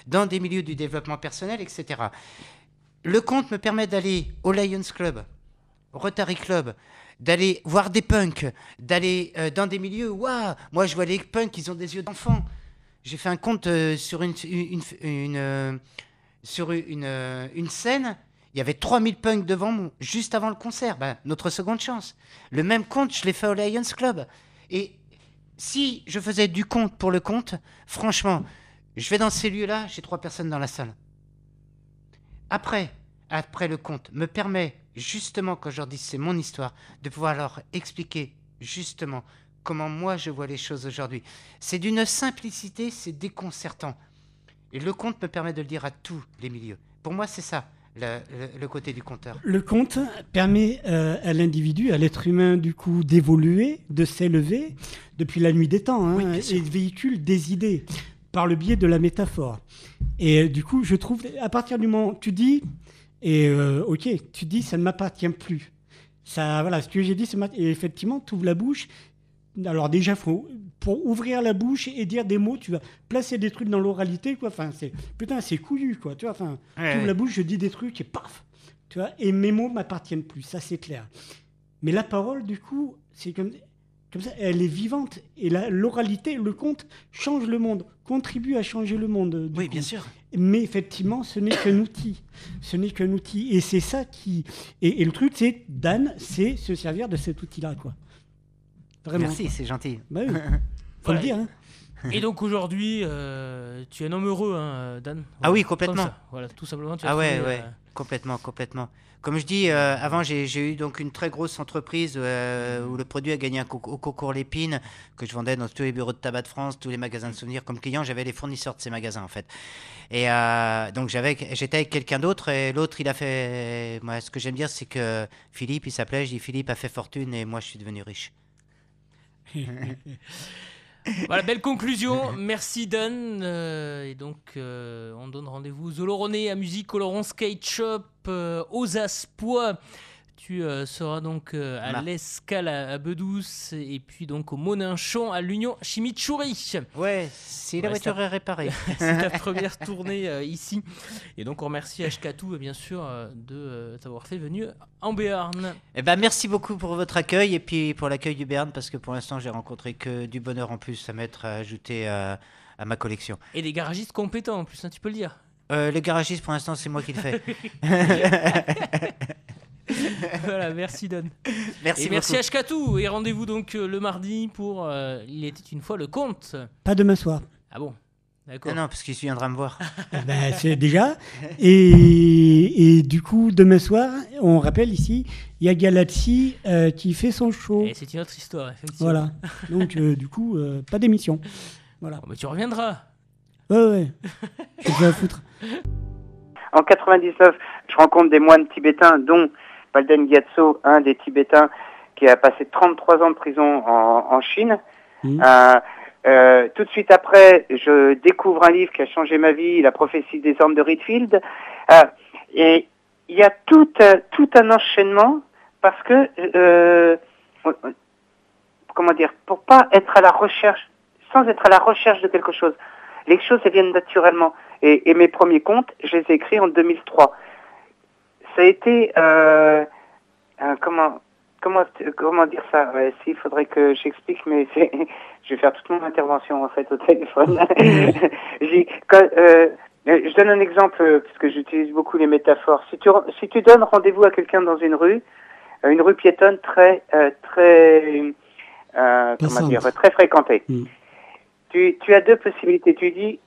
dans des milieux du développement personnel, etc. Le compte me permet d'aller au Lions Club, au Rotary Club, d'aller voir des punks, d'aller euh, dans des milieux où, waouh, moi je vois les punks, ils ont des yeux d'enfant. J'ai fait un compte euh, sur une, sur une, euh, une scène, il y avait 3000 punks devant moi, juste avant le concert. Ben, notre seconde chance. Le même compte, je l'ai fait au Lions Club. Et si je faisais du compte pour le compte, franchement, je vais dans ces lieux-là, j'ai trois personnes dans la salle. Après, après le compte, me permet justement, quand je leur dis c'est mon histoire, de pouvoir leur expliquer justement comment moi je vois les choses aujourd'hui. C'est d'une simplicité, c'est déconcertant. Et le conte me permet de le dire à tous les milieux. Pour moi, c'est ça, le, le- le côté du conteur.
Le conte permet euh, à l'individu, à l'être humain, du coup, d'évoluer, de s'élever depuis la nuit des temps, hein,
Oui,
et véhicule des idées par le biais de la métaphore. Et euh, du coup, je trouve, à partir du moment où tu dis, et euh, ok, tu dis, ça ne m'appartient plus. Ça, voilà, ce que j'ai dit, c'est mat- et effectivement, tu ouvres la bouche. Alors déjà, faut, pour ouvrir la bouche et dire des mots, tu vas placer des trucs dans l'oralité, quoi. Enfin, c'est putain, c'est couillu, quoi. Tu vois, enfin,
Ouais,
la bouche, je dis des trucs et paf, tu vois. Et mes mots m'appartiennent plus, ça c'est clair. Mais la parole, du coup, c'est comme, comme ça, elle est vivante et la- l'oralité, le conte change le monde, contribue à changer le monde.
Oui,
coup.
bien sûr.
Mais effectivement, ce n'est qu'un outil. Ce n'est qu'un outil. Et c'est ça qui. Et, et le truc, c'est, Dan, c'est se servir de cet outil-là, quoi. Vraiment.
Merci, c'est gentil.
Bah oui. Faut le dire, hein.
Et donc aujourd'hui, euh, tu es un homme heureux, hein, Dan.
Ah oui, complètement.
Voilà, tout simplement. Tu as
Ah ouais,
trouvé,
ouais,
euh,
complètement, complètement. Comme je dis, euh, avant j'ai j'ai eu donc une très grosse entreprise euh, où le produit a gagné un co- au concours Lépine que je vendais dans tous les bureaux de tabac de France, tous les magasins de souvenirs. Comme client, j'avais les fournisseurs de ces magasins en fait. Et euh, donc j'avais, j'étais avec quelqu'un d'autre et l'autre il a fait. Moi, ce que j'aime dire, c'est que Philippe, il s'appelait. Je dis Philippe a fait fortune et moi je suis devenu riche.
Voilà, belle conclusion. Merci Dan. Euh, et donc, euh, on donne rendez-vous aux Oloronais à Musique Oloron Skate Shop, euh, aux Aspois. Tu euh, seras donc euh, à l'Escale à, à Bedouce et puis donc au Moninchon à l'Union Chimichurri.
Ouais, si la voiture est réparée.
C'est ta première tournée euh, ici. Et donc, on remercie Ashkatou, bien sûr, de t'avoir fait venir en Béarn.
Eh ben, merci beaucoup pour votre accueil et puis pour l'accueil du Berne parce que pour l'instant j'ai rencontré que du bonheur en plus à mettre à ajouter à, ma collection.
Et des garagistes compétents en plus, hein, tu peux le dire.
Euh, le garagiste pour l'instant c'est moi qui le fais.
voilà, merci Don.
Merci
et merci. Ashkatou. Et rendez-vous donc euh, le mardi pour euh, Il était une fois le conte.
Pas demain soir.
Ah bon? D'accord.
Ah non parce qu'il viendra me voir.
Eh ben, c'est déjà. Et, et du coup, demain soir, on rappelle ici, il y a Galaxy euh, qui fait son show.
Et c'est une autre histoire, effectivement.
Voilà. Donc, euh, du coup, euh, pas d'émission. Voilà.
Bon, mais tu reviendras.
Ouais, ouais. Je vais à foutre.
En 99, je rencontre des moines tibétains, dont Palden Gyatso, un des Tibétains qui a passé 33 ans de prison en, en Chine.
Mhm.
Euh, euh, tout de suite après, je découvre un livre qui a changé ma vie, La prophétie des hommes de Ritfield. Euh, et il y a tout, tout un enchaînement parce que, comment dire, pour pas être à la recherche, sans être à la recherche de quelque chose, les choses elles viennent naturellement. Et, et mes premiers contes, je les ai écrits en 2003. Ça a été, euh, euh, comment, comment, comment dire ça? Ouais, si, Il faudrait que j'explique, mais je vais faire toute mon intervention en fait au téléphone. Quand, euh, je donne un exemple euh, parce que j'utilise beaucoup les métaphores. Si tu, si tu donnes rendez-vous à quelqu'un dans une rue, une rue piétonne très, très, comment dire, très fréquentée.
Mm.
Tu, tu as deux possibilités. Tu dis,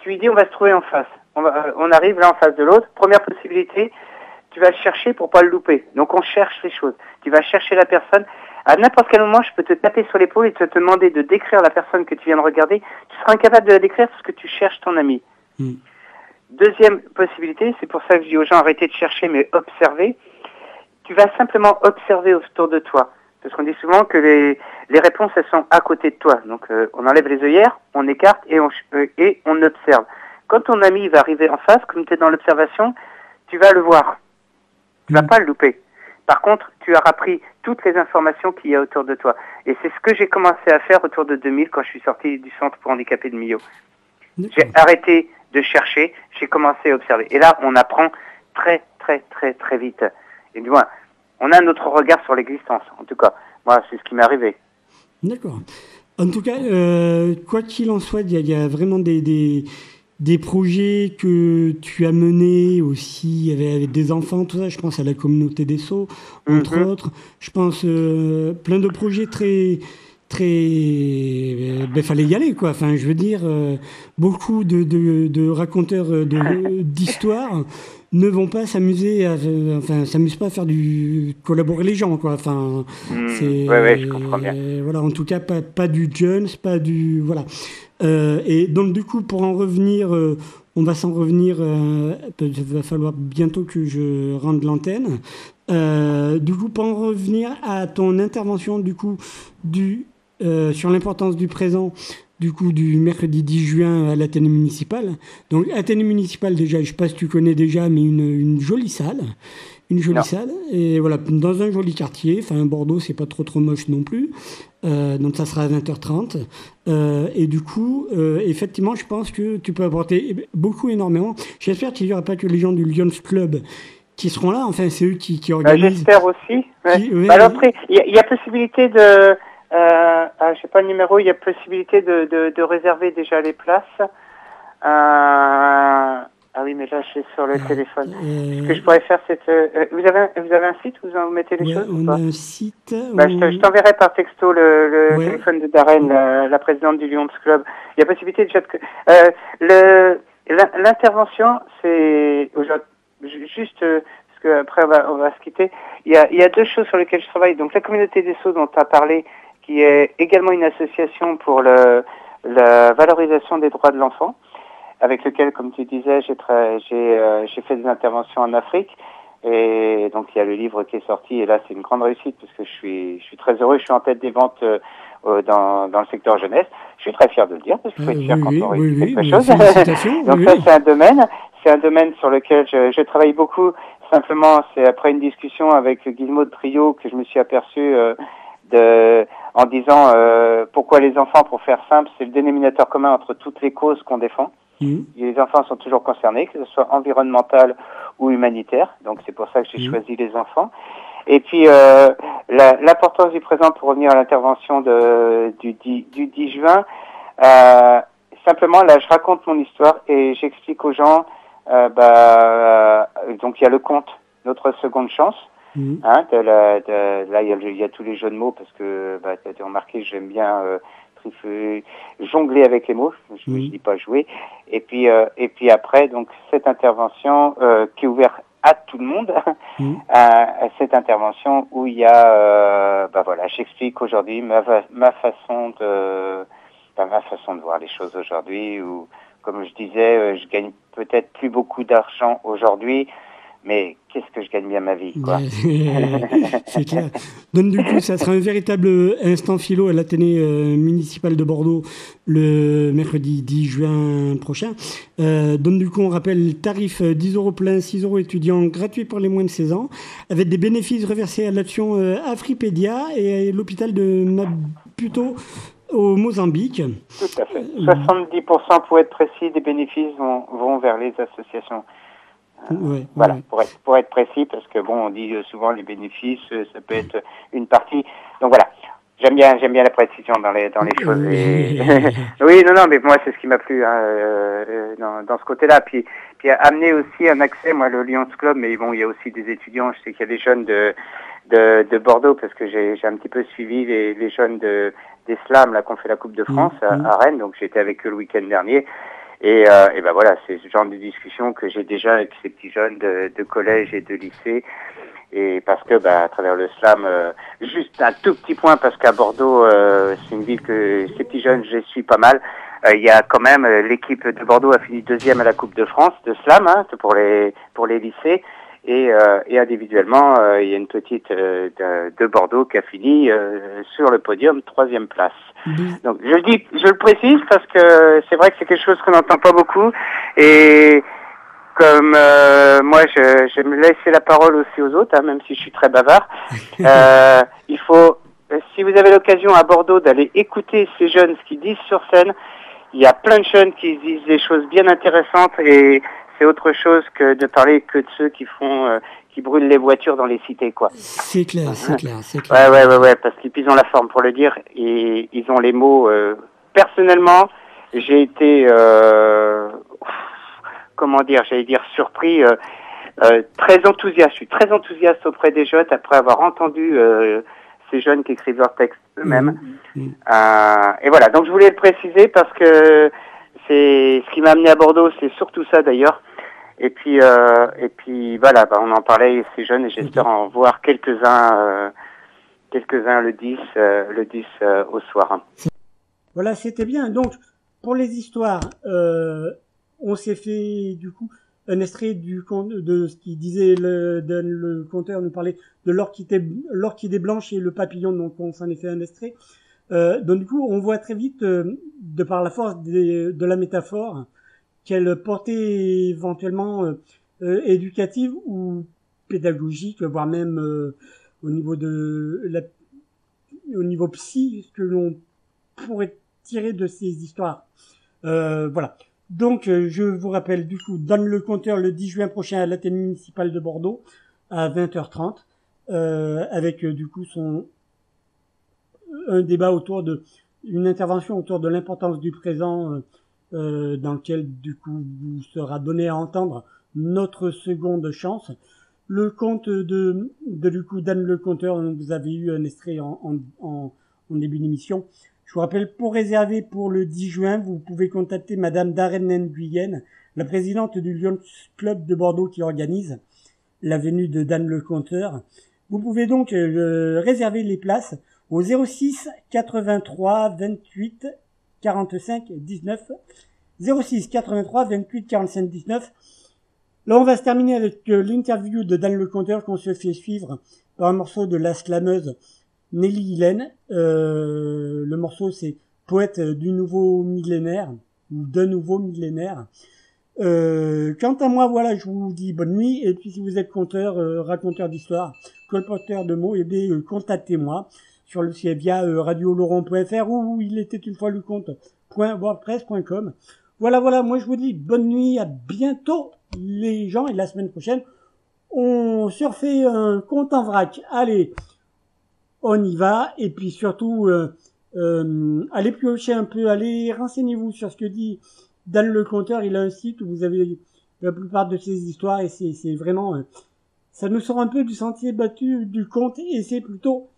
tu lui dis, on va se trouver en face. On, va, on arrive là en face de l'autre. Première possibilité, tu vas le chercher pour pas le louper. Donc on cherche les choses. Tu vas chercher la personne. À n'importe quel moment, je peux te taper sur l'épaule et te, demander de décrire la personne que tu viens de regarder. Tu seras incapable de la décrire parce que tu cherches ton ami.
Mm.
Deuxième possibilité, c'est pour ça que je dis aux gens arrêtez de chercher mais observez. Tu vas simplement observer autour de toi. Parce qu'on dit souvent que les, les réponses, elles sont à côté de toi. Donc euh, on enlève les œillères, on écarte et on, euh, et on observe. Quand ton ami va arriver en face, comme tu es dans l'observation, tu vas le voir. Tu vas pas le louper. Par contre, tu auras pris toutes les informations qu'il y a autour de toi. Et c'est ce que j'ai commencé à faire autour de 2000 quand je suis sorti du centre pour handicapés de Millau. J'ai arrêté de chercher, j'ai commencé à observer. Et là, on apprend très, très, très, très vite. Et du moins, on a un autre regard sur l'existence. En tout cas, moi, c'est ce qui m'est arrivé.
D'accord. En tout cas, euh, quoi qu'il en soit, il y, a- il y a vraiment des, des, des projets que tu as menés aussi avec, avec des enfants, tout ça. Je pense à la communauté des Sceaux, entre
Mhm.
autres. Je pense euh, plein de projets très très euh, ben fallait y aller quoi enfin je veux dire euh, beaucoup de, de, de raconteurs euh, de d'histoires ne vont pas s'amuser à enfin s'amusent pas à faire du collaborer les gens quoi enfin
Hmm,
c'est
ouais, ouais, je comprends bien.
voilà en tout cas pas pas du Jones pas du voilà Euh, et donc du coup pour en revenir euh, on va s'en revenir euh, il va falloir bientôt que je rende l'antenne du coup pour en revenir à ton intervention du coup du sur l'importance du présent du coup du mercredi 10 juin à l'Athénée municipal. Donc Athénée municipal déjà, je sais pas si tu connais déjà, mais une jolie salle, une jolie
Non.
salle et voilà dans un joli quartier. Enfin Bordeaux, c'est pas trop trop moche non plus. Euh, donc ça sera à 20h30 Euh, et du coup, euh, effectivement, je pense que tu peux apporter beaucoup énormément. J'espère qu'il n'y aura pas que les gens du Lions Club qui seront là. Enfin, c'est eux qui, qui
Bah,
organisent.
J'espère aussi. ouais.
Qui- ouais,
Bah, alors après, il y, a- il y a possibilité de, ah, je sais pas le numéro, il y a possibilité de, de, de réserver déjà les places. Euh, ah oui, mais là, je suis sur le téléphone. Ce que je pourrais faire, c'est, euh, euh, vous avez, un, vous avez un site où vous en mettez les
Ouais,
choses ou pas
a un site.
Bah, je te-
on-
je t'enverrai par texto le, le
Ouais.
téléphone de Darren, la, la présidente du Lions Club. Il y a possibilité déjà de... Euh, l'intervention, c'est juste euh, parce que après on va, on va se quitter. Il y, a, il y a deux choses sur lesquelles je travaille. Donc la communauté des Sceaux dont tu as parlé, qui est également une association pour le, la valorisation des droits de l'enfant, avec lequel, comme tu disais, j'ai euh, fait des interventions en Afrique. Et donc il y a le livre qui est sorti et là c'est une grande réussite parce que je suis je suis très heureux. Je suis en tête des ventes euh, euh, dans dans le secteur jeunesse. Je suis très fier de le dire parce qu'il faut être fier
oui,
quand
oui,
on réussit
oui,
quelque chose. donc ça c'est un domaine, c'est un domaine sur lequel je, je travaille beaucoup. Simplement c'est après une discussion avec Guillemot de Trio que je me suis aperçu euh, de en disant euh, pourquoi les enfants pour faire simple c'est le dénominateur commun entre toutes les causes qu'on défend.
Mhm.
Les enfants sont toujours concernés, que ce soit environnemental ou humanitaire. Donc c'est pour ça que j'ai
Mhm.
choisi les enfants. Et puis euh, la- l'importance du présent pour revenir à l'intervention du, 10, du 10 juin. euh, simplement là, je raconte mon histoire et j'explique aux gens. euh, bah, euh, donc il y a le conte, notre seconde chance.
Mhm.
Hein, de la- de- là, il y, a, le- il y a tous les jeux de mots parce que bah, tu as remarqué, j'aime bien euh, trif- jongler avec les mots. Je ne
Mhm.
dis pas jouer. Et puis, euh, et puis après, donc cette intervention euh, qui est ouverte à tout le monde, à, à cette intervention où il y a, euh, bah voilà, j'explique aujourd'hui ma, ma façon de, bah, ma façon de voir les choses aujourd'hui. Où, comme je disais, euh, je gagne peut-être plus beaucoup d'argent aujourd'hui, mais qu'est-ce que je gagne bien ma vie, quoi.
C'est clair. Donc du coup, ça sera un véritable instant philo à l'Athénée euh, municipal de Bordeaux le mercredi 10 juin prochain. Euh, donc du coup, on rappelle tarif euh, 10 euros plein, 6 euros étudiants, gratuit pour les moins de 16 ans, avec des bénéfices reversés à l'action euh, Afripédia et à l'hôpital de Maputo au Mozambique.
Tout à fait. 70% pour être précis des bénéfices vont, vont vers les associations.
Ouais,
Voilà, pour être pour être précis, parce que bon, on dit euh, souvent les bénéfices, euh, ça peut être une partie. Donc voilà, j'aime bien j'aime bien la précision dans les dans les choses. Et- oui, non non, mais moi c'est ce qui m'a plu hein, euh, euh, dans, dans ce côté-là. Puis puis amener aussi un accès, moi le Lions Club, mais bon, il y a aussi des étudiants. Je sais qu'il y a des jeunes de de, de Bordeaux parce que j'ai j'ai un petit peu suivi les, les jeunes de des slams là qu'on fait la Coupe de France à-
Mhm.
à Rennes. Donc j'étais avec eux le week-end dernier. Et, euh, et ben voilà, c'est ce genre de discussion que j'ai déjà avec ces petits jeunes de, collège et de lycée. Et parce que bah, à travers le slam, euh, juste un tout petit point, parce qu'à Bordeaux, euh, c'est une ville que ces petits jeunes, je suis pas mal. Euh, Il y a quand même euh, l'équipe de Bordeaux a fini deuxième à la Coupe de France de slam hein, pour les pour les lycées. Et, euh, et individuellement, il y a une petite de, de Bordeaux qui a fini sur le podium troisième place. Donc je le dis, je le précise parce que c'est vrai que c'est quelque chose qu'on n'entend pas beaucoup et comme euh, moi je, je me laisser la parole aussi aux autres, hein, même si je suis très bavard, euh, il faut, euh, si vous avez l'occasion à Bordeaux d'aller écouter ces jeunes ce qu'ils disent sur scène, il y a plein de jeunes qui disent des choses bien intéressantes et c'est autre chose que de parler que de ceux qui font, euh, qui brûlent les voitures dans les cités, quoi.
C'est clair, c'est clair, c'est
Ouais,
clair.
ouais, ouais, ouais, parce qu'ils ils ont la forme pour le dire et ils ont les mots. euh, personnellement, j'ai été, euh, comment dire, j'allais dire surpris, euh, euh, très enthousiaste. Je suis très enthousiaste auprès des jeunes après avoir entendu euh, ces jeunes qui écrivent leurs textes eux-mêmes.
Mhm.
Euh, et voilà, donc je voulais le préciser parce que c'est ce qui m'a amené à Bordeaux, c'est surtout ça d'ailleurs. Et puis, euh, et puis voilà, bah, on en parlait ces jeunes et j'espère en voir quelques-uns, euh, quelques-uns le 10, euh, le 10 euh, au soir.
Voilà, c'était bien. Donc, pour les histoires, on s'est fait du coup un extrait du de ce qu'il disait le, de- le conteur nous parlait de l'orchidée blanche et le papillon, donc on s'en est fait un extrait. Donc du coup, on voit très vite, de par la force des- de la métaphore, qu'elle portait éventuellement euh, euh, éducative ou pédagogique, voire même euh, au niveau de la, au niveau psy, ce que l'on pourrait tirer de ces histoires. Voilà. Donc, je vous rappelle, du coup, donne le compteur le 10 juin prochain à l'Athénée municipale de Bordeaux à 20h30, euh, avec du coup son un débat autour de une intervention autour de l'importance du présent, euh, dans lequel du coup vous sera donné à entendre notre seconde chance. Le conte de, de du coup Dan le Conteur, vous avez eu un extrait en, en, en, début d'émission. Je vous rappelle, pour réserver pour le 10 juin, vous pouvez contacter Madame Darren Guyenne, la présidente du Lions Club de Bordeaux qui organise la venue de Dan le Conteur. Vous pouvez donc euh, réserver les places au 06 83 28 45 19 06 83 28 45 19 Là, on va se terminer avec euh, l'interview de Dan le Conteur qu'on se fait suivre par un morceau de la slameuse Nelly Hélène. Euh, le morceau, c'est Poète du nouveau millénaire, ou de nouveau millénaire. Euh, quant à moi, voilà, je vous dis bonne nuit. Et puis, si vous êtes conteur, raconteur d'histoire, colporteur de mots, eh bien, contactez-moi sur le site via euh, radioloron.fr ou il était une fois le compte.wordpress.com. Voilà, voilà, moi je vous dis bonne nuit, à bientôt les gens. Et la semaine prochaine, on se refait un compte en vrac. Allez, on y va. Et puis surtout, euh, euh, allez piocher un peu, allez renseignez-vous sur ce que dit Dan le Conteur. Il a un site où vous avez la plupart de ses histoires. Et c'est c'est vraiment, euh, ça nous sort un peu du sentier battu du conte et c'est plutôt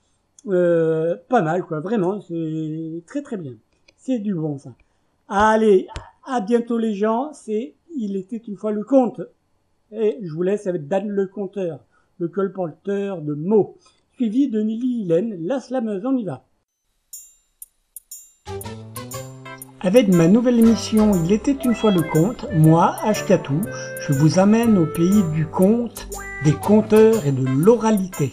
euh, pas mal quoi, vraiment, c'est très très bien. C'est du bon ça. Allez, à bientôt les gens, c'est Il était une fois le conte. Et je vous laisse avec Dan le conteur, le colporteur de mots, suivi de Nelly Hélène, la slameuse, on y va. Avec ma nouvelle émission Il était une fois le conte, moi, Ashkatou, je vous amène au pays du conte, des conteurs et de l'oralité.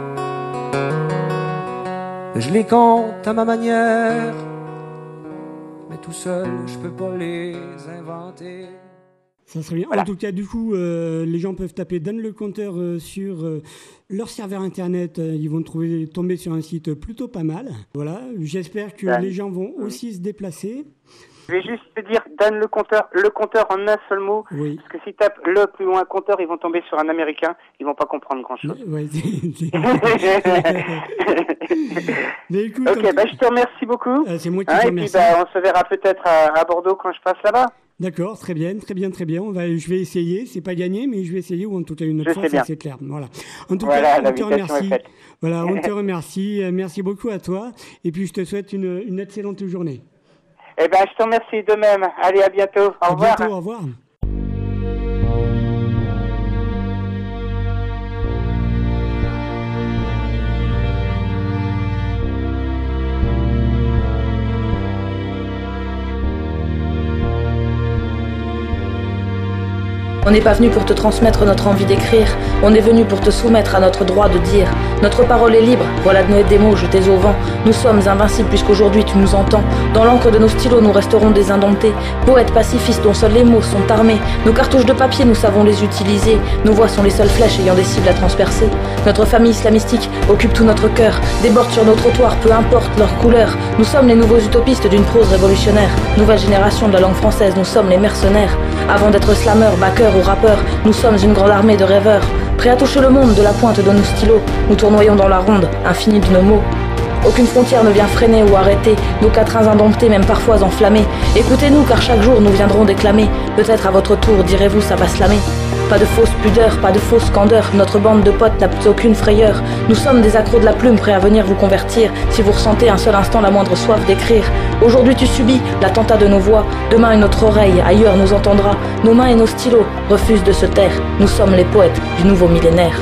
Je les compte à ma manière, mais tout seul je peux pas les inventer.
Ça serait bien. En tout cas, du coup, euh, les gens peuvent taper Dan le compteur euh, sur euh, leur serveur internet. Ils vont trouver, tomber sur un site plutôt pas mal. Voilà. J'espère que les gens vont aussi se déplacer.
Je vais juste te dire, Dan le compteur, le compteur en un seul mot.
Oui.
Parce que s'ils tapent le plus loin compteur, ils vont tomber sur un américain, ils vont pas comprendre grand chose.
Ouais, Mais écoute,
ok, bah je te remercie beaucoup.
Euh, c'est moi qui
Hein,
te
et puis
remercie.
bah, on se verra peut-être à, à Bordeaux quand je passe là-bas.
D'accord, très bien, très bien, très bien. On va, je vais essayer. C'est pas gagné, mais je vais essayer ou en tout cas une
Je
fois, c'est clair. Voilà. En tout
Voilà,
cas, on te remercie. Voilà, on te remercie. Euh, Merci beaucoup à toi. Et puis je te souhaite une, une excellente journée.
Eh ben, je te remercie de même. Allez, à bientôt. Au
à
revoir.
bientôt. Au revoir.
On n'est pas venu pour te transmettre notre envie d'écrire, on est venu pour te soumettre à notre droit de dire. Notre parole est libre, voilà de des mots jetés au vent. Nous sommes invincibles puisqu'aujourd'hui tu nous entends. Dans l'encre de nos stylos, nous resterons des indomptés. Poètes pacifistes dont seuls les mots sont armés. Nos cartouches de papier, nous savons les utiliser. Nos voix sont les seules flèches ayant des cibles à transpercer. Notre famille islamistique occupe tout notre cœur, déborde sur nos trottoirs, peu importe leur couleur. Nous sommes les nouveaux utopistes d'une prose révolutionnaire. Nouvelle génération de la langue française, nous sommes les mercenaires. Avant d'être slameurs, backers nous sommes une grande armée de rêveurs. Prêts à toucher le monde de la pointe de nos stylos, nous tournoyons dans la ronde, infinie de nos mots. Aucune frontière ne vient freiner ou arrêter nos quatrains indomptés, même parfois enflammés. Écoutez-nous, car chaque jour nous viendrons déclamer. Peut-être à votre tour, direz-vous, ça va slammer. Pas de fausse pudeur, pas de fausse candeur. Notre bande de potes n'a plus aucune frayeur. Nous sommes des accros de la plume, prêts à venir vous convertir. Si vous ressentez un seul instant la moindre soif d'écrire. Aujourd'hui tu subis l'attentat de nos voix. Demain une autre oreille, ailleurs nous entendra. Nos mains et nos stylos refusent de se taire. Nous sommes les poètes du nouveau millénaire.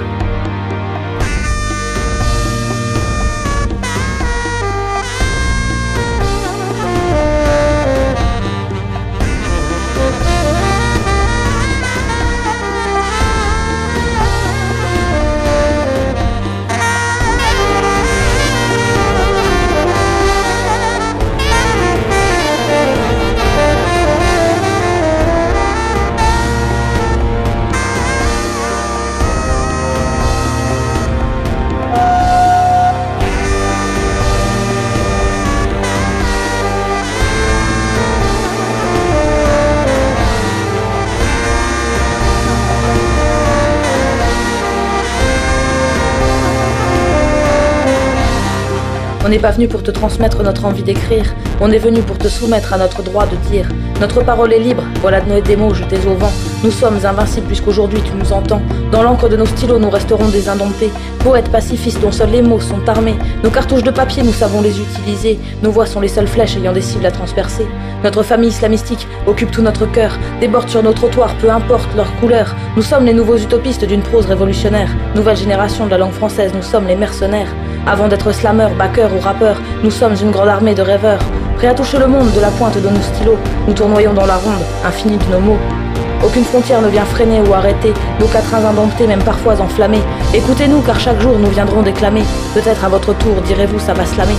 N'est pas venu pour te transmettre notre envie d'écrire, on est venu pour te soumettre à notre droit de dire. Notre parole est libre, voilà de des mots jetés au vent. Nous sommes invincibles puisqu'aujourd'hui tu nous entends. Dans l'encre de nos stylos, nous resterons des indomptés. Poètes pacifistes dont seuls les mots sont armés. Nos cartouches de papier, nous savons les utiliser. Nos voix sont les seules flèches ayant des cibles à transpercer. Notre famille islamistique occupe tout notre cœur, déborde sur nos trottoirs, peu importe leur couleur. Nous sommes les nouveaux utopistes d'une prose révolutionnaire. Nouvelle génération de la langue française, nous sommes les mercenaires. Avant d'être slameurs, backers ou rappeurs, nous sommes une grande armée de rêveurs. Prêts à toucher le monde de la pointe de nos stylos, nous tournoyons dans la ronde, infinie de nos mots. Aucune frontière ne vient freiner ou arrêter nos quatrains indomptés, même parfois enflammés. Écoutez-nous, car chaque jour nous viendrons déclamer. Peut-être à votre tour, direz-vous, ça va slammer.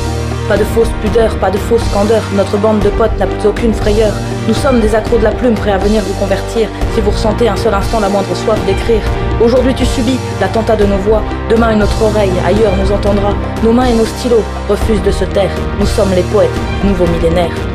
Pas de fausse pudeur, pas de fausse candeur. Notre bande de potes n'a plus aucune frayeur. Nous sommes des accros de la plume, prêts à venir vous convertir. Si vous ressentez un seul instant la moindre soif d'écrire. Aujourd'hui tu subis l'attentat de nos voix. Demain une autre oreille, ailleurs nous entendra. Nos mains et nos stylos refusent de se taire. Nous sommes les poètes, nouveaux millénaires.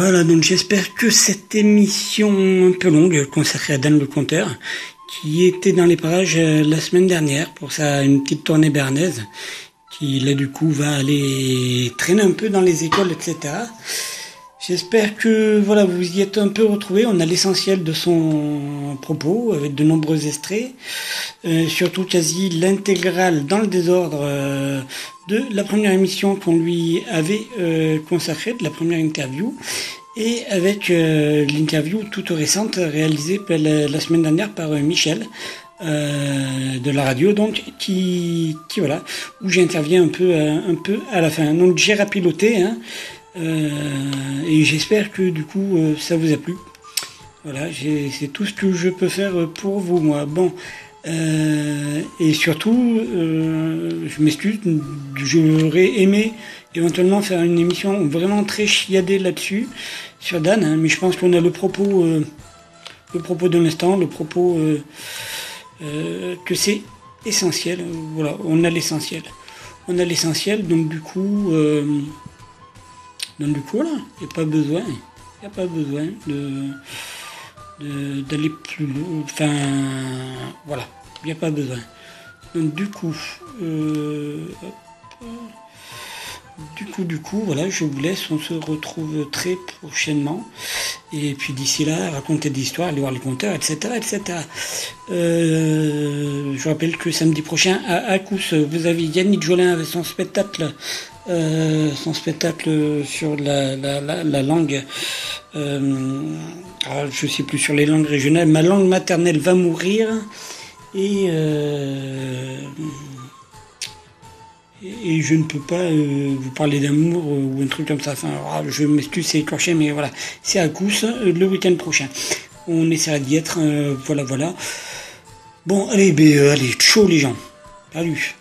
Voilà, donc j'espère que cette émission un peu longue consacrée à Dan le Conteur, qui était dans les parages euh, la semaine dernière pour sa une petite tournée bernaise, qui là du coup va aller traîner un peu dans les écoles, etc. J'espère que voilà vous y êtes un peu retrouvés. On a l'essentiel de son propos avec de nombreux extraits, euh, surtout quasi l'intégrale dans le désordre euh, de la première émission qu'on lui avait euh, consacrée, de la première interview, et avec euh, l'interview toute récente réalisée la, semaine dernière par euh, Michel. de la radio donc qui, voilà où j'interviens un peu un peu à la fin. Donc j'ai rapiloté hein, et j'espère que du coup ça vous a plu. Voilà c'est tout ce que je peux faire pour vous moi. Bon euh, et surtout, euh, je m'excuse, j'aurais aimé éventuellement faire une émission vraiment très chiadée là-dessus, sur Dan, hein, mais je pense qu'on a le propos, euh, le propos de l'instant, le propos que c'est essentiel. Voilà, on a l'essentiel. On a l'essentiel, donc du coup, donc du coup, voilà, il n'y a pas besoin, il a pas besoin de- d'aller plus loin. Enfin, voilà, il n'y a pas besoin. Du coup, euh, hop, Du coup, du coup, voilà, je vous laisse. On se retrouve très prochainement. Et puis d'ici là, raconter des histoires, aller voir les compteurs, etc., etc. Euh, je rappelle que samedi prochain à Akous, vous avez Yannick Jolin avec son spectacle, euh, son spectacle sur la, la, la, langue. Euh, ah, je sais plus sur les langues régionales. Ma langue maternelle va mourir. Et euh, et je ne peux pas vous parler d'amour ou un truc comme ça. Enfin, je m'excuse, c'est écorché, mais voilà, c'est à Cous euh, le week-end prochain. On essaiera d'y être, voilà, voilà. Bon, allez, ben, allez, chaud les gens. Salut.